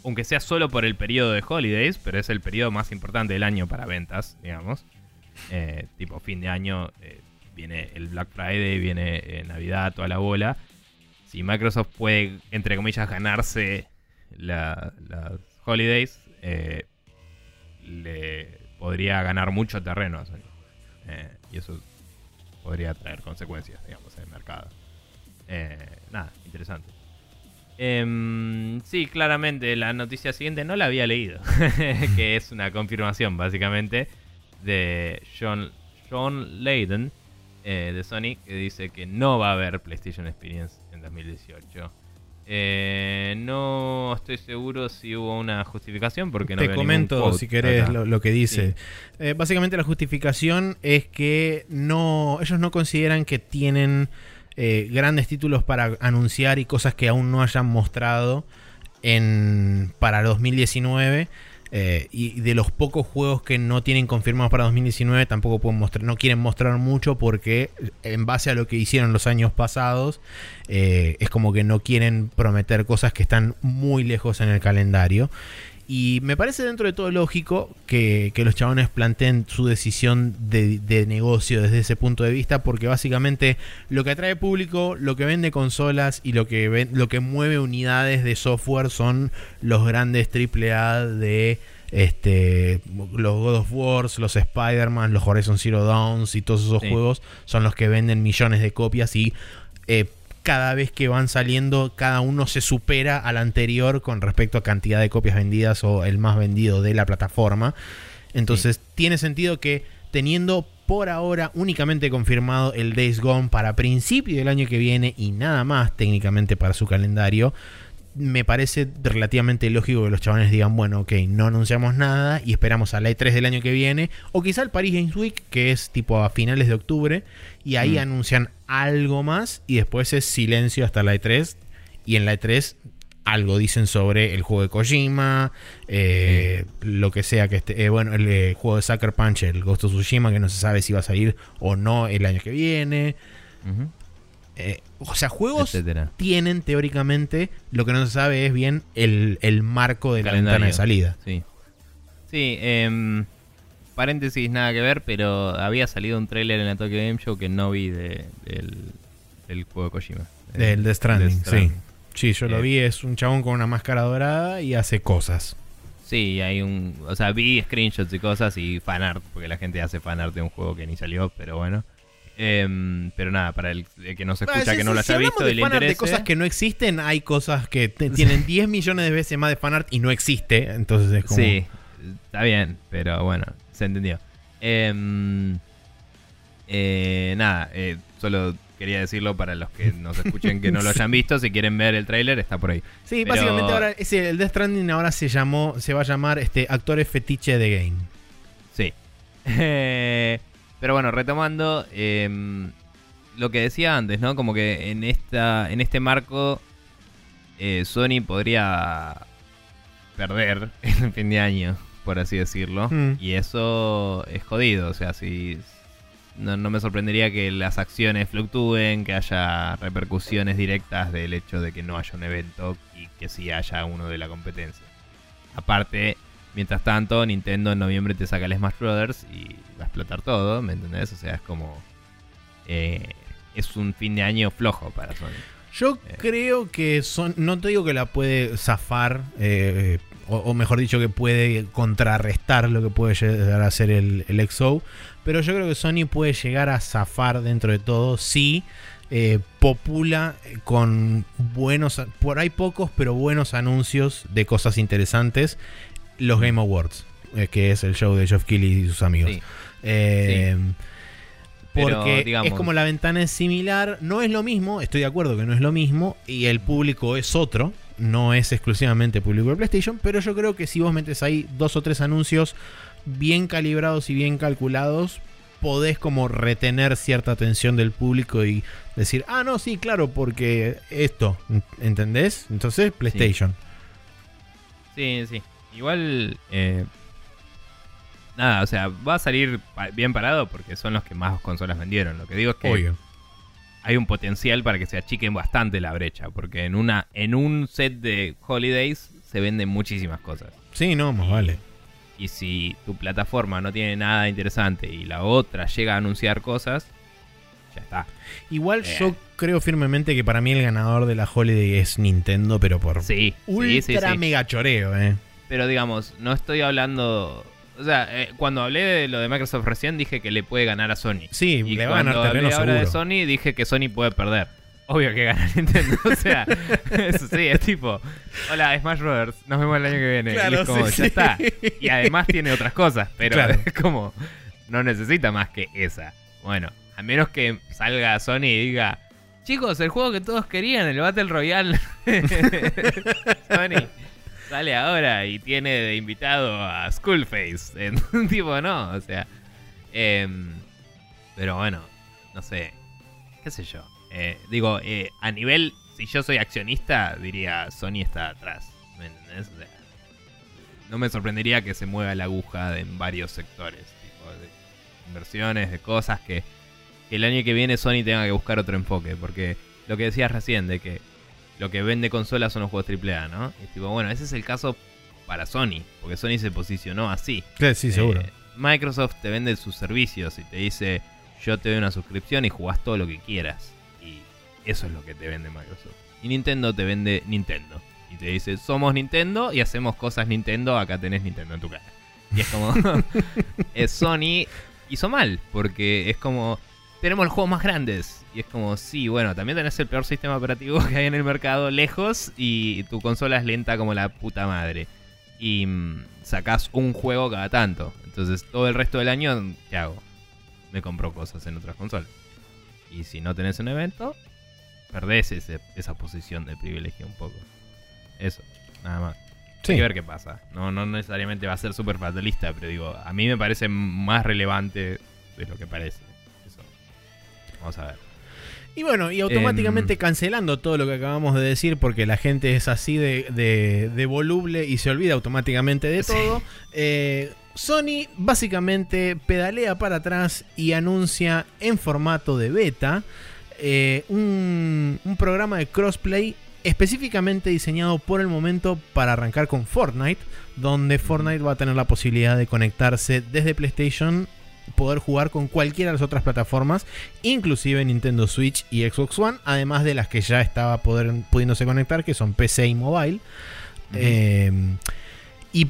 aunque sea solo por el periodo de holidays, pero es el periodo más importante del año para ventas, digamos. Eh, tipo fin de año eh, viene el Black Friday, viene eh, Navidad, toda la bola. Si Microsoft puede, entre comillas, ganarse las holidays, le podría ganar mucho terreno a Sony. y eso podría traer consecuencias, digamos, en el mercado. nada, interesante. Em, sí, claramente, la noticia siguiente no la había leído, [laughs] que es una confirmación básicamente de John, John Layden eh, de Sony, que dice que no va a haber PlayStation Experience en 2018. Eh, no estoy seguro si hubo una justificación porque no Te comento si querés lo, que dice. Eh, básicamente la justificación es que no ellos no consideran que tienen eh, grandes títulos para anunciar y cosas que aún no hayan mostrado en, para 2019. Eh, y de los pocos juegos que no tienen confirmados para 2019 tampoco pueden mostrar, no quieren mostrar mucho porque en base a lo que hicieron los años pasados eh, es como que no quieren prometer cosas que están muy lejos en el calendario Y me parece dentro de todo lógico que, que los chabones planteen su decisión de, de, negocio desde ese punto de vista, porque básicamente lo que atrae público, lo que vende consolas y lo que, ven, lo que mueve unidades de software son los grandes AAA de este, los God of Wars, los Spider-Man, los Horizon Zero Dawns y todos esos sí. juegos son los que venden millones de copias y eh, cada vez que van saliendo, cada uno se supera al anterior con respecto a cantidad de copias vendidas o el más vendido de la plataforma. Entonces, sí. tiene sentido que teniendo por ahora únicamente confirmado el Days Gone para principio del año que viene y nada más técnicamente para su calendario, me parece relativamente lógico que los chavales digan, bueno, ok, no anunciamos nada y esperamos a la E3 del año que viene, o quizá el Paris Games Week, que es tipo a finales de octubre, y ahí mm. anuncian algo más y después es silencio hasta la E3, y en la E3 algo dicen sobre el juego de Kojima, eh, sí. lo que sea que esté, eh, bueno, el eh, juego de Sucker Punch, el Ghost of Tsushima, que no se sabe si va a salir o no el año que viene. Uh -huh. Eh, o sea, juegos Etcétera. tienen teóricamente, lo que no se sabe es bien el, el marco de la ventana de salida. Sí, sí eh, paréntesis, nada que ver, pero había salido un tráiler en la Tokyo Game Show que no vi de, del, del juego de Kojima. Del The Stranding, Stranding, sí. Sí, yo eh, lo vi, es un chabón con una máscara dorada y hace cosas. Sí, hay un... O sea, vi screenshots y cosas y fanart, porque la gente hace fanart de un juego que ni salió, pero bueno. Eh, pero nada, para el, el, que no se escucha, que no lo si haya visto de y le interese. de cosas que no existen, hay cosas que te, tienen [laughs] 10 millones de veces más de fanart y no existe. Entonces es como. Sí, está bien, pero bueno, se entendió. Eh, eh, nada, eh, solo quería decirlo para los que nos escuchen que no lo [laughs] hayan visto. Si quieren ver el tráiler, está por ahí. Sí, Pero- básicamente ahora ese, el Death Stranding ahora se llamó, se va a llamar este actores fetiche de game. Sí. [laughs] Pero bueno, retomando eh, lo que decía antes, ¿no? Como que en esta, en este marco eh, Sony podría perder [laughs] el fin de año, por así decirlo. Mm. Y eso es jodido. O sea, si no, no me sorprendería que las acciones fluctúen, que haya repercusiones directas del hecho de que no haya un evento y que sí haya uno de la competencia. Aparte, mientras tanto, Nintendo en noviembre te saca el Smash Brothers y va a explotar todo, ¿me entendés? O sea, es como... eh, es un fin de año flojo para Sony. Yo Eh. creo que son, no te digo que la puede zafar, eh, o, o mejor dicho que puede contrarrestar lo que puede llegar a ser el, el XO, pero yo creo que Sony puede llegar a zafar dentro de todo si eh, popula con buenos, por ahí pocos, pero buenos anuncios de cosas interesantes, los Game Awards, eh, que es el show de Geoff Keighley y sus amigos. Sí. Eh, Porque digamos- es como la ventana es similar, no es lo mismo, estoy de acuerdo que no es lo mismo, y el público es otro, no es exclusivamente público de PlayStation, pero yo creo que si vos metes ahí dos o tres anuncios bien calibrados y bien calculados, podés como retener cierta atención del público y decir, ah, no, sí, claro, porque esto, ¿entendés? Entonces, PlayStation. Sí, sí. Igual, eh, nada, o sea, va a salir pa- bien parado porque son los que más consolas vendieron. Lo que digo es que Obvio. hay un potencial para que se achiquen bastante la brecha, porque en una en un set de holidays se venden muchísimas cosas. Sí, no, más vale. Y si tu plataforma no tiene nada interesante y la otra llega a anunciar cosas, ya está. Igual Eh. yo creo firmemente que para mí el ganador de la Holiday es Nintendo, pero por Sí, ultra sí, sí, sí. mega choreo, eh. Pero digamos, no estoy hablando... O sea, eh, cuando hablé de lo de Microsoft recién dije que le puede ganar a Sony. Sí, Y le va a ganar cuando hablé ahora de. Sony dije que Sony puede perder. Obvio que gana [laughs] Nintendo. O sea, [laughs] eso sí, es tipo, hola Smash Brothers, nos vemos el año que viene. Claro, y es como, sí, ya sí. está. Y además tiene otras cosas, pero Claro. es como, no necesita más que esa. Bueno, a menos que salga Sony y diga, chicos, el juego que todos querían, el Battle Royale. [laughs] Sony sale ahora y tiene de invitado a Skullface. [laughs] En un tipo, no, o sea. em, pero bueno, no sé. ¿Qué sé yo? Eh, digo, eh, a nivel. Si yo soy accionista, diría Sony está atrás. ¿Me entendés? No me sorprendería que se mueva la aguja en varios sectores. Tipo, de inversiones, de cosas que el año que viene Sony tenga que buscar otro enfoque. Porque lo que decías recién, de que lo que vende consolas son los juegos AAA, ¿no? Y tipo, bueno, ese es el caso para Sony, porque Sony se posicionó así. sí, seguro. Eh, Microsoft te vende sus servicios y te dice, yo te doy una suscripción y jugás todo lo que quieras. Y eso es lo que te vende Microsoft. Y Nintendo te vende Nintendo. Y te dice, somos Nintendo y hacemos cosas Nintendo, acá tenés Nintendo en tu cara. Y es como, [laughs] es Sony hizo mal, porque es como, tenemos los juegos más grandes. Y es como, sí, bueno, también tenés el peor sistema operativo [laughs] que hay en el mercado lejos y tu consola es lenta como la puta madre. Y mm, sacás un juego cada tanto. Entonces todo el resto del año, ¿qué hago? Me compro cosas en otras consolas. Y si no tenés un evento, perdés esa posición de privilegio un poco. Eso, nada más. Hay que ver qué pasa. No, no necesariamente va a ser súper fatalista, pero digo, a mí me parece más relevante de lo que parece. Vamos a ver. Y bueno, y automáticamente em, cancelando todo lo que acabamos de decir, porque la gente es así de, voluble y se olvida automáticamente de todo. Eh, Sony básicamente pedalea para atrás y anuncia en formato de beta eh, un, un programa de crossplay específicamente diseñado por el momento para arrancar con Fortnite, donde Fortnite va a tener la posibilidad de conectarse desde PlayStation, poder jugar con cualquiera de las otras plataformas, inclusive Nintendo Switch y Xbox One, además de las que ya estaba poder, pudiéndose conectar, que son PC y mobile. Eh, y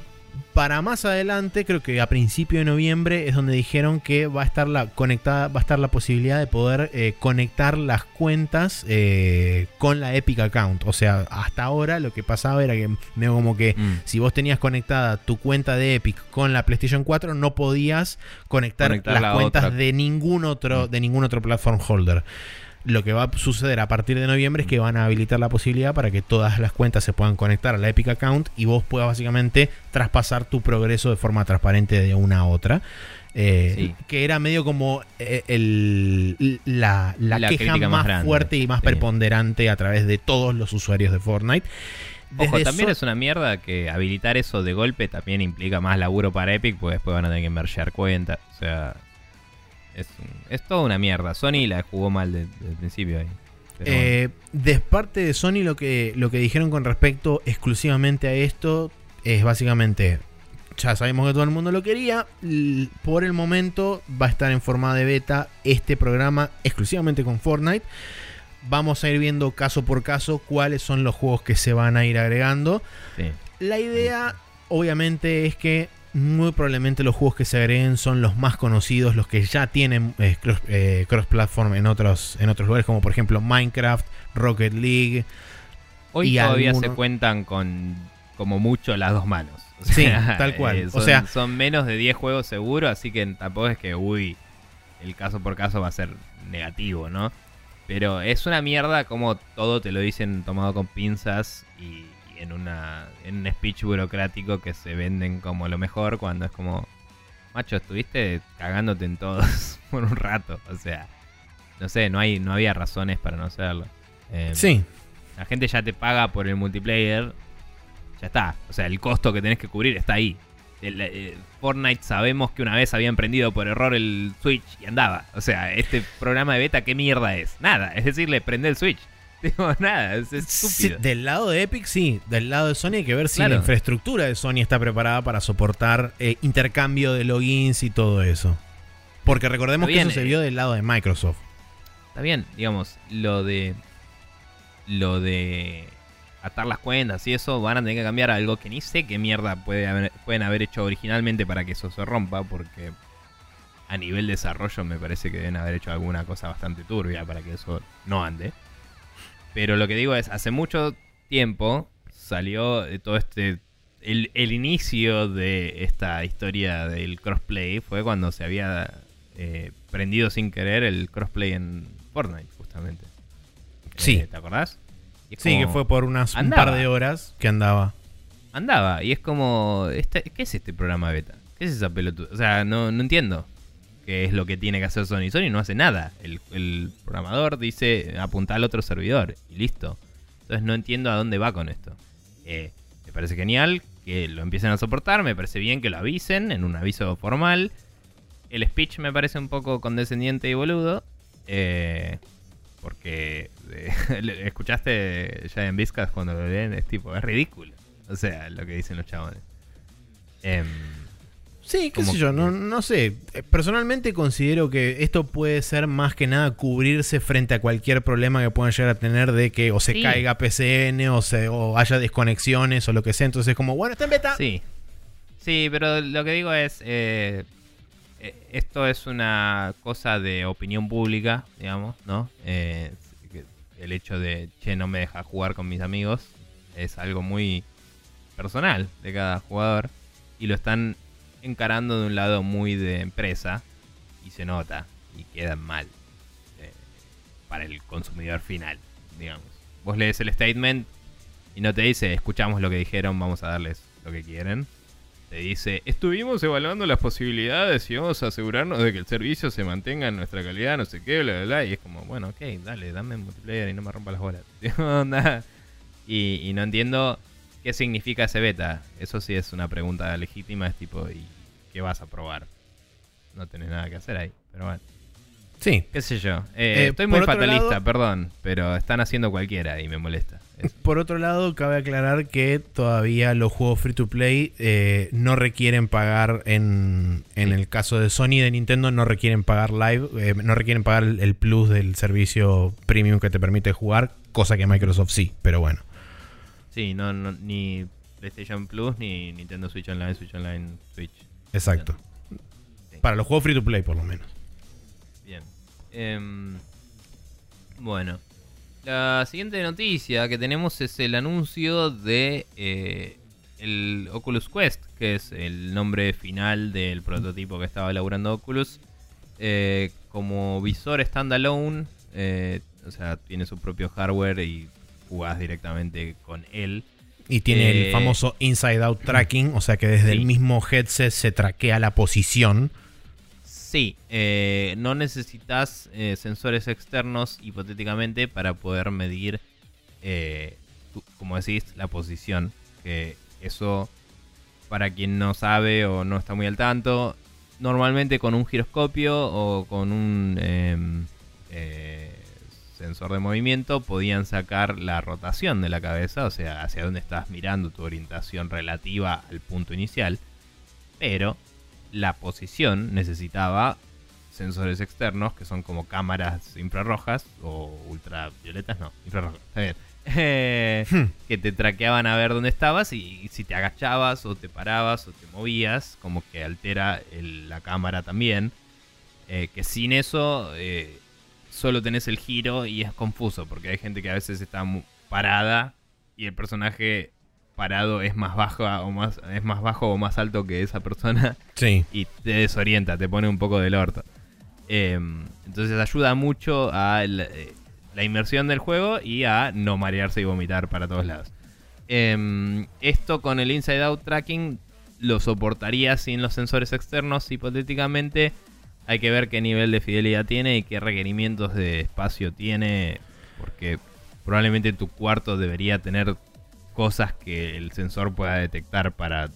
para más adelante, creo que a principio de noviembre es donde dijeron que va a estar la conectada, va a estar la posibilidad de poder eh, conectar las cuentas eh, con la Epic Account. O sea, hasta ahora lo que pasaba era que como que mm. si vos tenías conectada tu cuenta de Epic con la PlayStation 4, no podías conectar, las cuentas de ningún otro, mm. de ningún otro platform holder lo que va a suceder a partir de noviembre es que van a habilitar la posibilidad para que todas las cuentas se puedan conectar a la Epic Account y vos puedas básicamente traspasar tu progreso de forma transparente de una a otra. Eh, que era medio como eh, el, la, queja más, fuerte y más preponderante a través de todos los usuarios de Fortnite. Ojo, también es una mierda que habilitar eso de golpe también implica más laburo para Epic, porque después van a tener que mergear cuentas. O sea, es, es toda una mierda. Sony la jugó mal desde, el principio ahí. Eh, de parte de Sony lo que, lo que dijeron con respecto exclusivamente a esto es básicamente, ya sabemos que todo el mundo lo quería, por el momento va a estar en forma de beta este programa exclusivamente con Fortnite. Vamos a ir viendo caso por caso cuáles son los juegos que se van a ir agregando. La idea obviamente es que muy probablemente los juegos que se agreguen son los más conocidos, los que ya tienen eh, eh, cross-platform en otros, en otros lugares, como por ejemplo Minecraft, Rocket League. Hoy todavía se cuentan con como mucho las dos manos. [laughs] sí, tal cual. Eh, son, o sea, son menos de 10 juegos seguro, así que tampoco es que, uy, el caso por caso va a ser negativo, ¿no? Pero es una mierda como todo te lo dicen tomado con pinzas y en, una, en un speech burocrático que se venden como lo mejor cuando es como, macho, estuviste cagándote en todos [laughs] por un rato. O sea, no sé, no, hay, no había razones para no hacerlo. Em, sí. La gente ya te paga por el multiplayer. Ya está. O sea, el costo que tenés que cubrir está ahí. El, Fortnite sabemos que una vez había emprendido por error el Switch y andaba. O sea, este programa de beta, ¿qué mierda es? Nada. Es decir, le prende el Switch. [laughs] nada, es estúpido. del lado de Epic, sí. Del lado de Sony hay que ver si la infraestructura de Sony está preparada para soportar eh, intercambio de logins y todo eso. Porque recordemos que eso se vio del lado de Microsoft. Está bien, digamos, lo de. Lo de atar las cuentas y eso van a tener que cambiar algo que ni sé qué mierda puede pueden haber hecho originalmente para que eso se rompa, porque a nivel desarrollo me parece que deben haber hecho alguna cosa bastante turbia para que eso no ande. Pero lo que digo es, hace mucho tiempo salió todo este... El, inicio de esta historia del crossplay fue cuando se había eh, prendido sin querer el crossplay en Fortnite, justamente. Sí. Eh, ¿Te acordás? sí, que fue por unas un par de horas que andaba. Andaba, y es como... Este, ¿Qué es este programa beta? ¿Qué es esa pelotuda? O sea, no, no entiendo que es lo que tiene que hacer Sony. Sony no hace nada. El, programador dice apuntar al otro servidor y listo. Entonces no entiendo a dónde va con esto. Eh, me parece genial que lo empiecen a soportar, me parece bien que lo avisen en un aviso formal. El speech me parece un poco condescendiente y boludo. Eh, porque eh, [laughs] escuchaste ya en Vizcas cuando lo leen, es tipo, es ridículo. O sea, lo que dicen los chabones. Sí, qué Como sé yo, no, no sé. Eh, Personalmente considero que esto puede ser más que nada cubrirse frente a cualquier problema que puedan llegar a tener de que o se Sí. caiga PCN o, se, o haya desconexiones o lo que sea. Entonces es como, bueno, está en beta. Sí. Sí, pero lo que digo es. eh, eh, esto es una cosa de opinión pública, digamos, ¿no? Eh, que el hecho de, che, no me deja jugar con mis amigos es algo muy personal de cada jugador. Y lo están encarando de un lado muy de empresa. Y se nota. Y queda mal. eh, para el consumidor final, digamos. Vos lees el statement y no te dice, escuchamos lo que dijeron, vamos a darles lo que quieren. Te dice, estuvimos evaluando las posibilidades y vamos a asegurarnos de que el servicio se mantenga en nuestra calidad, no sé qué, bla, bla, bla. Y es como, bueno, ok, dale, dame multiplayer y no me rompa las bolas. [laughs] Y, y no entiendo qué significa ese beta. Eso sí es una pregunta legítima, es tipo, ¿y qué vas a probar? No tenés nada que hacer ahí, pero bueno. Sí. ¿Qué sé yo? Eh, Eh, estoy muy fatalista, lado- perdón, pero están haciendo cualquiera y me molesta. Eso. Por otro lado, cabe aclarar que todavía los juegos free to play eh, no requieren pagar, en, en Sí. el caso de Sony y de Nintendo, no requieren pagar live, no requieren pagar el, el plus del servicio premium que te permite jugar, cosa que Microsoft sí, pero bueno. Sí, no, no, ni PlayStation Plus, ni Nintendo Switch Online, Switch Online, Switch. Exacto. Para los juegos free to play, por lo menos. Bien. Em, bueno. La siguiente noticia que tenemos es el anuncio de eh, el Oculus Quest, que es el nombre final del prototipo que estaba elaborando Oculus. Eh, como visor standalone, eh, o sea, tiene su propio hardware y jugás directamente con él. Y tiene Eh, el famoso inside out tracking, o sea que desde sí. el mismo headset se traquea la posición. Sí, eh, no necesitas eh, sensores externos hipotéticamente para poder medir, eh, tu- como decís, la posición. Que eso, para quien no sabe o no está muy al tanto, normalmente con un giroscopio o con un em, eh, sensor de movimiento podían sacar la rotación de la cabeza, o sea, hacia dónde estás mirando, tu orientación relativa al punto inicial. Pero la posición necesitaba sensores externos que son como cámaras infrarrojas o ultravioletas, no, infrarrojas, está bien. Eh, Hmm. que te traqueaban a ver dónde estabas y, y si te agachabas o te parabas o te movías, como que altera el- la cámara también. Eh, que sin eso eh, solo tenés el giro y es confuso porque hay gente que a veces está parada y el personaje parado es más bajo o más es más bajo o más alto que esa persona [laughs] Sí. y te desorienta, te pone un poco del orto. Eh, entonces ayuda mucho a la, eh, la inmersión del juego y a no marearse y vomitar para todos lados. Eh, esto con el Inside Out Tracking lo soportaría sin los sensores externos hipotéticamente. Hay que ver qué nivel de fidelidad tiene y qué requerimientos de espacio tiene. Porque probablemente tu cuarto debería tener cosas que el sensor pueda detectar para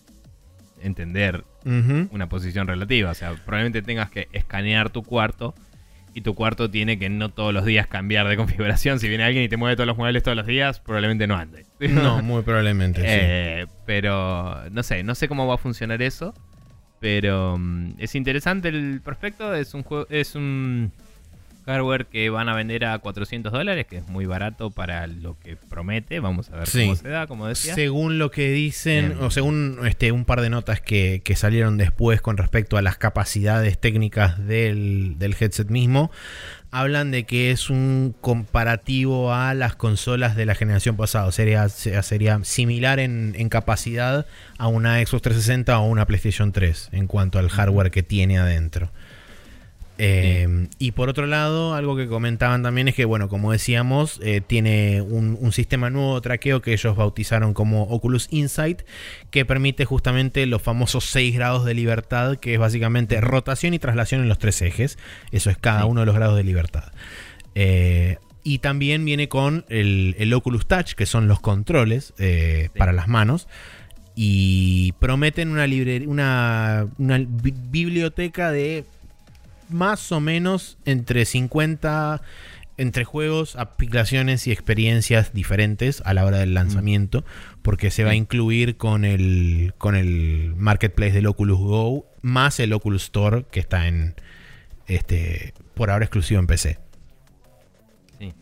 entender una posición relativa. O sea, probablemente tengas que escanear tu cuarto y tu cuarto tiene que no todos los días cambiar de [laughs] configuración. Si viene alguien y te mueve todos los muebles todos los días, probablemente no ande. No, muy probablemente. sí. Eh, pero no sé, no sé cómo va a funcionar eso. Pero mm, es interesante el prospecto. Es un juego, es un hardware que van a vender a 400 dólares, que es muy barato para lo que promete. Vamos a ver Sí. cómo se da, como decía. Según lo que dicen, o según este, un par de notas que, que salieron después con respecto a las capacidades técnicas del, del headset mismo, hablan de que es un comparativo a las consolas de la generación pasada. Sería, se- sería similar en, en capacidad a una Xbox 360 o una PlayStation 3 en cuanto al hardware que tiene adentro. Eh, Y por otro lado, algo que comentaban también es que, bueno, como decíamos, eh, tiene un, un sistema nuevo de traqueo que ellos bautizaron como Oculus Insight, que permite justamente los famosos 6 grados de libertad, que es básicamente rotación y traslación en los tres ejes. Eso es cada Sí. uno de los grados de libertad. Eh, y también viene con el, el Oculus Touch, que son los controles eh, Sí. para las manos. Y prometen una, libre- una, una bi- biblioteca de más o menos entre 50 entre juegos, aplicaciones y experiencias diferentes a la hora del lanzamiento, porque se va a incluir con el, con el marketplace del Oculus Go, más el Oculus Store que está en este por ahora exclusivo en PC. Sí.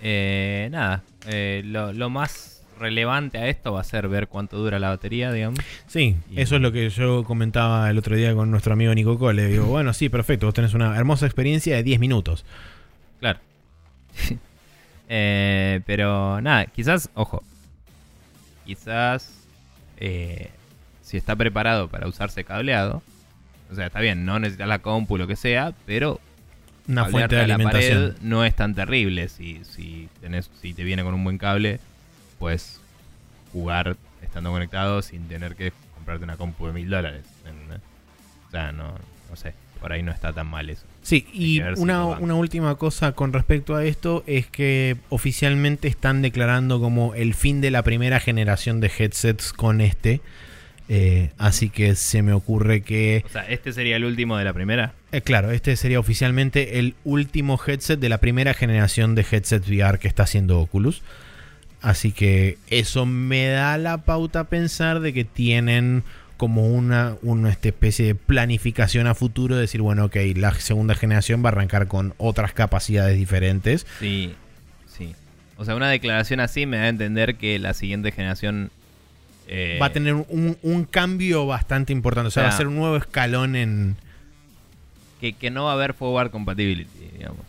Eh, nada, eh, lo, lo más relevante a esto va a ser ver cuánto dura la batería, digamos. Sí, Y- eso es lo que yo comentaba el otro día con nuestro amigo Nico Cole. Digo, [laughs] bueno, sí, perfecto, vos tenés una hermosa experiencia de 10 minutos. Claro. [laughs] Eh, pero nada, quizás, ojo. Quizás eh, si está preparado para usarse cableado. O sea, está bien, no necesitas la compu, lo que sea, pero Una fuente de la pared no es tan terrible. Si, si, tenés, si te viene con un buen cable, puedes jugar estando conectado sin tener que comprarte una compu de mil dólares. O sea, no, no sé, por ahí no está tan mal eso. Sí, y una, una última cosa con respecto a esto es que oficialmente están declarando como el fin de la primera generación de headsets con este. Eh, así que se me ocurre que, O sea, este sería el último de la primera. eh, claro, este sería oficialmente el último headset de la primera generación de headsets VR que está haciendo Oculus. Así que eso me da la pauta a pensar de que tienen como una, una especie de planificación a futuro, de decir, bueno, ok, la segunda generación va a arrancar con otras capacidades diferentes. Sí, sí. O sea, una declaración así me da a entender que la siguiente generación eh, va a tener un, un cambio bastante importante, o sea, va a ser un nuevo escalón en... que, que no va a haber forward compatibility, digamos.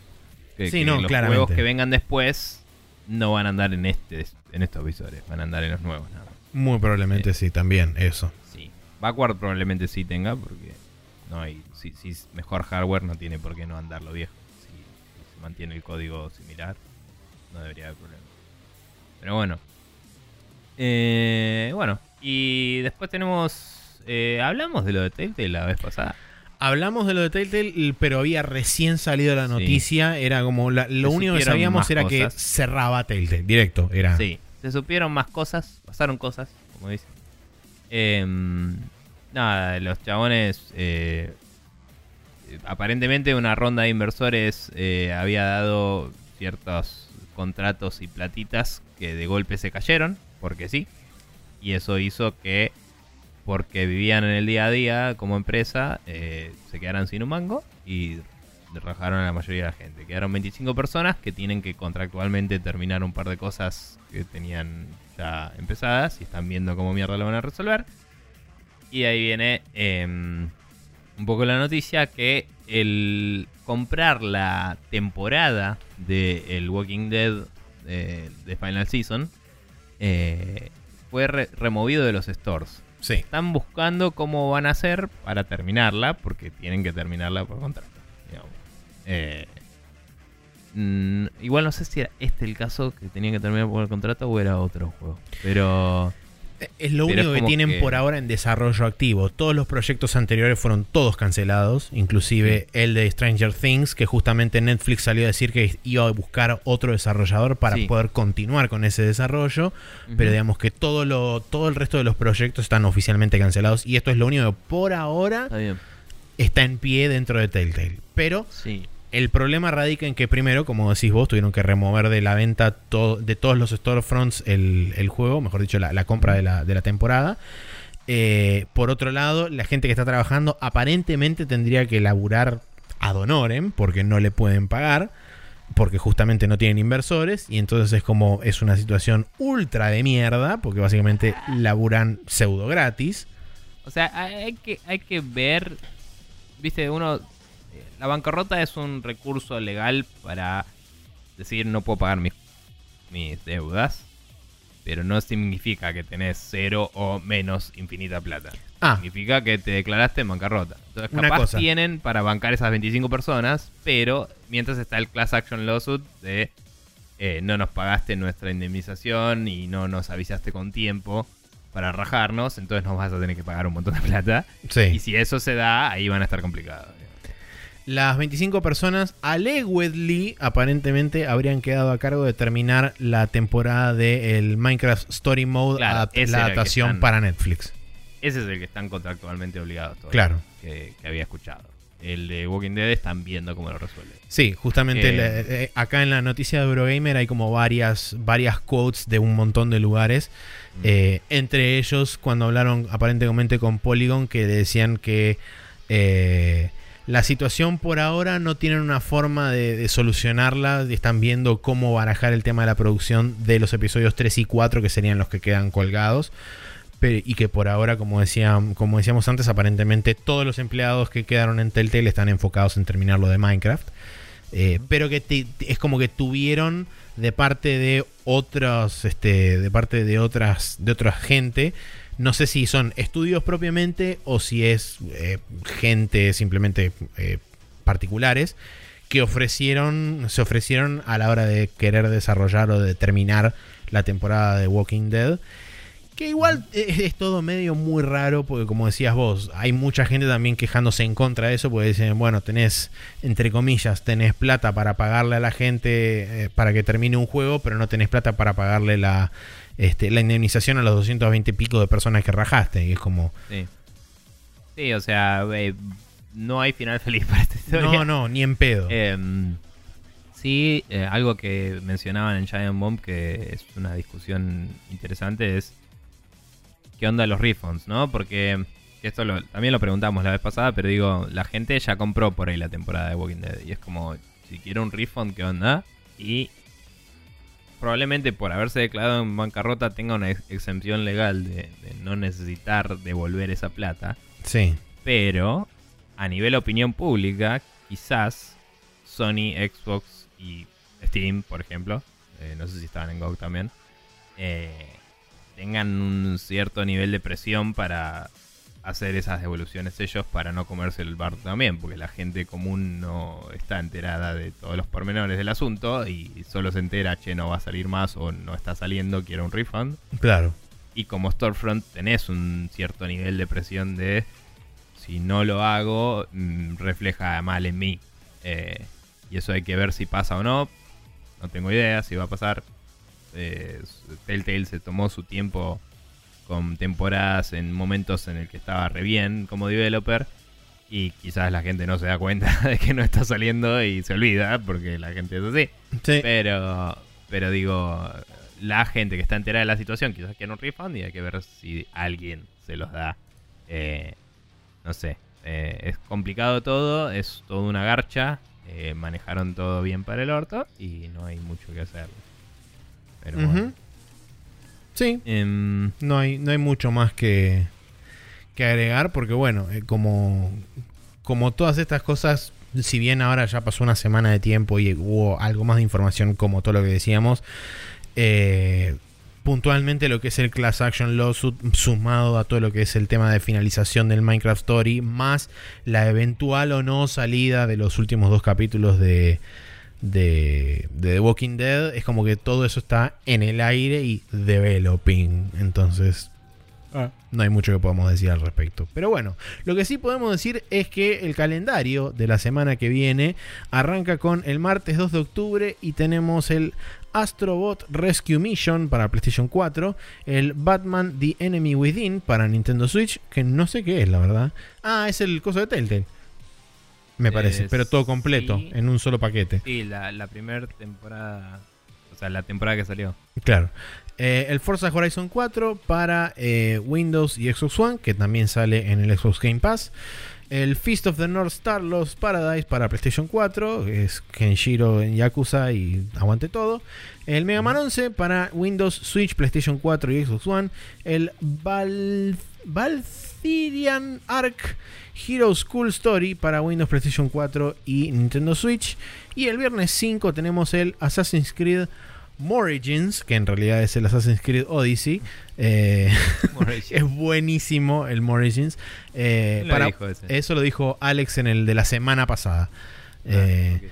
Que, Sí, que no, los claramente. juegos que vengan después no van a andar en este en estos visores, van a andar en los nuevos nada más. Muy probablemente sí, también, eso. Sí. Backward probablemente sí tenga porque no hay si, si es mejor hardware no tiene por qué no andar lo viejo. Si, si se mantiene el código similar, no debería haber problema. Pero bueno. Eh, bueno, y después tenemos eh, hablamos de lo de Telltale la vez pasada. Hablamos de lo de Telltale, pero había recién salido la Sí. noticia. Era como la- lo Se único que sabíamos era que cerraba Telltale, directo. Era. Sí, se supieron más cosas, pasaron cosas, como dicen. Em, nada, los chabones. eh, aparentemente, una ronda de inversores eh, había dado ciertos contratos y platitas que de golpe se cayeron, porque sí. Y eso hizo que, porque vivían en el día a día como empresa, eh, se quedaran sin un mango y rajaron a la mayoría de la gente. Quedaron 25 personas que tienen que contractualmente terminar un par de cosas que tenían ya empezadas y están viendo cómo mierda lo van a resolver. Y ahí viene em, un poco la noticia que el comprar la temporada de el Walking Dead eh, de Final Season eh, fue re- removido de los stores. Están buscando cómo van a hacer para terminarla, porque tienen que terminarla por contrato. Eh, igual no sé si era este el caso que tenían que terminar por contrato o era otro juego. Pero Es lo Pero único es que tienen que- por ahora en desarrollo activo. Todos los proyectos anteriores fueron todos cancelados, inclusive el de Stranger Things, que justamente Netflix salió a decir que iba a buscar otro desarrollador para Sí. poder continuar con ese desarrollo. Pero digamos que todo, lo, todo el resto de los proyectos están oficialmente cancelados. Y esto es lo único que por ahora está está en pie dentro de Telltale. Pero Sí. El problema radica en que primero, como decís vos, tuvieron que remover de la venta de todos los storefronts el, el juego, mejor dicho, la, compra de la, de la temporada. Eh, por otro lado, la gente que está trabajando aparentemente tendría que laburar ad honorem porque no le pueden pagar, porque justamente no tienen inversores, y entonces es como es una situación ultra de mierda, porque básicamente laburan pseudo gratis. O sea, hay que, hay que ver, viste, uno, la bancarrota es un recurso legal para decir no puedo pagar mis, mis deudas, pero no significa que tenés cero o menos infinita plata. Ah, Significa que te declaraste en bancarrota. Entonces, Una capaz cosa. tienen para bancar esas 25 personas, pero mientras está el class action lawsuit de eh, no nos pagaste nuestra indemnización y no nos avisaste con tiempo para rajarnos, entonces nos vas a tener que pagar un montón de plata. Y sí. si eso se da, ahí van a estar complicados. Las 25 personas, allegedly, aparentemente habrían quedado a cargo de terminar la temporada del Minecraft Story Mode, Claro, adapt- ese la adaptación están- para Netflix. Ese es el que están contractualmente obligados todos. Claro. Que, que había escuchado. el de Walking Dead están viendo cómo lo resuelven. Sí, justamente Eh. le- eh, acá en la noticia de Eurogamer hay como varias, varias quotes de un montón de lugares. Mm. Eh, entre ellos, cuando hablaron aparentemente con Polygon, que decían que eh, la situación por ahora no tienen una forma de, de solucionarla. y Están viendo cómo barajar el tema de la producción de los episodios 3 y 4, que serían los que quedan colgados. Y que por ahora, como, decía, como decíamos antes, aparentemente todos los empleados que quedaron en Telltale están enfocados en terminar lo de Minecraft. Eh, pero que te- es como que tuvieron de parte de otros, este, de parte de otras, de otra gente. No sé si son estudios propiamente o si es eh, gente simplemente eh, particulares que ofrecieron, se ofrecieron a la hora de querer desarrollar o de terminar la temporada de Walking Dead. Que igual es, es todo medio muy raro, porque como decías vos, hay mucha gente también quejándose en contra de eso, porque dicen, bueno, tenés, entre comillas, tenés plata para pagarle a la gente eh, para que termine un juego, pero no tenés plata para pagarle la, este, la indemnización a los 220 y pico de personas que rajaste. Y es como, Sí. Sí, o sea, eh, no hay final feliz para esta historia. no, no, ni en pedo. Em, sí, eh, algo que mencionaban en Giant Bomb que es una discusión interesante es qué onda los refunds, ¿no? Porque esto lo- también lo preguntamos la vez pasada, pero digo, la gente ya compró por ahí la temporada de Walking Dead y es como, si quiero un refund, ¿qué onda? Y probablemente por haberse declarado en bancarrota tenga una ex- exempción legal de, de no necesitar devolver esa plata. sí. Pero a nivel opinión pública, quizás Sony, Xbox y Steam, por ejemplo, eh, no sé si estaban en GOG también, eh, tengan un cierto nivel de presión para hacer esas devoluciones ellos para no comerse el bar también, porque la gente común no está enterada de todos los pormenores del asunto y solo se entera, che, no va a salir más o no está saliendo, quiero un refund. Claro. Y como Storefront tenés un cierto nivel de presión de si no lo hago, mm, refleja mal en mí. Eh, y eso hay que ver si pasa o no. No tengo idea si va a pasar. Eh, Telltale se tomó su tiempo con temporadas en momentos en el que estaba re bien como developer. Y quizás la gente no se da cuenta [laughs] de que no está saliendo y se olvida, porque la gente es así. Sí. Pero, pero digo, la gente que está enterada de la situación quizás quiere un refund y hay que ver si alguien se los da. Eh, no sé, eh, es complicado todo, es toda una garcha. eh, manejaron todo bien para el orto y no hay mucho que hacer. Pero bueno. Sí, Em, no hay, no hay mucho más que, que agregar porque bueno, eh, como, como todas estas cosas, si bien ahora ya pasó una semana de tiempo y hubo algo más de información como todo lo que decíamos, eh, puntualmente lo que es el Class Action Lawsuit sumado a todo lo que es el tema de finalización del Minecraft Story, más la eventual o no salida de los últimos dos capítulos de, de, de The Walking Dead, es como que todo eso está en el aire y developing. Entonces, no hay mucho que podamos decir al respecto. Pero bueno, lo que sí podemos decir es que el calendario de la semana que viene arranca con el martes 2 de octubre y tenemos el Astrobot Rescue Mission para PlayStation 4, el Batman The Enemy Within para Nintendo Switch, que no sé qué es, la verdad. Ah, es el coso de Telltale. Me parece, pero todo completo, sí. en un solo paquete. sí, la, la primera temporada, o sea, la temporada que salió. Claro. Eh, el Forza Horizon 4 para eh, Windows y Xbox One, que también sale en el Xbox Game Pass. El Feast of the North Star Lost Paradise para PlayStation 4, que es Kenshiro en Yakuza y aguante todo. El Mega Man 11 para Windows, Switch, PlayStation 4 y Xbox One. El Val Valkyrian Arc Hero School Story para Windows, PlayStation 4 y Nintendo Switch. Y el viernes 5 tenemos el Assassin's Creed Origins, que en realidad es el Assassin's Creed Odyssey. Eh, [laughs] es buenísimo el Origins. Eh, ¿Quién lo para-? Eso lo dijo Alex en el de la semana pasada. Eh, Ah, ok.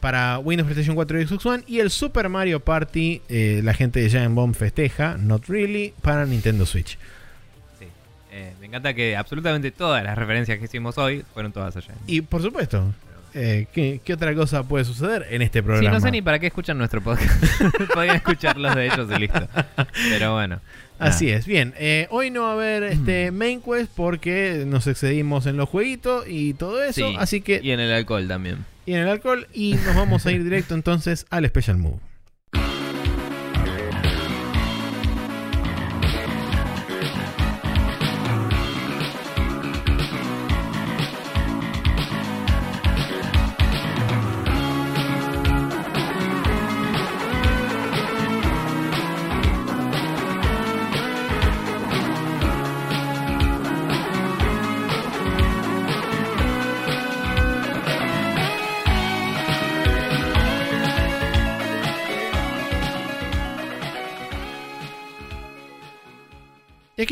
Para Windows, PlayStation 4 y Xbox One. Y el Super Mario Party, eh, la gente de Giant Bomb festeja, not really, para Nintendo Switch. Sí. Eh, me encanta que absolutamente todas las referencias que hicimos hoy fueron todas allá. Y por supuesto, Eh, ¿qué, qué otra cosa puede suceder en este Sí, programa? no sé ni para qué escuchan nuestro podcast. [laughs] Podrían escucharlos de ellos y listo. Pero bueno. Así es, bien. eh, hoy no va a haber este main quest porque nos excedimos en los jueguitos y todo eso. Sí, así que. Y en el alcohol también. y en el alcohol. Y nos vamos a ir [laughs] directo entonces al Special Move.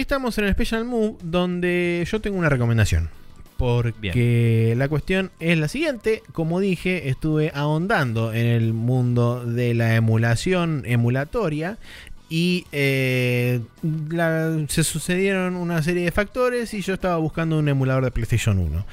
Aquí estamos en el Special Move donde yo tengo una recomendación. Porque la cuestión es la siguiente. Como dije, estuve ahondando en el mundo de la emulación emulatoria. Y eh, la- se sucedieron una serie de factores y yo estaba buscando un emulador de PlayStation 1.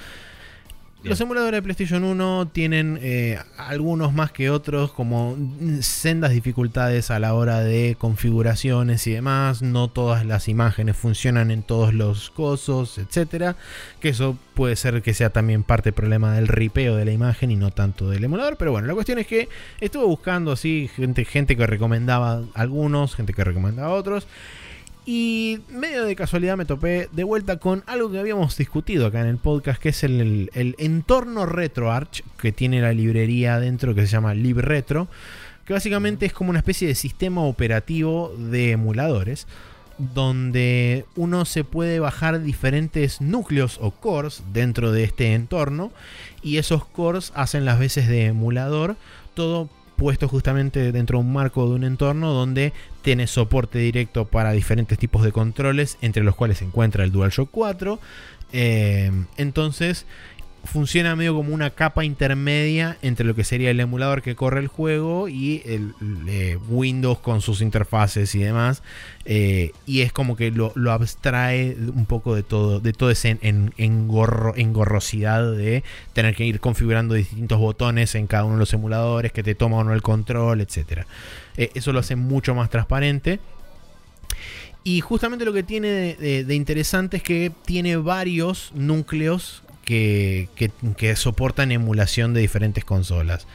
Bien. Los emuladores de PlayStation 1 tienen eh, algunos más que otros, como sendas dificultades a la hora de configuraciones y demás. No todas las imágenes funcionan en todos los cosos, etcétera. Que eso puede ser que sea también parte del problema del ripeo de la imagen y no tanto del emulador. Pero bueno, la cuestión es que estuve buscando así gente, gente que recomendaba algunos, gente que recomendaba otros. Y medio de casualidad me topé de vuelta con algo que habíamos discutido acá en el podcast, que es el, entorno RetroArch que tiene la librería dentro que se llama LibRetro, que básicamente es como una especie de sistema operativo de emuladores, donde uno se puede bajar diferentes núcleos o cores dentro de este entorno, y esos cores hacen las veces de emulador, todo puesto justamente dentro de un marco de un entorno donde tiene soporte directo para diferentes tipos de controles, entre los cuales se encuentra el DualShock 4. Eh, entonces funciona medio como una capa intermedia entre lo que sería el emulador que corre el juego y el, Windows con sus interfaces y demás. Eh, y es como que lo, abstrae un poco de todo, de todo ese en, engorro- engorrosidad de tener que ir configurando distintos botones en cada uno de los emuladores, que te toma o no el control, etc. eso lo hace mucho más transparente. Y justamente lo que tiene de, interesante es que tiene varios núcleos que, que- que soportan emulación de diferentes consolas.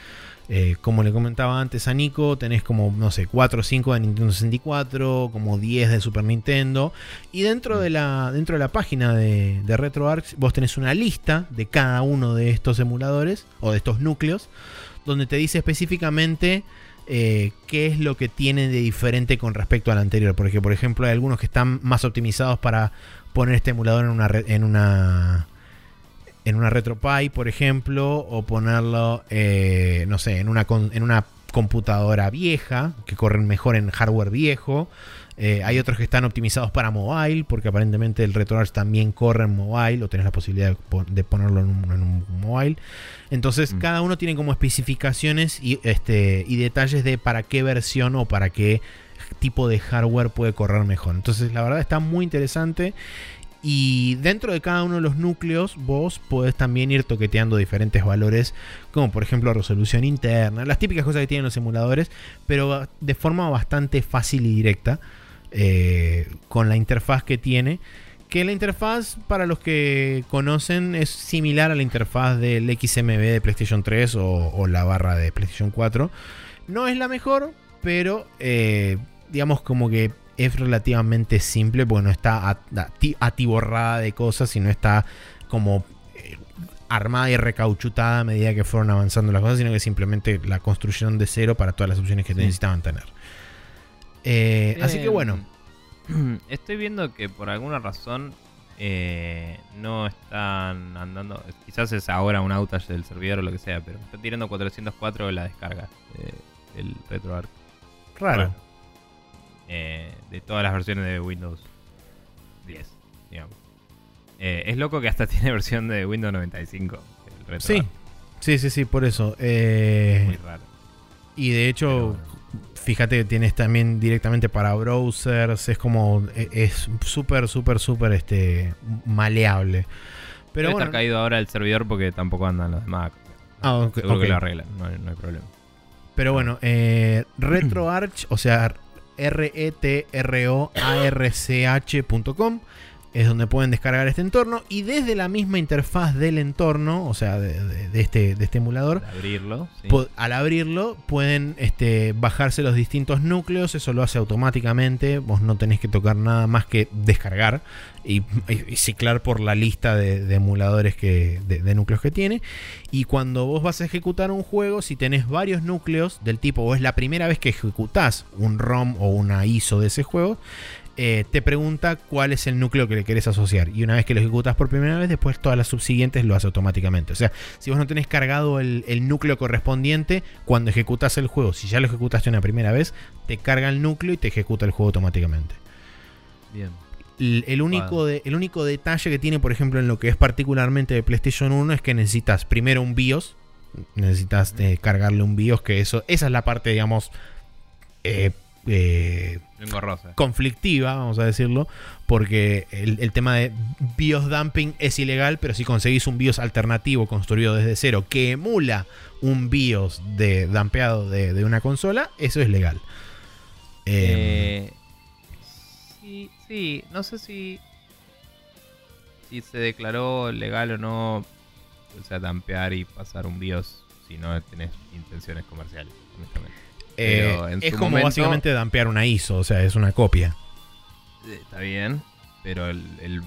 Eh, como le comentaba antes a Nico, tenés como, no sé, 4 o 5 de Nintendo 64, como 10 de Super Nintendo. Y dentro de la, dentro de la página de, de RetroArch, vos tenés una lista de cada uno de estos emuladores o de estos núcleos, donde te dice específicamente eh, qué es lo que tiene de diferente con respecto al anterior. Porque, por ejemplo, hay algunos que están más optimizados para poner este emulador en una, en una en una RetroPie, por ejemplo, o ponerlo, eh, no sé, en una, en una computadora vieja, que corren mejor en hardware viejo. Eh, hay otros que están optimizados para mobile, porque aparentemente el RetroArch también corre en mobile, o tenés la posibilidad de, po- de ponerlo en un, en un mobile. Entonces, Mm. cada uno tiene como especificaciones y, este, y detalles de para qué versión o para qué tipo de hardware puede correr mejor. Entonces, la verdad está muy interesante. Y dentro de cada uno de los núcleos, vos podés también ir toqueteando diferentes valores, como por ejemplo resolución interna, las típicas cosas que tienen los emuladores, pero de forma bastante fácil y directa, eh, con la interfaz que tiene. Que la interfaz, para los que conocen, es similar a la interfaz del XMB de PlayStation 3 o, la barra de PlayStation 4. No es la mejor, pero eh, digamos como que es relativamente simple porque no está at- ati- atiborrada de cosas, sino está como eh, armada y recauchutada a medida que fueron avanzando las cosas, sino que simplemente la construyeron de cero para todas las opciones que Sí. necesitaban tener. Eh, así que bueno, [clears throat] Estoy viendo que por alguna razón eh, no están andando. Quizás es ahora un outage del servidor o lo que sea, pero está tirando 404 la descarga de- del RetroArch. raro. Bueno, eh, de todas las versiones de Windows 10, digamos. Eh, es loco que hasta [laughs] tiene versión de Windows 95. El Sí, sí, sí, sí, por eso. Eh, Muy raro. y de hecho, bueno. fíjate que tienes también directamente para browsers, es como, e- es súper, súper, súper este, maleable. Pero Debe bueno, estar caído ahora el servidor porque tampoco andan los demás. Ah, ok. Seguro ok. que lo arreglan, no hay, no hay problema. Pero bueno, eh, [clears throat] RetroArch, o sea, R-E-T-R-O-A-R-C-H.com es donde pueden descargar este entorno y desde la misma interfaz del entorno, o sea, de, de- de este, de este emulador, Para abrirlo, sí. al abrirlo pueden este, bajarse los distintos núcleos, eso lo hace automáticamente, vos no tenés que tocar nada más que descargar y, y- y ciclar por la lista de, emuladores que, de, de núcleos que tiene. Y cuando vos vas a ejecutar un juego, si tenés varios núcleos del tipo, o es la primera vez que ejecutás un ROM o una ISO de ese juego, eh, te pregunta cuál es el núcleo que le querés asociar. Y una vez que lo ejecutas por primera vez, después todas las subsiguientes lo hace automáticamente. O sea, si vos no tenés cargado el, el núcleo correspondiente, cuando ejecutas el juego, si ya lo ejecutaste una primera vez, te carga el núcleo y te ejecuta el juego automáticamente. Bien. El, el único de- el único detalle que tiene, por ejemplo, en lo que es particularmente de PlayStation 1 es que necesitas primero un BIOS. Necesitas eh, cargarle un BIOS, que eso, esa es la parte, digamos, eh, eh, Engorrosa. conflictiva, vamos a decirlo, porque el, el tema de BIOS dumping es ilegal, pero si conseguís un BIOS alternativo construido desde cero que emula un BIOS de dampeado de, de una consola, eso es legal. Eh, Eh, sí, sí, no sé si si se declaró legal o no, o sea, dampear y pasar un BIOS si no tenés intenciones comerciales, honestamente. Eh, es como momento- básicamente dampear una ISO, o sea, es una copia. Eh, Está bien, pero el, el,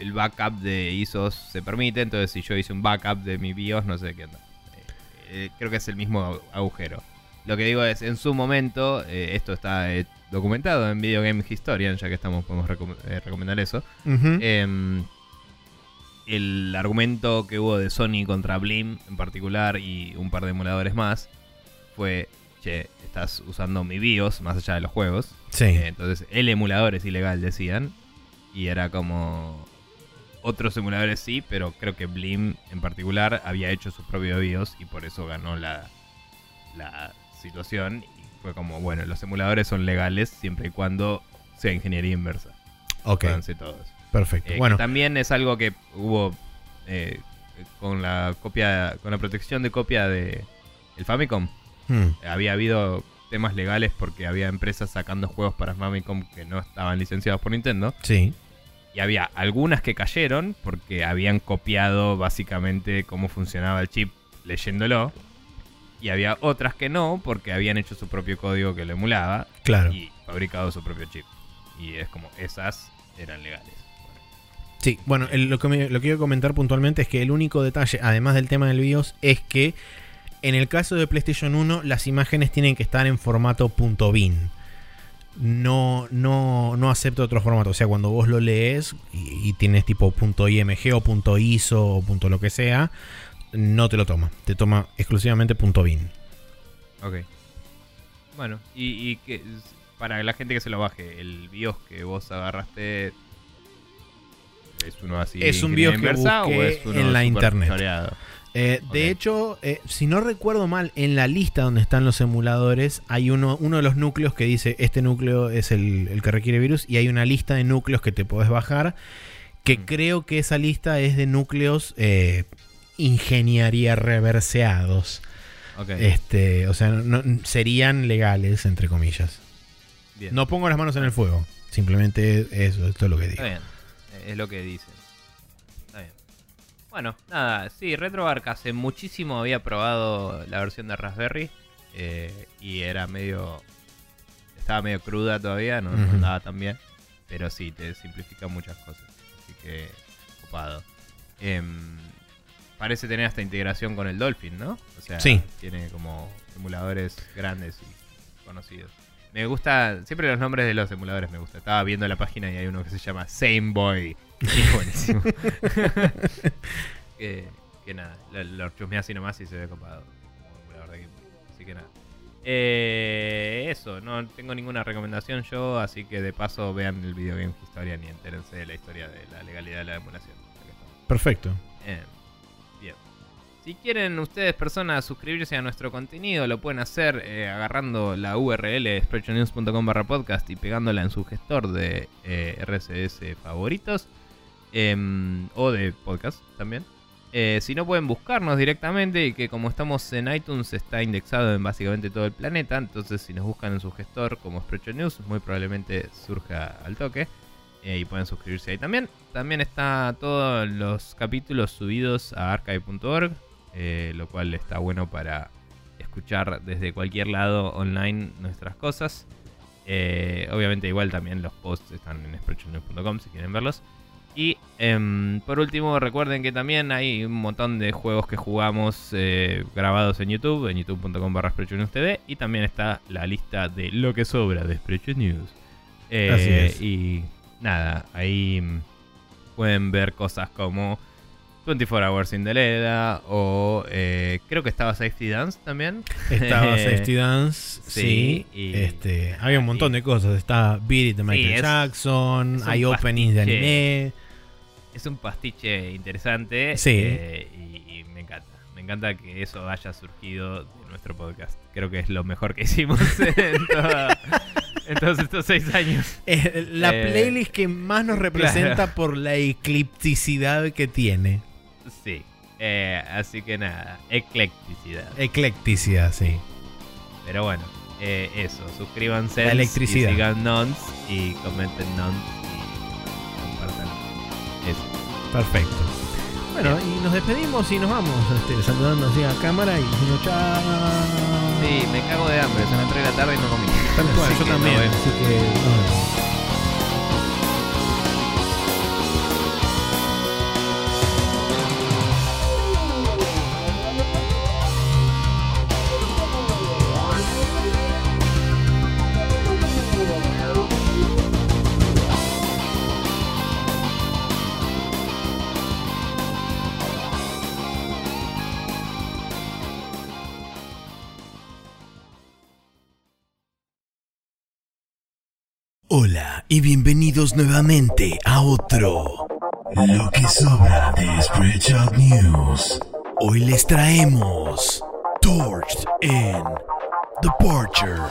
el backup de ISOs se permite, entonces si yo hice un backup de mi BIOS, no sé qué onda. Eh, creo que es el mismo agu- agujero. Lo que digo es, en su momento, eh, esto está documentado en Video Game Historian, ya que estamos, podemos recom- recomendar eso. Em, el argumento que hubo de Sony contra Blim en particular y un par de emuladores más fue, che, estás usando mi BIOS más allá de los juegos. sí. Eh, entonces el emulador es ilegal, decían. Y era como... Otros emuladores sí, pero creo que Blim en particular había hecho su propio BIOS y por eso ganó la, la situación. Y fue como, bueno, los emuladores son legales siempre y cuando sea ingeniería inversa. ok, todos. perfecto. Eh, bueno, también es algo que hubo eh, con la copia, con la protección de copia de el Famicom. Hmm, Había habido temas legales porque había empresas sacando juegos para Famicom que no estaban licenciados por Nintendo. sí. Y había algunas que cayeron porque habían copiado básicamente cómo funcionaba el chip leyéndolo. Y había otras que no porque habían hecho su propio código que lo emulaba Claro. y fabricado su propio chip. Y es como esas eran legales. Bueno, Sí, bueno, el- lo, que me- lo que quiero comentar puntualmente es que el único detalle, además del tema del BIOS, es que en el caso de PlayStation 1 las imágenes tienen que estar en formato .bin. No, no, no acepta otro formato. O sea, cuando vos lo lees y, y tienes tipo .img o .iso o punto lo que sea, no te lo toma. Te toma exclusivamente .bin. Ok. Bueno, y, y que para la gente que se lo baje, el BIOS que vos agarraste es uno así. Es un BIOS que busqué o es uno en la internet. choreado? Eh, de hecho, eh, si no recuerdo mal, en la lista donde están los emuladores hay uno, uno de los núcleos que dice este núcleo es el, el que requiere virus y hay una lista de núcleos que te podés bajar que Mm. creo que esa lista es de núcleos eh, ingeniería reverseados. Este, o sea, no- serían legales, entre comillas. bien. No pongo las manos en el fuego. Simplemente eso, esto es lo que digo. Está bien, es lo que dicen. Bueno, nada, sí, RetroArch hace muchísimo había probado la versión de Raspberry eh, y era medio. Estaba medio cruda todavía, no, andaba tan bien, pero sí, te simplifica muchas cosas. Así que, ocupado. parece tener esta integración con el Dolphin, ¿no? O sea, Sí. tiene como emuladores grandes y conocidos. Me gusta, siempre los nombres de los emuladores me gusta. Estaba viendo la página y hay uno que se llama Same Boy. Es buenísimo. [laughs] [laughs] que, que nada, lo, lo chusmeé así nomás y se ve copado. Como emulador de Game Boy. Así que nada. Eh, eso, no tengo ninguna recomendación yo, así que de paso vean el Video Game Historian y entérense de la historia de la legalidad de la emulación. Perfecto. Eh. Si quieren ustedes, personas, suscribirse a nuestro contenido, lo pueden hacer eh, agarrando la URL sprechonews.com barra podcast y pegándola en su gestor de eh, RSS favoritos em, o de podcast también. Eh, si no pueden buscarnos directamente y que como estamos en iTunes está indexado en básicamente todo el planeta, entonces si nos buscan en su gestor como Sprecho News, muy probablemente surja al toque eh, y pueden suscribirse ahí también. También está todos los capítulos subidos a archive.org, eh, lo cual está bueno para escuchar desde cualquier lado online nuestras cosas. obviamente igual también los posts están en sprechonews.com si quieren verlos. Y em, por último, recuerden que también hay un montón de juegos que jugamos eh, grabados en YouTube, en youtube.com barra TV. Y también está la lista de lo que sobra de Sprecho News. Eh, y nada, ahí mm, pueden ver cosas como 24 Hours in the Leda o eh, creo que estaba Safety Dance también. Estaba [laughs] Safety Dance, sí. este, había un montón de cosas. Está Beat It de Michael Jackson, hay openings de anime. Es un pastiche interesante sí. Eh, y, me encanta. Me encanta que eso haya surgido de nuestro podcast. Creo que es lo mejor que hicimos [laughs] en, todos estos seis años. la eh, playlist que más nos representa por la eclipticidad que tiene. Sí. Eh, así que nada, eclecticidad. Eclecticidad, sí. Pero bueno, eh, eso, suscríbanse. La electricidad. Y sigan nons y comenten nons y compartan. Eso. Perfecto. Bueno, y nos despedimos y nos vamos este, saludando así a cámara y diciendo chao. Sí, me cago de hambre, se me entró la tarde y no comí. Tal yo también, así que Y bienvenidos nuevamente a otro Lo que sobra de Spreadshot News. Hoy les traemos Torched en Departure.